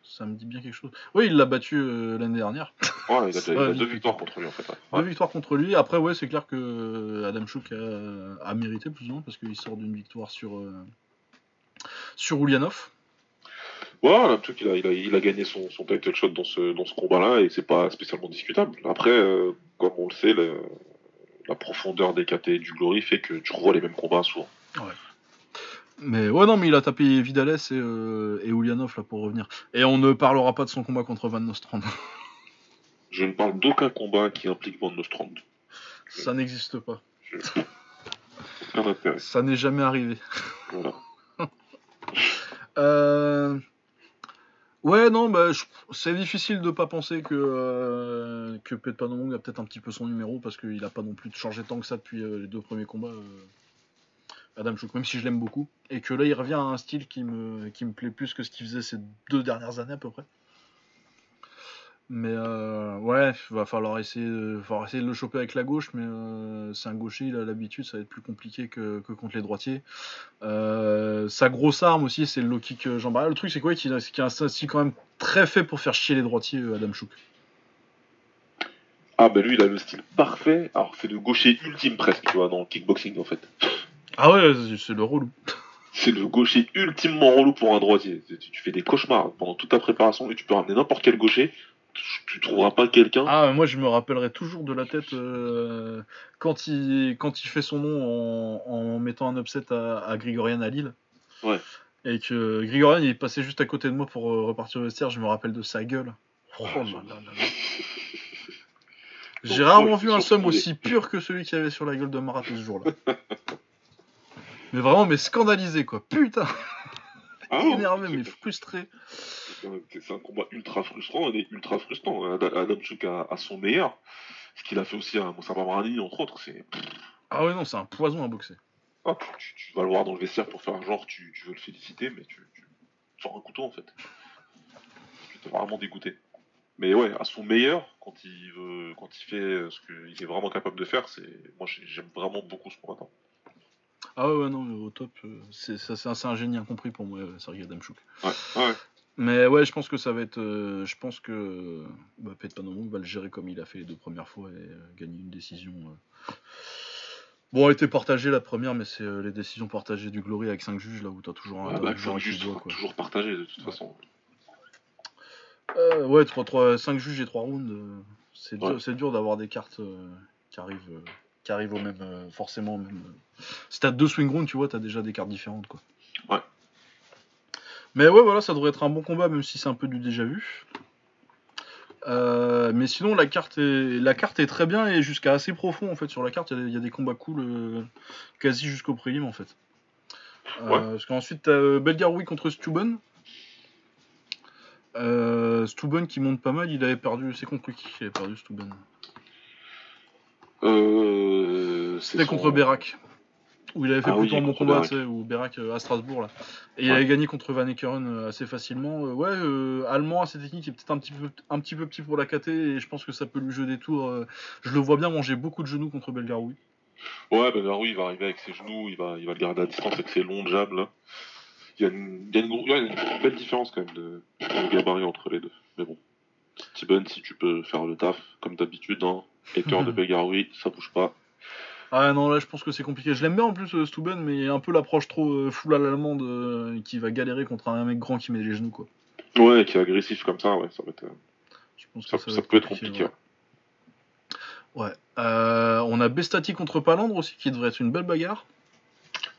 ça me dit bien quelque chose. Oui, il l'a battu euh, l'année dernière. Ouais, il a, il deux victoires contre lui en fait. ouais. Deux Ouais. victoires contre lui. Après, ouais, c'est clair que Adam Chouk a, a mérité plus ou moins parce qu'il sort d'une victoire sur euh, sur Ulyanov? Voilà, truc, il a, il a, il a gagné son, son title shot dans ce, dans ce combat-là et c'est pas spécialement discutable. Après, euh, comme on le sait, la profondeur des KT du Glory fait que tu revois les mêmes combats souvent. Mais ouais, non, mais il a tapé Vidales et, euh, et Ulyanov là pour revenir. Et on ne parlera pas de son combat contre Van Nostrand. Je ne parle d'aucun combat qui implique Van Nostrand. Ça n'existe pas. Je... Ça n'est jamais arrivé. Voilà. Euh, Ouais, non, bah, c'est difficile de pas penser que, euh, Panamong a peut-être un petit peu son numéro parce qu'il a pas non plus changé tant que ça depuis euh, les deux premiers combats. euh. Adam Chouk, même si je l'aime beaucoup. Et que là, il revient à un style qui me, qui me plaît plus que ce qu'il faisait ces deux dernières années à peu près. Mais euh, ouais, il va falloir essayer, de, falloir essayer de le choper avec la gauche, mais euh, c'est un gaucher, il a l'habitude, ça va être plus compliqué que, que contre les droitiers. Euh, sa grosse arme aussi, c'est le low kick euh, arrière. Le truc, c'est quoi qu'il a, un style quand même très fait pour faire chier les droitiers, euh, Adam Chouk? Ah, ben lui, il a le style parfait. Alors, c'est le gaucher ultime presque, tu vois, dans le kickboxing en fait. Ah ouais, c'est- c'est le relou. C'est le gaucher ultimement relou pour un droitier. Tu, tu fais des cauchemars pendant toute ta préparation et tu peux ramener n'importe quel gaucher. Tu, trouveras pas quelqu'un. Ah, moi je me rappellerai toujours de la tête euh, quand, il, quand il fait son nom en, en mettant un upset à, à Grigorian à Lille. Ouais. Et que Grigorian il est passé juste à côté de moi pour euh, repartir au vestiaire, je me rappelle de sa gueule. Oh là là là là. J'ai rarement vu un somme aussi pur que celui qu'il y avait sur la gueule de Marat ce jour-là. mais vraiment, mais scandalisé quoi. Putain, Ah, énervé, mais frustré. C'est- un combat ultra frustrant et ultra frustrant. Ad- Adam Chuk à, à son meilleur. Ce qu'il a fait aussi à Moussa Babrani, entre autres, c'est. Ah ouais, non, c'est un poison à boxer. Ah, tu, tu vas le voir dans le vestiaire pour faire un genre, tu, tu veux le féliciter, mais tu, tu sors un couteau en fait. Tu t'es vraiment dégoûté. Mais ouais, à son meilleur, quand il veut, quand il fait ce qu'il est vraiment capable de faire, c'est moi j'ai- j'aime vraiment beaucoup ce combattant. Ah ouais, ouais, non, mais au top, euh, c'est ça, c'est un, un génie incompris pour moi, euh, Sergei Adamchuk. Ouais, ouais. Mais ouais, je pense que ça va être. euh, je pense que bah, Petpanomou va le gérer comme il a fait les deux premières fois et euh, gagner une décision. euh. Bon, elle était partagée la première, mais c'est les décisions partagées du Glory avec 5 juges, là où t'as toujours un. T'as bah, toujours juge quoi. toujours partagé de toute façon. Ouais, 3, 3, 5 juges et 3 rounds, c'est dur, Ouais. dur d'avoir des cartes qui arrivent. qui arrivent au même, forcément au même. Si t'as deux swing rounds, tu vois, t'as déjà des cartes différentes, quoi. Ouais. Mais ouais, voilà, ça devrait être un bon combat, même si c'est un peu du déjà vu. Euh, mais sinon, la carte, est, la carte est très bien et jusqu'à assez profond en fait. Sur la carte, il y a des- il y, a des combats cool euh, quasi jusqu'au prélim en fait. Euh, Ouais. Parce qu'ensuite, t'as Belgaroui contre Stuben. Stuben qui monte pas mal, il avait perdu. C'est contre qui qu'il avait perdu Stuben C'était son- contre Berak. Où il avait fait Ah oui, plutôt un bon contre combat, tu sais, ou Berak euh, à Strasbourg là. Et il avait gagné contre Van Ekeren euh, assez facilement. Euh, ouais, euh, allemand assez technique, il est peut-être un petit peu un petit peu petit pour la KT et je pense que ça peut lui jouer des tours. je le vois bien manger beaucoup de genoux contre Belgaroui. Ouais, ben oui, il va arriver avec ses genoux, il va, il va le garder à distance avec ses longs jabs là. Il y a une, il y a une, gros- il y a une belle différence quand même de, de gabarit entre les deux. Mais bon, Steven, si tu peux faire le taf, comme d'habitude, hein, hater de Belgaroui, ça bouge pas. Ah non, là je pense que c'est compliqué. Je l'aime bien en plus euh, Stuben, mais il y a un peu l'approche trop euh, full à l'allemande euh, qui va galérer contre un mec grand qui met les genoux quoi. Ouais, qui est agressif comme ça, ouais, ça va être. Je pense Ça, que ça, ça va peut être compliqué. ouais. Ouais. Euh, on a Bestati contre Palandre aussi qui devrait être une belle bagarre.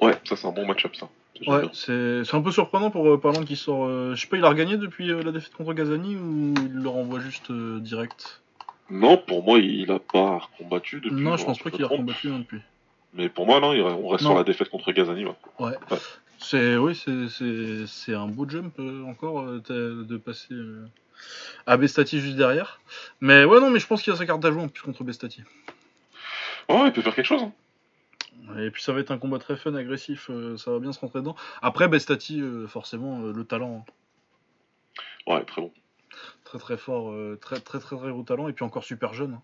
Ouais, ça c'est un bon match-up ça. Ouais, c'est c'est un peu surprenant pour euh, Palandre qui sort. euh, je sais pas, il a regagné depuis la défaite contre Gazani ou il le renvoie juste direct? Non, pour moi, il a pas combattu depuis. Non, je bon, pense pas qu'il a combattu hein, depuis. Mais pour moi, non, il- on reste Non. sur la défaite contre Gazani. Ouais. C'est oui, c'est- un beau jump euh, encore euh, de passer euh, à Bestati juste derrière. Mais ouais, non, mais je pense qu'il a sa carte à jouer en plus contre Bestati. Ouais, il peut faire quelque chose. hein. Et puis ça va être un combat très fun, agressif, ça va bien se rentrer dedans. Après, Bestati, forcément, le talent, hein. Ouais, très bon. Très très fort, euh, très très très très gros talent, et puis encore super jeune. hein.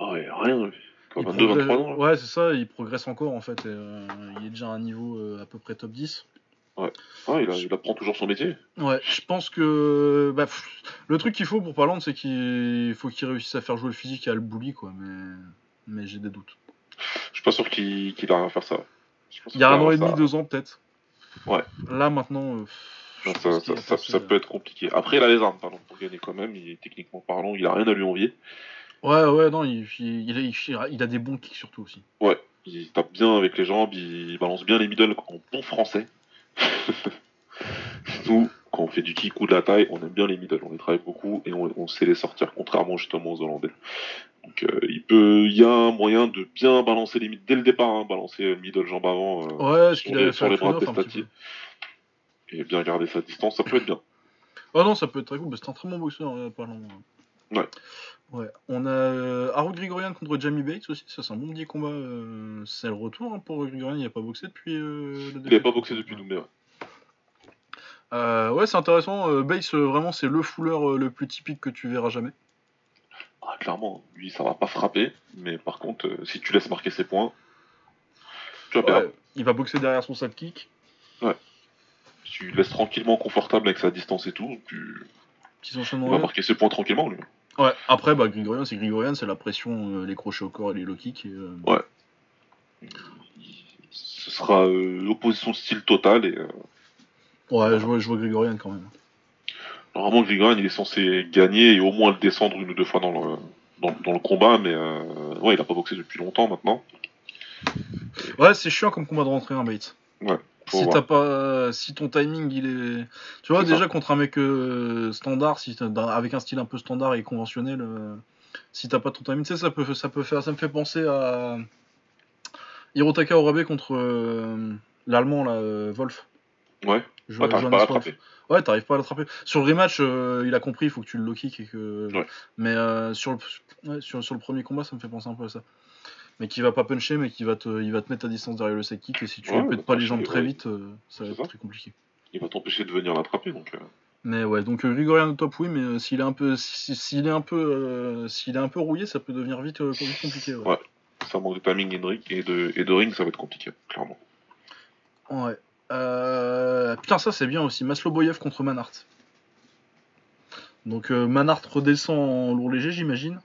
Ah ouais, rien. Quoi, Il 22, progresse- 23 ans. là. Ouais, c'est ça, il progresse encore en fait. et, euh, il est déjà à un niveau euh, à peu près top 10. Ah, il, a- il apprend toujours son métier. Ouais, je pense que bah, pff, le truc qu'il faut pour Paland, c'est qu'il faut qu'il réussisse à faire jouer le physique et à le bully, quoi. Mais, mais j'ai des doutes. Je suis pas sûr qu'il qu'il arrive à faire ça. Il y a un an et demi, ça. deux ans peut-être. Ouais. Là maintenant, euh, ça, euh, peut être compliqué. Après, il a les armes, pardon, pour gagner quand même. Il est techniquement parlant, il a rien à lui envier. Ouais, ouais, non, il, il, il a, il a- il a des bons kicks surtout aussi. Ouais, il tape bien avec les jambes, il balance bien les middle en bon français. Nous, quand on fait du kick ou de la taille, on aime bien les middle, on les travaille beaucoup et on, on sait les sortir, contrairement justement aux Hollandais. Donc euh, il peut, il y a un moyen de bien balancer les middle dès le départ, hein, balancer le middle jambe avant euh, Ouais, sur les- sur bras de et bien garder sa distance, ça peut être bien. Oh non, ça peut être très cool. c'est un très bon boxeur, euh, Paland. Ouais. Ouais. On a euh, Harold Grigorian contre Jamie Bates aussi. Ça, c'est un bon petit combat. euh, c'est le retour hein, pour Grigorian. Il n'a pas boxé depuis. euh, Il défaite. pas boxé depuis Doumbé, ouais. Euh, ouais, c'est intéressant. Euh, Bates, vraiment, c'est le fouleur le plus typique que tu verras jamais. Ah, clairement, lui, ça va pas frapper, mais par contre, si tu laisses marquer ses points, tu vas. Ouais, il va boxer derrière son sidekick. Tu laisses tranquillement confortable avec sa distance et tout, tu... Qui s'enchaîne il va marquer ses points tranquillement, lui. Ouais, après, bah, Grigorian, c'est Grigorian, c'est la pression, euh, les crochets au corps et les low kicks. et, euh, Ce sera euh, opposition de style totale, et euh, Ouais, je vois, je vois Grigorian quand même. normalement, Grigorian, il est censé gagner et au moins le descendre une ou deux fois dans le, dans, dans le combat, mais euh, ouais, il a pas boxé depuis longtemps maintenant. Ouais, c'est chiant comme combat de rentrer un Bates. Faut Si t'as pas, si ton timing il est, tu vois ça. déjà contre un mec euh, standard, si avec un style un peu standard et conventionnel, euh, si t'as pas ton timing, tu sais ça peut, ça peut faire, ça me fait penser à Hirotaka Orabe contre euh, l'allemand là, euh, Wolf. Ouais, Jo- ouais t'arrives pas à l'attraper. Ouais, t'arrives pas à l'attraper. Sur le rematch, euh, il a compris, il faut que tu le low kick et que. Ouais. Mais euh, sur, le... ouais, sur, sur le premier combat, ça me fait penser un peu à ça. Mais qui va pas puncher, mais qui va te, il va te mettre à distance derrière le side kick et si tu Ouais, lui pètes bah, pas les jambes très ouais. vite, euh, ça va être ça. très compliqué. Il va t'empêcher de venir l'attraper, donc... euh, Mais ouais, donc euh, Grigorian au top, oui, mais euh, s'il est un peu, si- s'il est un peu, euh, s'il est un peu rouillé, ça peut devenir vite, vite compliqué. Ouais. Ouais. ça manque de timing et de, ring- et de, et de ring, ça va être compliqué, clairement. Ouais. Euh, Putain, ça c'est bien aussi. Masloboyev contre Manhart. Donc euh, Manhart redescend en lourd léger, j'imagine.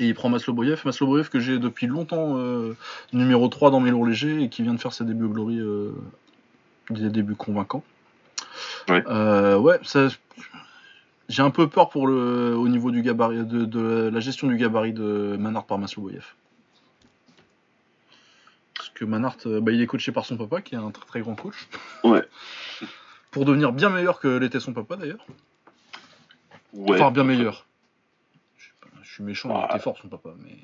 Et il prend Masloboyev. Masloboyev que j'ai depuis longtemps euh, numéro 3 dans mes lourds légers et qui vient de faire ses débuts au Glory, euh, des débuts convaincants. Ouais. Euh, ouais, ça. J'ai un peu peur pour le, au niveau du gabarit, de, de la gestion du gabarit de Manhart par Masloboyev. Parce que Manhart, euh, bah, il est coaché par son papa, qui est un très très grand coach. Ouais. Pour devenir bien meilleur que l'était son papa d'ailleurs. Ouais. enfin, bien meilleur. Je sais pas, je suis méchant, il Ah. était fort son papa, mais.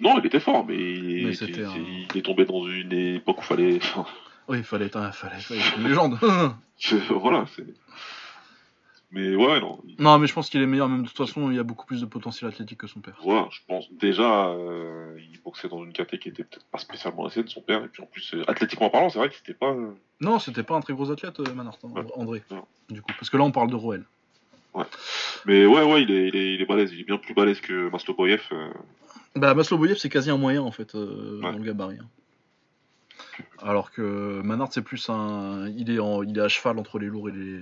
Non, il était fort, mais, il, Mais est- un- il tombé dans une époque où fallait... Oui, il fallait être, un- fallait, fallait être une légende. voilà, c'est... Mais ouais, non. il- non, mais je pense qu'il est meilleur, même de toute façon, il y a beaucoup plus de potentiel athlétique que son père. Voilà, je pense. Déjà, euh, il boxait dans une caté qui était peut-être pas spécialement assez de son père, et puis en plus, euh, athlétiquement parlant, c'est vrai que c'était pas... euh, Non, c'était pas un très gros athlète, euh, Manhart, hein, Ouais. André. Du coup, parce que là, on parle de Roel. Mais ouais, ouais, il est, il est, il est balèze, il est bien plus balèze que Masloboyev. euh, Bah, Masloboyev, c'est quasi un moyen en fait euh, Ouais. dans le gabarit. hein. Alors que Manhart, c'est plus un. Il est, en... il est à cheval entre les lourds et les.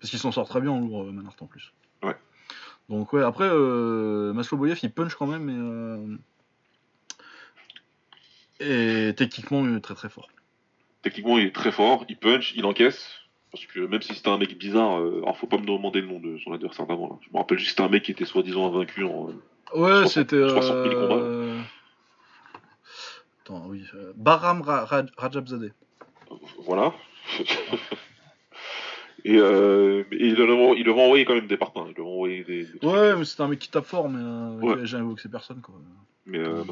Parce qu'il s'en sort très bien en lourd, euh, Manhart en plus. Ouais. Donc, ouais, après, euh... Masloboyev, il punch quand même, mais. Et techniquement, il est très très fort. Techniquement, il est très fort, il punch, il encaisse. Parce que même si c'était un mec bizarre, euh, alors faut pas me demander le nom de son adversaire d'avant. là. Je me rappelle juste c'était un mec qui était soi-disant invaincu en. euh, Ouais, 60 c'était. 60 000 combats. euh, Attends, oui. euh, Baram Ra- Ra- Rajabzadeh. voilà. et, euh, il, a envoyé quand même des parpaings. Des. des trucs. Ouais, mais c'était un mec qui tape fort, mais euh, Ouais. qui jamais quoi. Mais euh,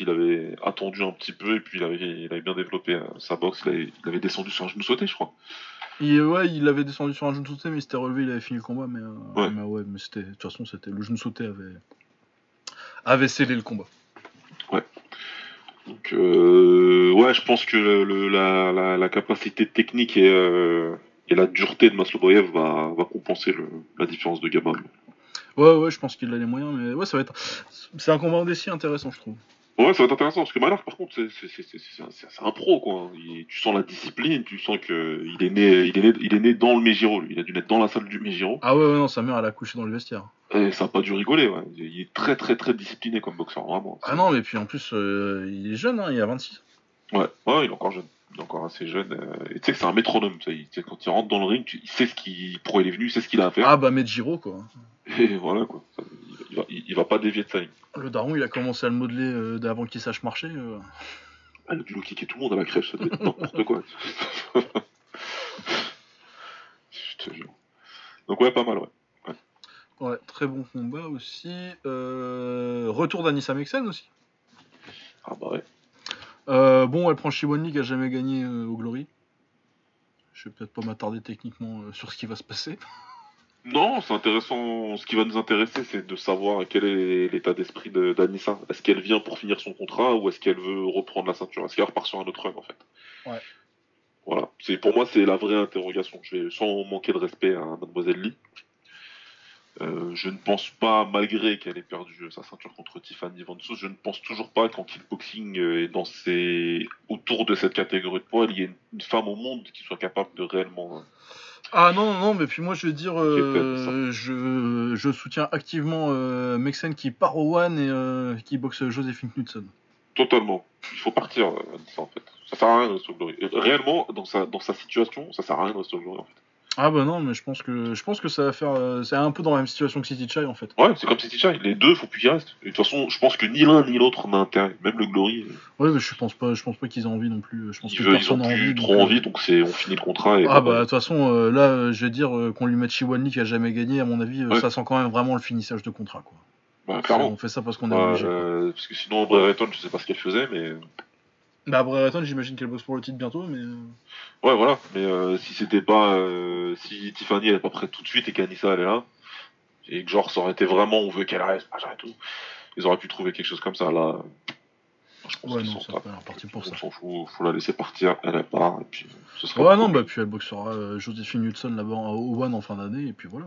il avait attendu un petit peu et puis il avait, il avait bien développé euh, sa boxe. Il avait, il avait descendu sur un genou sauté, je crois. Il, ouais, il avait descendu sur un genou sauté, mais il s'était relevé, il avait fini le combat, mais, euh, Ouais. mais ouais, mais c'était, de toute façon, c'était le genou sauté avait, avait scellé le combat. Donc, euh, ouais, je pense que le, la, la, la capacité technique et, euh, et la dureté de Masloboyev va, va compenser le, la différence de gabarit. Ouais, ouais, je pense qu'il a les moyens, mais ouais, ça va être, c'est un combat indécis intéressant, je trouve. Ouais, ça va être intéressant parce que Maillard, par contre, c'est un- pro, quoi. Il- tu sens la discipline, tu sens que il est né, il est né, il est né dans le Megiro, lui. Il a dû naître dans la salle du Megiro. Ah ouais, ouais, non, sa mère, elle a couché dans le vestiaire. Et ça a pas dû rigoler, ouais. Il est très, très, très discipliné comme boxeur, vraiment. Ah non, mais puis en plus, euh, il est jeune, hein, il a 26. Ouais, ouais, il est encore jeune. Il est encore assez jeune. euh, et tu sais que c'est un métronome, tu sais. Il- Quand il rentre dans le ring, tu- il sait ce qu'il, pourquoi il est venu, il sait ce qu'il a à faire. Ah bah, Medjiro, quoi. Et voilà, quoi. Ça, il, va, il, il va pas dévier de ça. Le daron, il a commencé à le modeler euh, avant qu'il sache marcher. euh. Ah, il a dû le kicker tout le monde à la crèche, ça n'importe quoi. Je te jure. Donc ouais, pas mal, ouais. Ouais, très bon combat aussi. Euh, Retour d'Anissa Mexen aussi. Ah bah ouais. Euh, bon, elle prend Shibonli qui a jamais gagné euh, au Glory. Je vais peut-être pas m'attarder techniquement sur ce qui va se passer. Non, c'est intéressant. Ce qui va nous intéresser, c'est de savoir quel est l'état d'esprit d'Anissa. Est-ce qu'elle vient pour finir son contrat ou est-ce qu'elle veut reprendre la ceinture? Est-ce qu'elle repart sur un autre run en fait? Ouais. Voilà. C'est pour moi, c'est la vraie interrogation. Je vais sans manquer de respect à Mademoiselle Lee. Euh, je ne pense pas, malgré qu'elle ait perdu sa ceinture contre Tiffany Van je ne pense toujours pas qu'en kickboxing et dans autour de cette catégorie de poids, il y ait une femme au monde qui soit capable de réellement hein, ah non, non, non, mais puis moi je veux dire, euh, je, je, soutiens activement euh, Mexen qui part au One et euh, qui boxe Joséphine Knudson. Totalement. Il faut partir, ça en fait. Ça sert à rien de rester au Glory. Réellement, dans sa, dans sa situation, ça sert à rien de rester au Glory en fait. Ah bah non, mais je pense que je pense que ça va faire. Euh, c'est un peu dans la même situation que City Chai en fait. Ouais, c'est comme City Chai. Les deux, faut plus qu'ils restent. Et de toute façon, je pense que ni l'un ni l'autre n'a intérêt. Même le Glory. Ouais, mais je pense pas. Je pense pas qu'ils aient envie non plus. Je pense ils que veulent, personne ils ont plus trop envie, donc c'est on finit le contrat. Et ah bah de toute façon, euh, là, je vais dire qu'on lui mette Chiwanli qui a jamais gagné. À mon avis, ça sent quand même vraiment le finissage de contrat quoi. Bah, clairement. On fait ça parce qu'on est obligé. parce que sinon, Brereton, je sais pas ce qu'elle faisait, mais. Bah Brereton, j'imagine qu'elle bosse pour le titre bientôt, mais. Euh. Ouais, voilà. Mais euh, si c'était pas, euh, si Tiffany elle est pas prête tout de suite et qu'Anissa elle est là, et que genre ça aurait été vraiment on veut qu'elle reste, machin et tout, ils auraient pu trouver quelque chose comme ça là. Je pense ouais, non, ça parti pour ça. fout, faut la laisser partir, elle part, et puis ce sera. Ouais, non, bah puis elle boxera Joséphine Hudson là-bas au One en fin d'année, et puis voilà.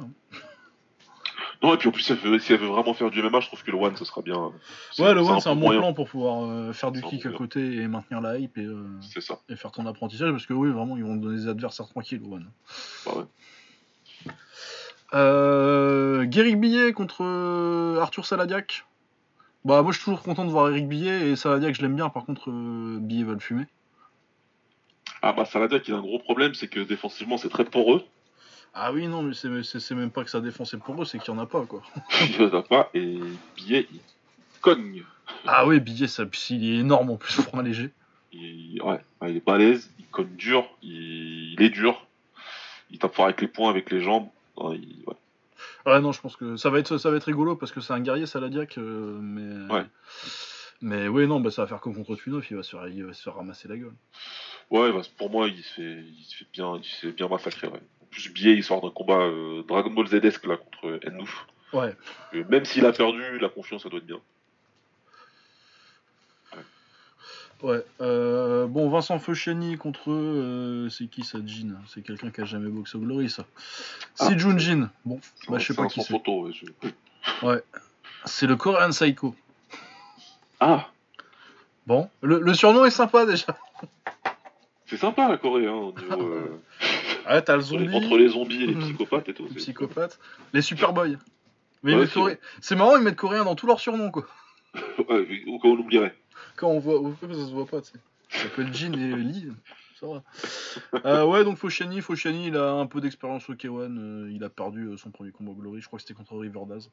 Non, et puis en plus, si elle, veut, vraiment faire du MMA, je trouve que le One, ce sera bien. Ouais, le One, c'est un, bon plan pour pouvoir euh, faire du kick à côté et maintenir la hype et, euh, ça. et faire ton apprentissage, parce que oui, vraiment, ils vont donner des adversaires tranquilles, le One. Bah ouais. Euh, Guéric Billet contre Arthur Saladiac. Bah, moi, je suis toujours content de voir Eric Billet et Saladiac, je l'aime bien, par contre, Billet va le fumer. Ah, bah, Saladiac, il a un gros problème, c'est que défensivement, c'est très poreux. Ah oui, non, mais c'est même pas que ça défense pour eux, c'est qu'il y en a pas, quoi. il y en a pas, et Billet, il cogne. Ah oui, Billet, ça, il est énorme en plus pour un léger. Il, ouais, il est balèze, il cogne dur, il, est dur, il tape fort avec les poings, avec les jambes. Ouais, ouais, non, je pense que ça va être, ça va être rigolo parce que c'est un guerrier, Saladiac, euh, mais. Ouais. Mais oui, non, bah, ça va faire comme contre Tunov, il va se faire, il va se faire ramasser la gueule. Ouais, bah, pour moi, il se fait, il se fait bien, il se fait bien massacrer, ouais plus biais, il sort d'un combat euh, Dragon Ball Z-esque là contre Ennouf. Ouais. même s'il a perdu, la confiance, ça doit être bien. Ouais. Euh, bon, Vincent Faucheni contre. Euh, c'est qui ça, Jin? C'est quelqu'un qui a jamais boxé au Glory, ça. Ah, c'est Jun Bon, bah, je sais pas qui c'est. photo, ouais. C'est le Korean Psycho. Ah Bon, le, surnom est sympa déjà. C'est sympa la Corée, hein. Ah, t'as le zombie. Entre les zombies et les psychopathes et tout. Les psychopathes. Les Superboys. Mais c'est marrant, ils mettent coréen dans tous leurs surnoms, quoi. ouais, ou quand on l'oublierait. Quand on voit, ça se voit pas, tu sais. Ça s'appelle Jean et Lee. Ça va. Euh, ouais, donc Fauchani, Fauchani, il a un peu d'expérience au K1. Euh, il a perdu euh, son premier combat Glory. Je crois que c'était contre Riverdaz.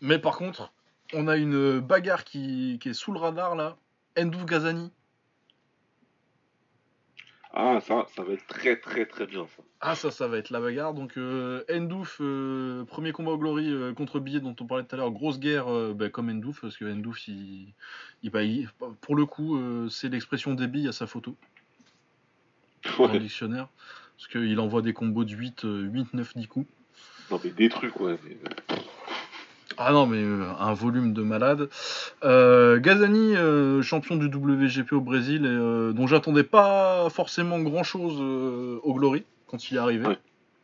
Mais par contre, on a une bagarre qui, qui est sous le radar là. Endouf Gazani ah, ça, ça va être très très très bien ça. Ah, ça, ça va être la bagarre. Donc, euh, Endouf, euh, premier combat au Glory euh, contre Billet dont on parlait tout à l'heure, grosse guerre bah, comme Endouf, parce que Endouf, il, bah, pour le coup, c'est l'expression des billes à sa photo. Dans le dictionnaire. Parce qu'il envoie des combos de 8, 8 9, 10 coups. Non, mais des trucs, ouais. Ah non, mais euh, un volume de malade. Euh, Gazani, euh, champion du WGP au Brésil, dont j'attendais pas forcément grand chose au Glory quand il est arrivé.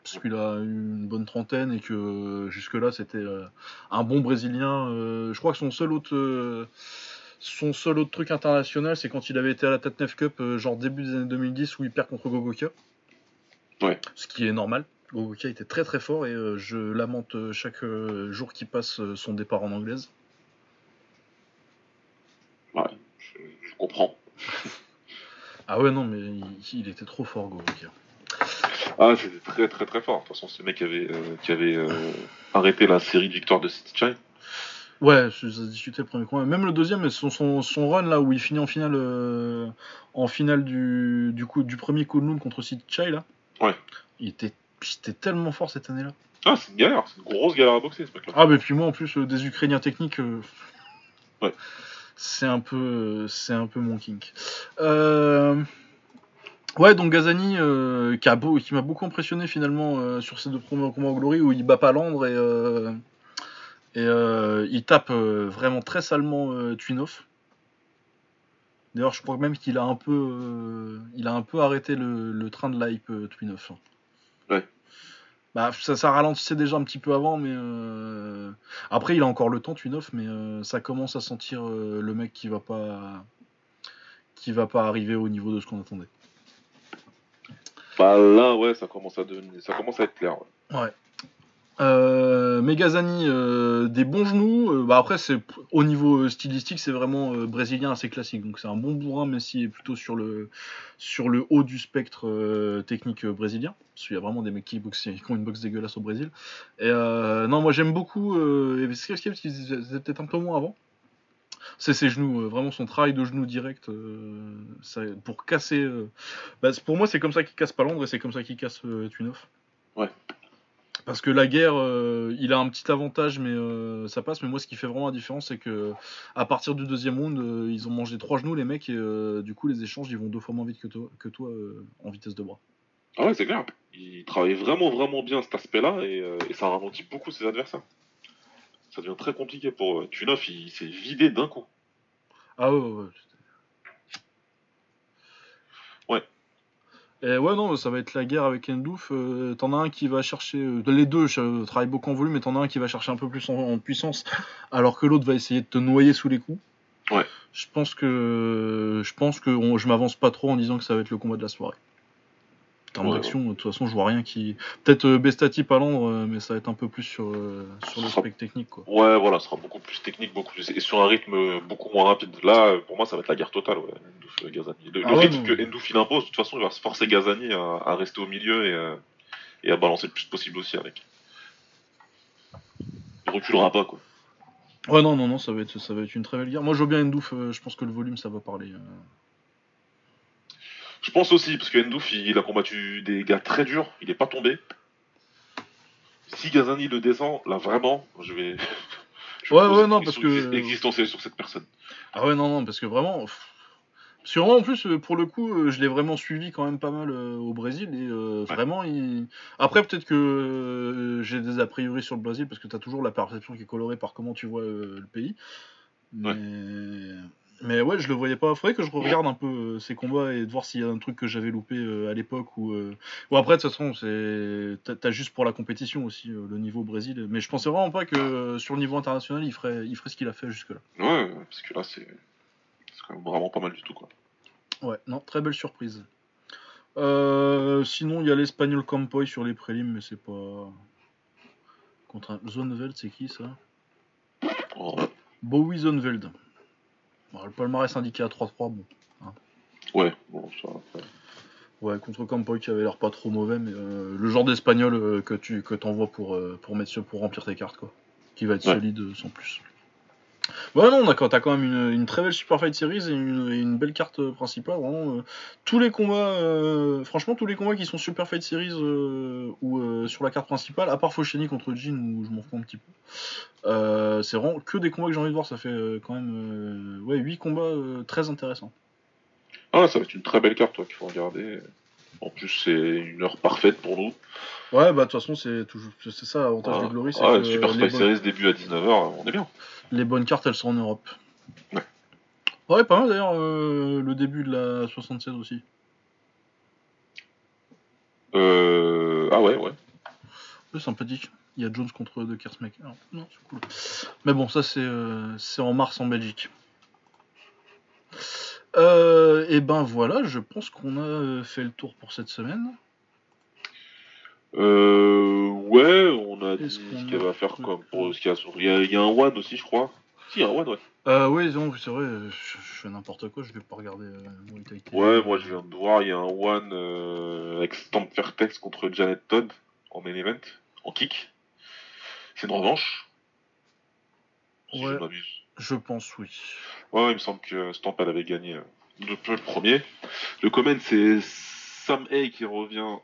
Parce qu'il a eu une bonne trentaine et que jusque-là c'était un bon Brésilien. je crois que son seul autre. son seul autre truc international, c'est quand il avait été à la Tatnef Cup, genre début des années 2010, où il perd contre Gogoka. Ouais. Ce qui est normal. Gogokia était très très fort et euh, je lamente euh, chaque euh, jour qui passe son départ en anglaise. Ouais, je, comprends. ah ouais, non, mais il, était trop fort, Gogokia. Ah, c'était très très très fort. De toute façon, c'est le mec qui avait, qui avait arrêté la série de victoires de City. Ouais, ça discuté le premier combat. Même le deuxième, son, son, son, run là où il finit en finale, en finale du, du, coup, du premier Kunlun contre City Child là. Ouais. Il était J'étais tellement fort cette année-là. Ah, c'est une galère, c'est une grosse galère à boxer ce mec-là. Ah, mais puis moi en plus, euh, des Ukrainiens techniques. Euh, ouais. C'est un peu, c'est un peu mon kink. Euh, Ouais, donc Gazani, euh, qui, a beau- qui m'a beaucoup impressionné finalement euh, sur ces deux premiers combats au Glory où il bat pas Landre et, euh, et euh, il tape euh, vraiment très salement euh, Twinoff. D'ailleurs, je crois même qu'il a un peu, euh, il a un peu arrêté le, le train de l'hype euh, Twinoff. Ouais. Bah, ça, ça ralentissait déjà un petit peu avant, mais euh, après il a encore le temps Twinoff, mais euh, ça commence à sentir euh, le mec qui va pas, qui va pas arriver au niveau de ce qu'on attendait. Bah là, ouais, ça commence à devenir, ça commence à être clair. ouais. Ouais. Euh, Megazani, euh, des bons genoux. euh, bah après, c'est au niveau euh, stylistique, c'est vraiment brésilien assez classique. Donc c'est un bon bourrin, mais si plutôt sur le haut du spectre technique brésilien. Parce qu'il y a vraiment des mecs qui, ont une boxe dégueulasse au Brésil. Et non, moi j'aime beaucoup. Et ce peut-être un peu moins avant. C'est ses genoux, vraiment son travail de genoux direct, pour casser. bah, pour moi, c'est comme ça qu'il casse Palandre et c'est comme ça qu'il casse Twinoff. Ouais. Parce que la guerre, euh, il a un petit avantage, mais euh, ça passe. Mais moi, ce qui fait vraiment la différence, c'est que à partir du deuxième round, euh, ils ont mangé trois genoux, les mecs, et du coup, les échanges, ils vont deux fois moins vite que toi, que toi en vitesse de bras. Ah ouais, c'est clair. Il travaille vraiment, vraiment bien cet aspect-là et, et ça ralentit beaucoup ses adversaires. Ça devient très compliqué pour Tunov, il s'est vidé d'un coup. Ah ouais. ouais. Ouais. Et ouais, non, ça va être la guerre avec Endouf. Euh, t'en as un qui va chercher. euh, les deux euh, travaillent beaucoup en volume, mais t'en as un qui va chercher un peu plus en, en puissance, alors que l'autre va essayer de te noyer sous les coups. Ouais. Je pense que. Je pense que on- je m'avance pas trop en disant que ça va être le combat de la soirée. En termes Ouais, d'action, de toute façon, je vois rien qui. Peut-être euh, Bestati pas Londres, euh, mais ça va être un peu plus sur, euh, sur le spectre technique, quoi. Ouais, voilà, ce sera beaucoup plus technique, beaucoup plus... et sur un rythme beaucoup moins rapide. Là, pour moi, ça va être la guerre totale, ouais, Endouf, Gazani. Le, le Ah ouais, rythme que Endouf il impose, de toute façon, il va se forcer Gazani à, à rester au milieu et, et à balancer le plus possible aussi avec. Il reculera pas, quoi. Ouais, non, non, non, ça va être, ça va être une très belle guerre. Moi, je vois bien Endouf, je pense que le volume, ça va parler. euh. Je pense aussi, parce que Endouf, il, a combattu des gars très durs, il est pas tombé. Si Gazani le descend, là vraiment, je vais. je Ouais, vais ouais, non, parce que- existentielle sur cette personne. Ah ouais, non, non, parce que vraiment. Parce que vraiment, en plus, euh, pour le coup, euh, je l'ai vraiment suivi quand même pas mal euh, au Brésil. Et euh, vraiment, il... Après, peut-être que j'ai des a priori sur le Brésil, parce que t'as toujours la perception qui est colorée par comment tu vois le pays. Mais... Mais ouais, je le voyais pas. Faudrait que je regarde un peu euh, ces combats et de voir s'il y a un truc que j'avais loupé euh, à l'époque. Ou euh, ou après, de toute façon, c'est t'as- juste pour la compétition aussi le niveau au Brésil. Mais je pensais vraiment pas que sur le niveau international, il ferait, il ferait ce qu'il a fait jusque-là. Ouais, parce que là, c'est. C'est quand même vraiment pas mal du tout, quoi. Ouais, non, très belle surprise. Euh, sinon, il y a l'espagnol Campoy sur les prélims, mais c'est pas. Contre un Zoneveld, c'est qui ça? Oh, Bowie Zoneveld. Le palmarès indiqué à 3-3, bon. ouais, bon, ça. après. Ouais, contre Campoy qui avait l'air pas trop mauvais, mais euh, le genre d'espagnol euh, que tu que t'envoies pour, euh, pour, remplir tes cartes, quoi. Qui va être Ouais. solide sans plus. Ouais, non, t'as quand même une, très belle Super Fight Series et une, belle carte euh, principale. Vraiment, euh, tous les combats, euh, franchement, tous les combats qui sont Super Fight Series euh, ou sur la carte principale, à part Faucheni contre Jin où je m'en fous un petit peu, c'est vraiment que des combats que j'ai envie de voir. Ça fait quand même ouais, 8 combats très intéressants. Ah, ça va être une très belle carte, toi, qu'il faut regarder. En plus, c'est une heure parfaite pour nous. Ouais, bah de toute façon, c'est toujours c'est ça l'avantage des Glory, c'est ah, que Super bonnes, Series début à 19h, on est bien. les bonnes cartes elles sont en Europe. Ouais. Ouais, pas mal d'ailleurs euh, le début de la 76 aussi. Euh... Ah ouais, ouais. C'est sympathique. Il y a Jones contre De Kersmaker. Ah, Non, c'est cool. Mais bon, ça c'est euh, c'est en mars en Belgique. Euh, et ben voilà, je pense qu'on a fait le tour pour cette semaine. Euh... Ouais, on a dit ce qu'elle a va faire truc, comme pour ce qu'il y a. Il y a, il y a un One aussi, je crois. Si, il y a un One, ouais. Euh, oui, c'est vrai, je, je fais n'importe quoi, je vais pas regarder euh. Ouais, moi je viens de voir, il y a un One euh, avec Stamp Fairtex contre Janet Todd en main event, en kick. C'est une revanche. Si Ouais. je. Je pense, oui. Ouais, il me semble que Stamp elle avait gagné euh, le, le premier. Le comment c'est Sam Hay qui revient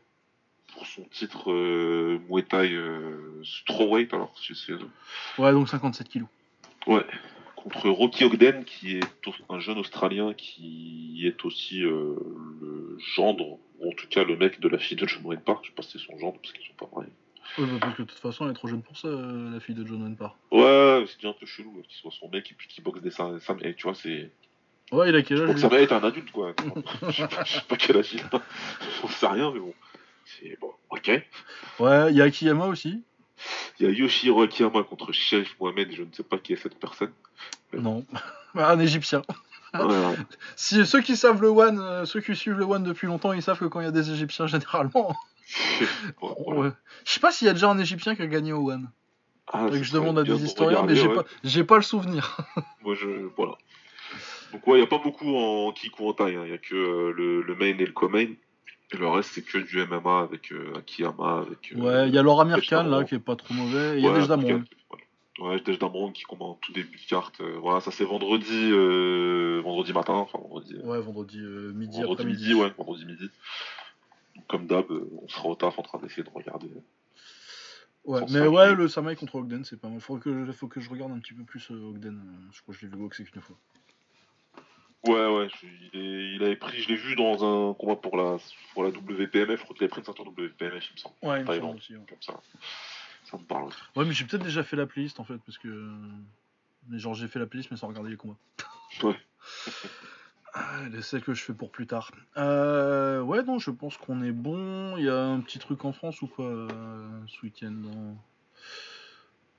pour son titre euh, Muay Thai euh, strawweight alors si c'est Ouais, donc 57 kilos. ouais contre Rocky Ogden, qui est un jeune Australien qui est aussi euh, le gendre, ou en tout cas le mec de la fille de John Wayne Park. Je sais pas si c'est son gendre parce qu'ils sont pas mariés. Bah, parce que de toute façon, elle est trop jeune pour ça, euh, la fille de John Wayne. Ouais, c'est un peu chelou qu'il soit son mec et puis qu'il boxe des seins. Et tu vois, c'est. Ouais, il a quel âge lui ça va être un adulte, quoi. je sais pas, je sais pas quel âge il a. J'en sais rien, mais bon. C'est bon, ok. Ouais, il y a Akiyama aussi. Il y a Yoshiro Akiyama contre Sheriff Mohamed, je ne sais pas qui est cette personne. Non. un égyptien. Ouais. Si ceux qui savent le One, euh, ceux qui suivent le One depuis longtemps, ils savent que quand il y a des Égyptiens, généralement. Bon, voilà. Ouais. Je sais pas s'il y a déjà un Égyptien qui a gagné au One. Ah, que je demande à des de historiens, mais j'ai ouais. pas, le souvenir. Moi, je. Voilà. Donc, ouais, il n'y a pas beaucoup en kick ou en taille. Il n'y a que euh, le, le main et le co-main. Et le reste, c'est que du MMA avec euh, Akiyama. Avec, euh, Ouais, il y a Laura Mirkan là qui est pas trop mauvais. Il y a Dej Damron. Ouais, Dej Damron qui combat en tout début de carte. euh, voilà, ça c'est vendredi, vendredi matin, enfin vendredi, Ouais, vendredi midi vendredi après-midi. midi, ouais, vendredi midi. Comme d'hab, euh, on sera au taf en train d'essayer de regarder. Ouais, mais ouais, le Samaï contre Ogden, c'est pas mal. Faut que, je- faut que je regarde un petit peu plus euh, Ogden. euh, Je crois que je l'ai vu boxer qu'une fois. Ouais, ouais, je- il, est- il avait pris, je l'ai vu dans un combat pour la, pour la WPMF, je crois qu'il avait pris une ceinture WPMF, il me semble. Ouais, il me Thaïlande, semble aussi. Ouais. comme ça. Ça me parle. Ouais, mais j'ai peut-être déjà fait la playlist en fait, parce que. Mais genre, j'ai fait la playlist, mais sans regarder les combats. Ouais. Ah, C'est que je fais pour plus tard. Euh, ouais, non, je pense qu'on est bon. Il y a un petit truc en France ou pas euh, ce week-end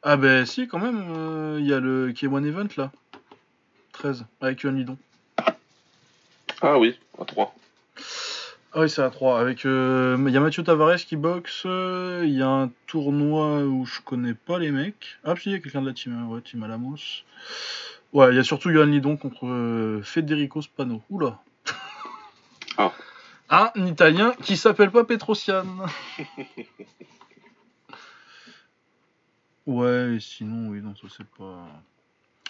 Ah, ben si, quand même. euh, Il y a le K1 Event là. 13, avec Yohan Lidon. Ah oui, à 3. Ah oui, c'est à 3. Avec, il y a Mathieu Tavares qui boxe. Il y a un tournoi où je connais pas les mecs. Ah, puis il y a quelqu'un de la team, hein, ouais, team Alamos. Ouais, il y a surtout Johan Lidon contre euh, Federico Spano. Oula. Ah. Un Italien qui s'appelle pas Petrosian. ouais, sinon, oui, non, ça c'est pas.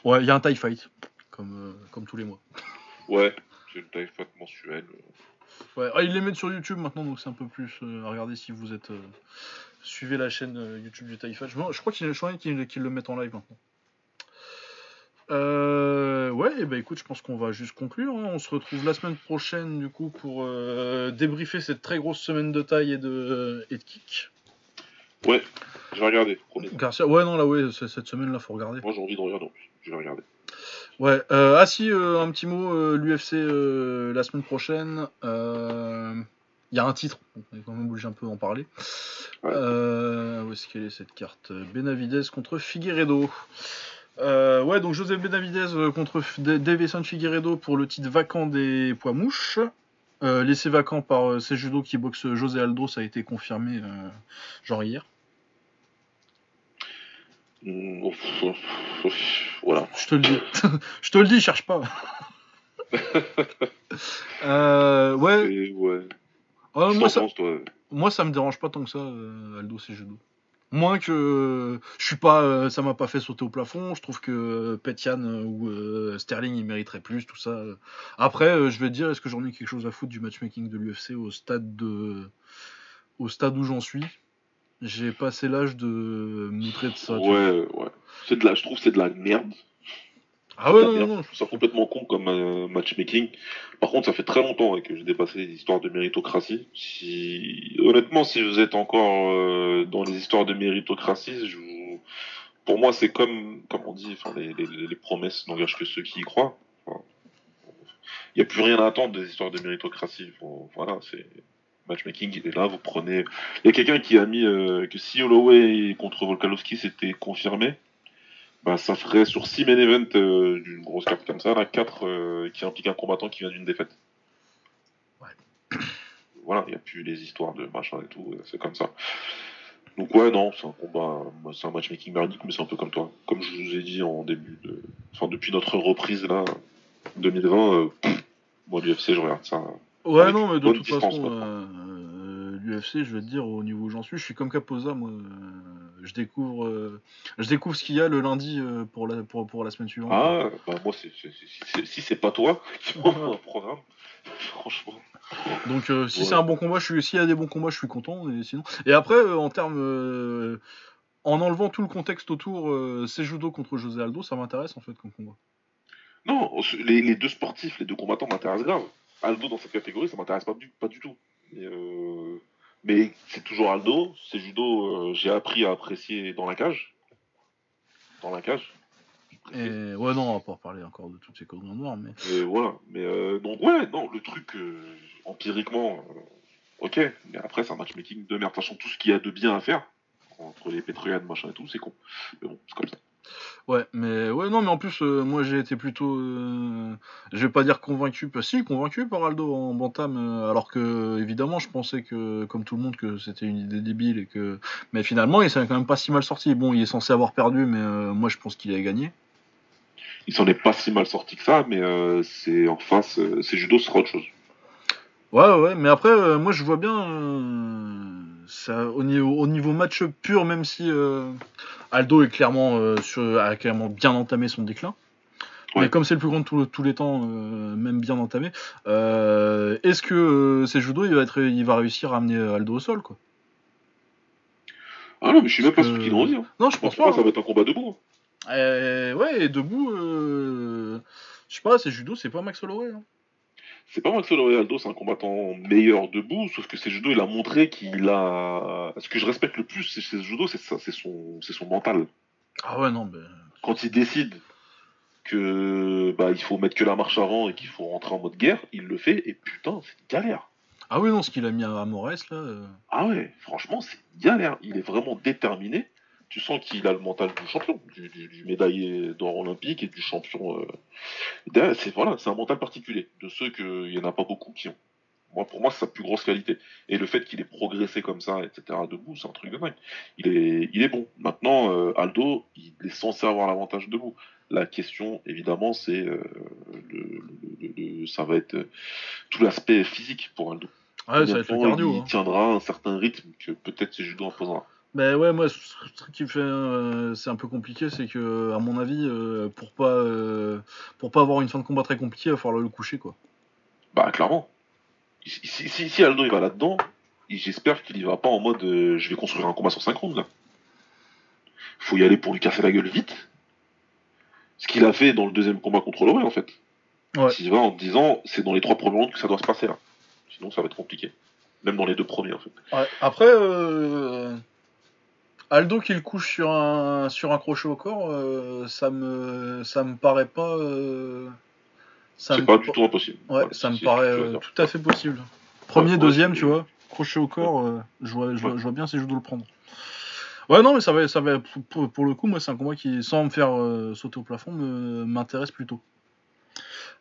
Ouais, il y a un TIE Fight, comme, euh, comme tous les mois. Ouais, c'est le taille fight mensuel. Ouais, ah, ils les mettent sur YouTube maintenant, donc c'est un peu plus euh, à regarder si vous êtes. suivez la chaîne YouTube du Taïfa. Je, je crois qu'ils je crois qu'ils- qu'ils le mettent en live maintenant. Euh, ouais, et bah écoute, je pense qu'on va juste conclure. hein. On se retrouve la semaine prochaine, du coup, pour euh, débriefer cette très grosse semaine de taille et de, et de kick. Ouais, je vais regarder, promis. Garcia, ouais, non, là, ouais, cette semaine-là, faut regarder. Moi j'ai envie de regarder en plus, je vais regarder. Ouais, euh, ah si, euh, un petit mot, l'UFC la semaine prochaine. Il y a un titre, donc on est quand même obligé un peu d'en parler. Ouais. Où est-ce qu'elle est cette carte? Benavidez contre Figueredo. Euh, ouais, donc José Benavidez euh, contre Davison Figueredo pour le titre vacant des poids mouches. Euh, laissé vacant par euh, Sejudo qui boxe José Aldo, ça a été confirmé genre hier. Mm, ouf, ouf, ouf, Voilà. Je te le dis. Je te le dis, cherche pas. Ouais, moi, ça, pense, toi. moi ça me dérange pas tant que ça, Aldo Sejudo. Moins que je suis pas, euh, ça m'a pas fait sauter au plafond. Je trouve que euh, Petian euh, ou Sterling il mériterait plus, tout ça. Après, je vais te dire, est-ce que j'en ai quelque chose à foutre du matchmaking de l'UFC au stade de, au stade où j'en suis? J'ai passé l'âge de moutrer de ça. Ouais, ouais. C'est de la, je trouve que c'est de la merde. Ah ouais, non, non. Je trouve ça complètement con comme euh, matchmaking. Par contre, ça fait très longtemps hein, que j'ai dépassé les histoires de méritocratie. Si... Honnêtement, si vous êtes encore euh, dans les histoires de méritocratie, je vous... pour moi, c'est comme, comme on dit, enfin, les, les, les promesses n'engagent que ceux qui y croient. Enfin, Il n'y a plus rien à attendre des histoires de méritocratie. Voilà, c'est matchmaking, est là, vous prenez. Il y a quelqu'un qui a mis euh, que si Holloway contre Volkanovski c'était confirmé, bah, ça ferait sur 6 main events euh, d'une grosse carte comme ça, là, 4 qui impliquent un combattant qui vient d'une défaite. Ouais. Voilà, il n'y a plus les histoires de machin et tout, euh, c'est comme ça. Donc ouais, non, c'est un combat, c'est un matchmaking merdique, mais c'est un peu comme toi. Comme je vous ai dit en début de... Enfin, depuis notre reprise, là, 2020, euh, pff, moi, l'UFC, je regarde ça. Ouais, non, mais de toute distance, façon, euh, l'UFC, je vais te dire, au niveau où j'en suis, je suis comme Capoza, moi. euh, je découvre, euh, je découvre ce qu'il y a le lundi euh, pour, la, pour, pour la semaine suivante. Ah, bah moi, c'est, c'est- c'est- c'est- si c'est pas toi qui m'envoie un programme, franchement. Donc, euh, si Ouais. c'est un bon combat, je suis, s'il y a des bons combats, je suis content. Et sinon, et après, euh, en termes, euh, en enlevant tout le contexte autour, c'est judo contre José Aldo, ça m'intéresse en fait comme combat. Non, les, les deux sportifs, les deux combattants m'intéressent grave. Aldo dans cette catégorie, ça m'intéresse pas du, pas du tout. Euh, mais c'est toujours Aldo, c'est judo, euh, j'ai appris à apprécier dans la cage. Dans la cage. Et ouais, non, on va pas reparler encore de toutes ces causes noires, mais. Et voilà, mais euh, donc, ouais, non, le truc, empiriquement, ok, mais après, c'est un matchmaking de merde. Sachant tout ce qu'il y a de bien à faire, entre les pétrolières, machin et tout, c'est con. Mais bon, c'est comme ça. Ouais, mais ouais, non, mais en plus, euh, moi j'ai été plutôt, euh, je vais pas dire convaincu, pas si convaincu par Aldo en bantam, euh, alors que évidemment je pensais que, comme tout le monde, que c'était une idée débile et que, mais finalement il s'est quand même pas si mal sorti. Bon, il est censé avoir perdu, mais moi je pense qu'il a gagné. Il s'en est pas si mal sorti que ça, mais c'est en face, c'est judo sera autre chose. Ouais, ouais, mais après, moi je vois bien ça, au, niveau, au niveau match pur, même si Aldo est clairement, euh, a clairement bien entamé son déclin. Mais comme c'est le plus grand de tous les temps, euh, même bien entamé, euh, est-ce que c'est judo, il va, être, il va réussir à amener Aldo au sol quoi? Ah non, mais je suis même pas sûr qu'il revient. Non, je pense pas. Ça va être un combat debout. Hein. ouais, et debout, je sais pas, c'est judo, c'est pas Max Holloway. Hein. C'est pas Max Aldo, c'est un combattant meilleur debout, sauf que ses judo, il a montré qu'il a. Ce que je respecte le plus, c'est ses judo, c'est c'est son, c'est son mental. Ah ouais, non, mais. Quand il décide que bah il faut mettre que la marche avant et qu'il faut rentrer en mode guerre, il le fait et putain, c'est galère. Ah oui, non, ce qu'il a mis à Morès là. Euh. Ah ouais, franchement, c'est galère. Il est vraiment déterminé tu sens qu'il a le mental du champion, du, médaillé d'or olympique et du champion. Euh, c'est voilà, c'est un mental particulier, de ceux qu'il n'y en a pas beaucoup qui ont. Moi, pour moi, c'est sa plus grosse qualité. Et le fait qu'il ait progressé comme ça, etc., debout, c'est un truc de dingue. Il est, il est bon. Maintenant, euh, Aldo, il est censé avoir l'avantage debout. La question, évidemment, c'est euh, le, ça va être tout l'aspect physique pour Aldo. Ouais, ça va être le cardio, il hein. tiendra un certain rythme que peut-être ses judo imposera. Ben ouais, moi, ce truc qui fait, euh, c'est un peu compliqué, c'est que, à mon avis, euh, pour pas, euh, pour pas avoir une fin de combat très compliquée, il va falloir le coucher, quoi. Bah, clairement. Si, si, Aldo il va là-dedans, j'espère qu'il y va pas en mode je vais construire un combat sur 5 rounds, là. Faut y aller pour lui casser la gueule vite. Ce qu'il a fait dans le deuxième combat contre Lowe, en fait. Ouais. S'il va en disant c'est dans les trois premiers rounds que ça doit se passer, là. Sinon, ça va être compliqué. Même dans les deux premiers, en fait. Ouais. Après, Aldo qui le couche sur un, sur un crochet au corps, euh, ça me ça me paraît pas. Euh, c'est pas du tout impossible. Ouais, ça me paraît euh, tout à fait possible. Premier, deuxième, tu vois, crochet au corps, je, vois, je, vois, bien si je dois le prendre. Ouais, non, mais ça va, ça va pour, le coup, moi, c'est un combat qui, sans me faire sauter au plafond, m'intéresse plutôt.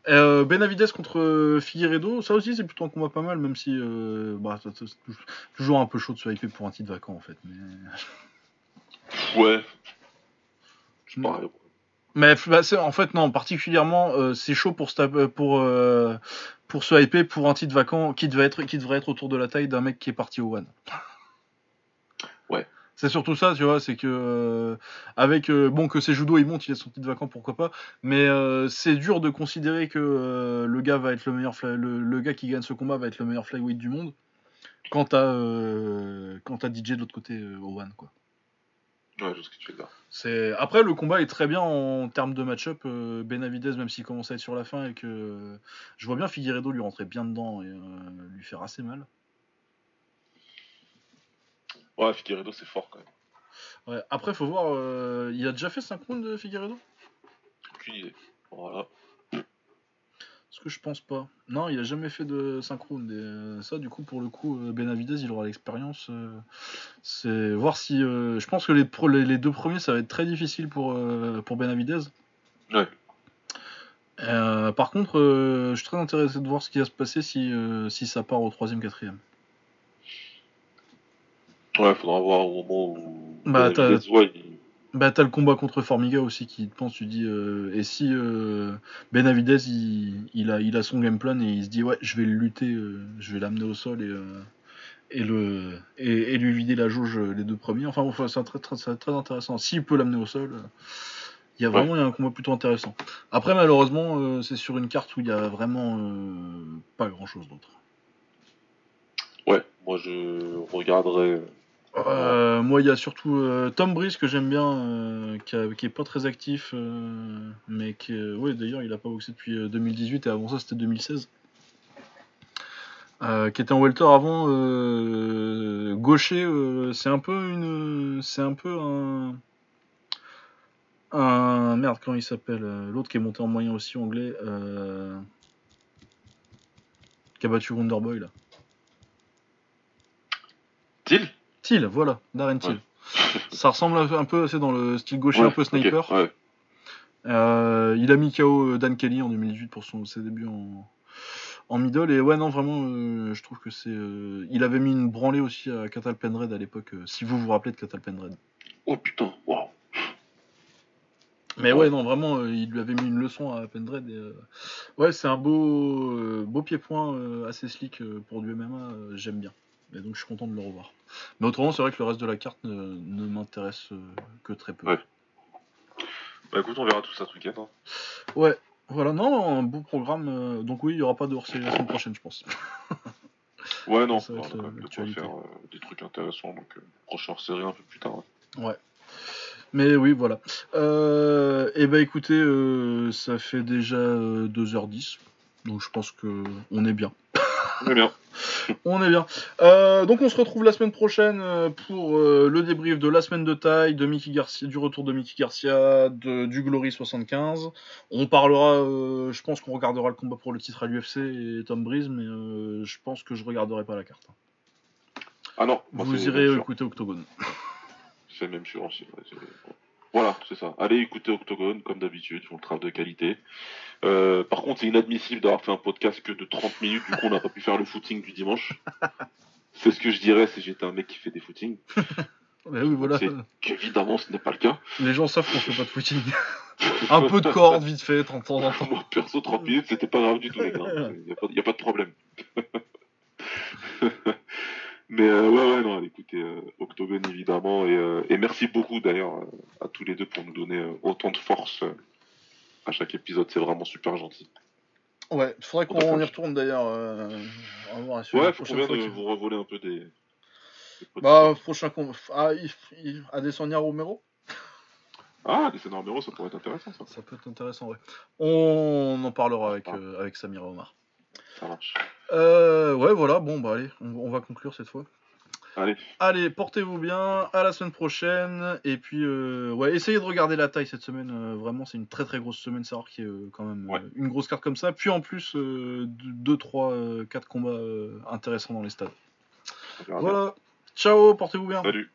Benavides contre Figueredo, ça aussi c'est plutôt un combat pas mal, même si bah, c'est toujours un peu chaud de se hyper pour un titre vacant en fait. Mais... Ouais. Mais bah, en fait, non, particulièrement, euh, c'est chaud pour, euh, pour, euh, pour se hyper pour un titre vacant qui devrait, être, qui devrait être autour de la taille d'un mec qui est parti au One. Ouais. C'est surtout ça, tu vois, c'est que avec bon que c'est judo il monte, il a son titre vacant, pourquoi pas. Mais c'est dur de considérer que le gars va être le meilleur, le, gars qui gagne ce combat va être le meilleur flyweight du monde. Quand t'as quand DJ de l'autre côté au One, quoi. C'est après le combat est très bien en termes de match-up. Euh, Benavidez, même s'il commence à être sur la fin et que je vois bien Figueredo lui rentrer bien dedans et euh, lui faire assez mal. Ouais, Figueredo c'est fort quand même. Ouais. Après faut voir, euh, il a déjà fait 5 rounds de Figueredo? Aucune idée. Voilà. Parce que je pense pas. Non, il a jamais fait de synchrone. Et euh, ça, du coup, pour le coup, euh, Benavidez, il aura l'expérience. Euh, c'est voir si. je pense que les, les, deux premiers, ça va être très difficile pour, pour Benavidez. Ouais. par contre, je suis très intéressé de voir ce qui va se passer si, si ça part au troisième, quatrième. Ouais, faudra voir au moment où. Bah, bah, t'as le combat contre Formiga aussi qui te pense, tu dis, euh, et si euh, Benavidez il, a, il a son game plan et il se dit, ouais, je vais le lutter, euh, je vais l'amener au sol et, et, le, et, lui vider la jauge les deux premiers. Enfin, enfin c'est très, très, très, intéressant. S'il peut l'amener au sol, il y a vraiment un combat plutôt intéressant. Après, malheureusement, c'est sur une carte où il y a vraiment pas grand chose d'autre. Ouais, moi je regarderai Euh, moi, il y a surtout euh, Tom Breeze que j'aime bien, euh, qui, a- qui est pas très actif, mais qui, d'ailleurs, il a pas boxé depuis euh, 2018 et avant ça, c'était 2016. Euh, qui était en welter avant, gaucher, c'est un peu une, c'est un peu un, un merde, comment il s'appelle, l'autre qui est monté en moyen aussi anglais, qui a battu Wonderboy là. Till? Voilà, Darren. Ouais. Ça ressemble un peu- c'est dans le style gaucher, Ouais, un peu sniper. Euh, il a mis KO Dan Kelly en 2018 pour son, ses débuts en, en middle. Et ouais, non, vraiment, euh, je trouve que c'est. euh, il avait mis une branlée aussi à Catal Penred à l'époque, euh, si vous vous rappelez de Catal Penred. Oh putain, waouh. Mais ouais, non, vraiment, euh, il lui avait mis une leçon à Pendred. Et, euh, ouais, c'est un beau, euh, beau pied-point euh, assez slick euh, pour du MMA. euh, J'aime bien. Et donc, je suis content de le revoir. Mais autrement, c'est vrai que le reste de la carte ne, ne m'intéresse euh, que très peu. Ouais. Bah écoute, on verra tout ça week-end. hein. Ouais, voilà, non, un beau programme. euh, donc oui, il n'y aura pas de hors-série la semaine prochaine, je pense. Ouais, non, Ça va on être quand même l'actualité. faire euh, des trucs intéressants. Donc, euh, prochaine série un peu plus tard. ouais. Ouais. Mais oui, voilà. Euh, et bah écoutez, euh, ça fait déjà euh, 2h10. Donc je pense que on est bien. On est bien. On est bien. Euh, donc on se retrouve la semaine prochaine euh, pour euh, le débrief de la semaine de taille, de Mickey Garcia, du retour de Mickey Garcia, de, du Glory 75. On parlera, euh, je pense qu'on regardera le combat pour le titre à l'UFC et Tom Breeze, mais je pense que je regarderai pas la carte. Ah non, moi, Vous irez écouter Octogone. C'est même sûr Voilà, c'est ça. Allez écouter Octogone, comme d'habitude, ils font le travail de qualité. Euh, par contre, c'est inadmissible d'avoir fait un podcast que de 30 minutes, du coup, on n'a pas pu faire le footing du dimanche. C'est ce que je dirais si j'étais un mec qui fait des footings. Mais oui, voilà. C'est- Qu'évidemment, ce n'est pas le cas. Les gens savent qu'on fait pas de footing. Un peu de corde, vite fait, de temps en temps. Moi, perso, 30 minutes, c'était pas grave du tout, les gars. Il n'y a pas de problème. Mais euh, ouais, ouais, non, écoutez, euh, Octogone, évidemment. Et, euh, et merci beaucoup, d'ailleurs, euh, à tous les deux pour nous donner euh, autant de force euh, à chaque épisode. C'est vraiment super gentil. Ouais, faudrait qu'on y retourne d'ailleurs. Euh, Ouais, faut qu'on vienne vous revoler un peu des. des. Bah, prochain combat. Ah, il, il, Adesanya Romero Ah, des scénarios, ça pourrait être intéressant, ça. Ça peut être intéressant, ouais. On en parlera avec, euh, avec Samira Omar. Ça marche. Euh, ouais, voilà, bon, bah allez, on, on va conclure cette fois. Allez, Allez, portez-vous bien, à la semaine prochaine. Et puis, euh, ouais, essayez de regarder la taille cette semaine. euh, vraiment, c'est une très très grosse semaine, savoir qu'il y a euh, quand même euh, Ouais. une grosse carte comme ça. Puis en plus, 2, 3, 4 combats intéressants dans les stades. bien. Voilà, ciao, portez-vous bien. Salut.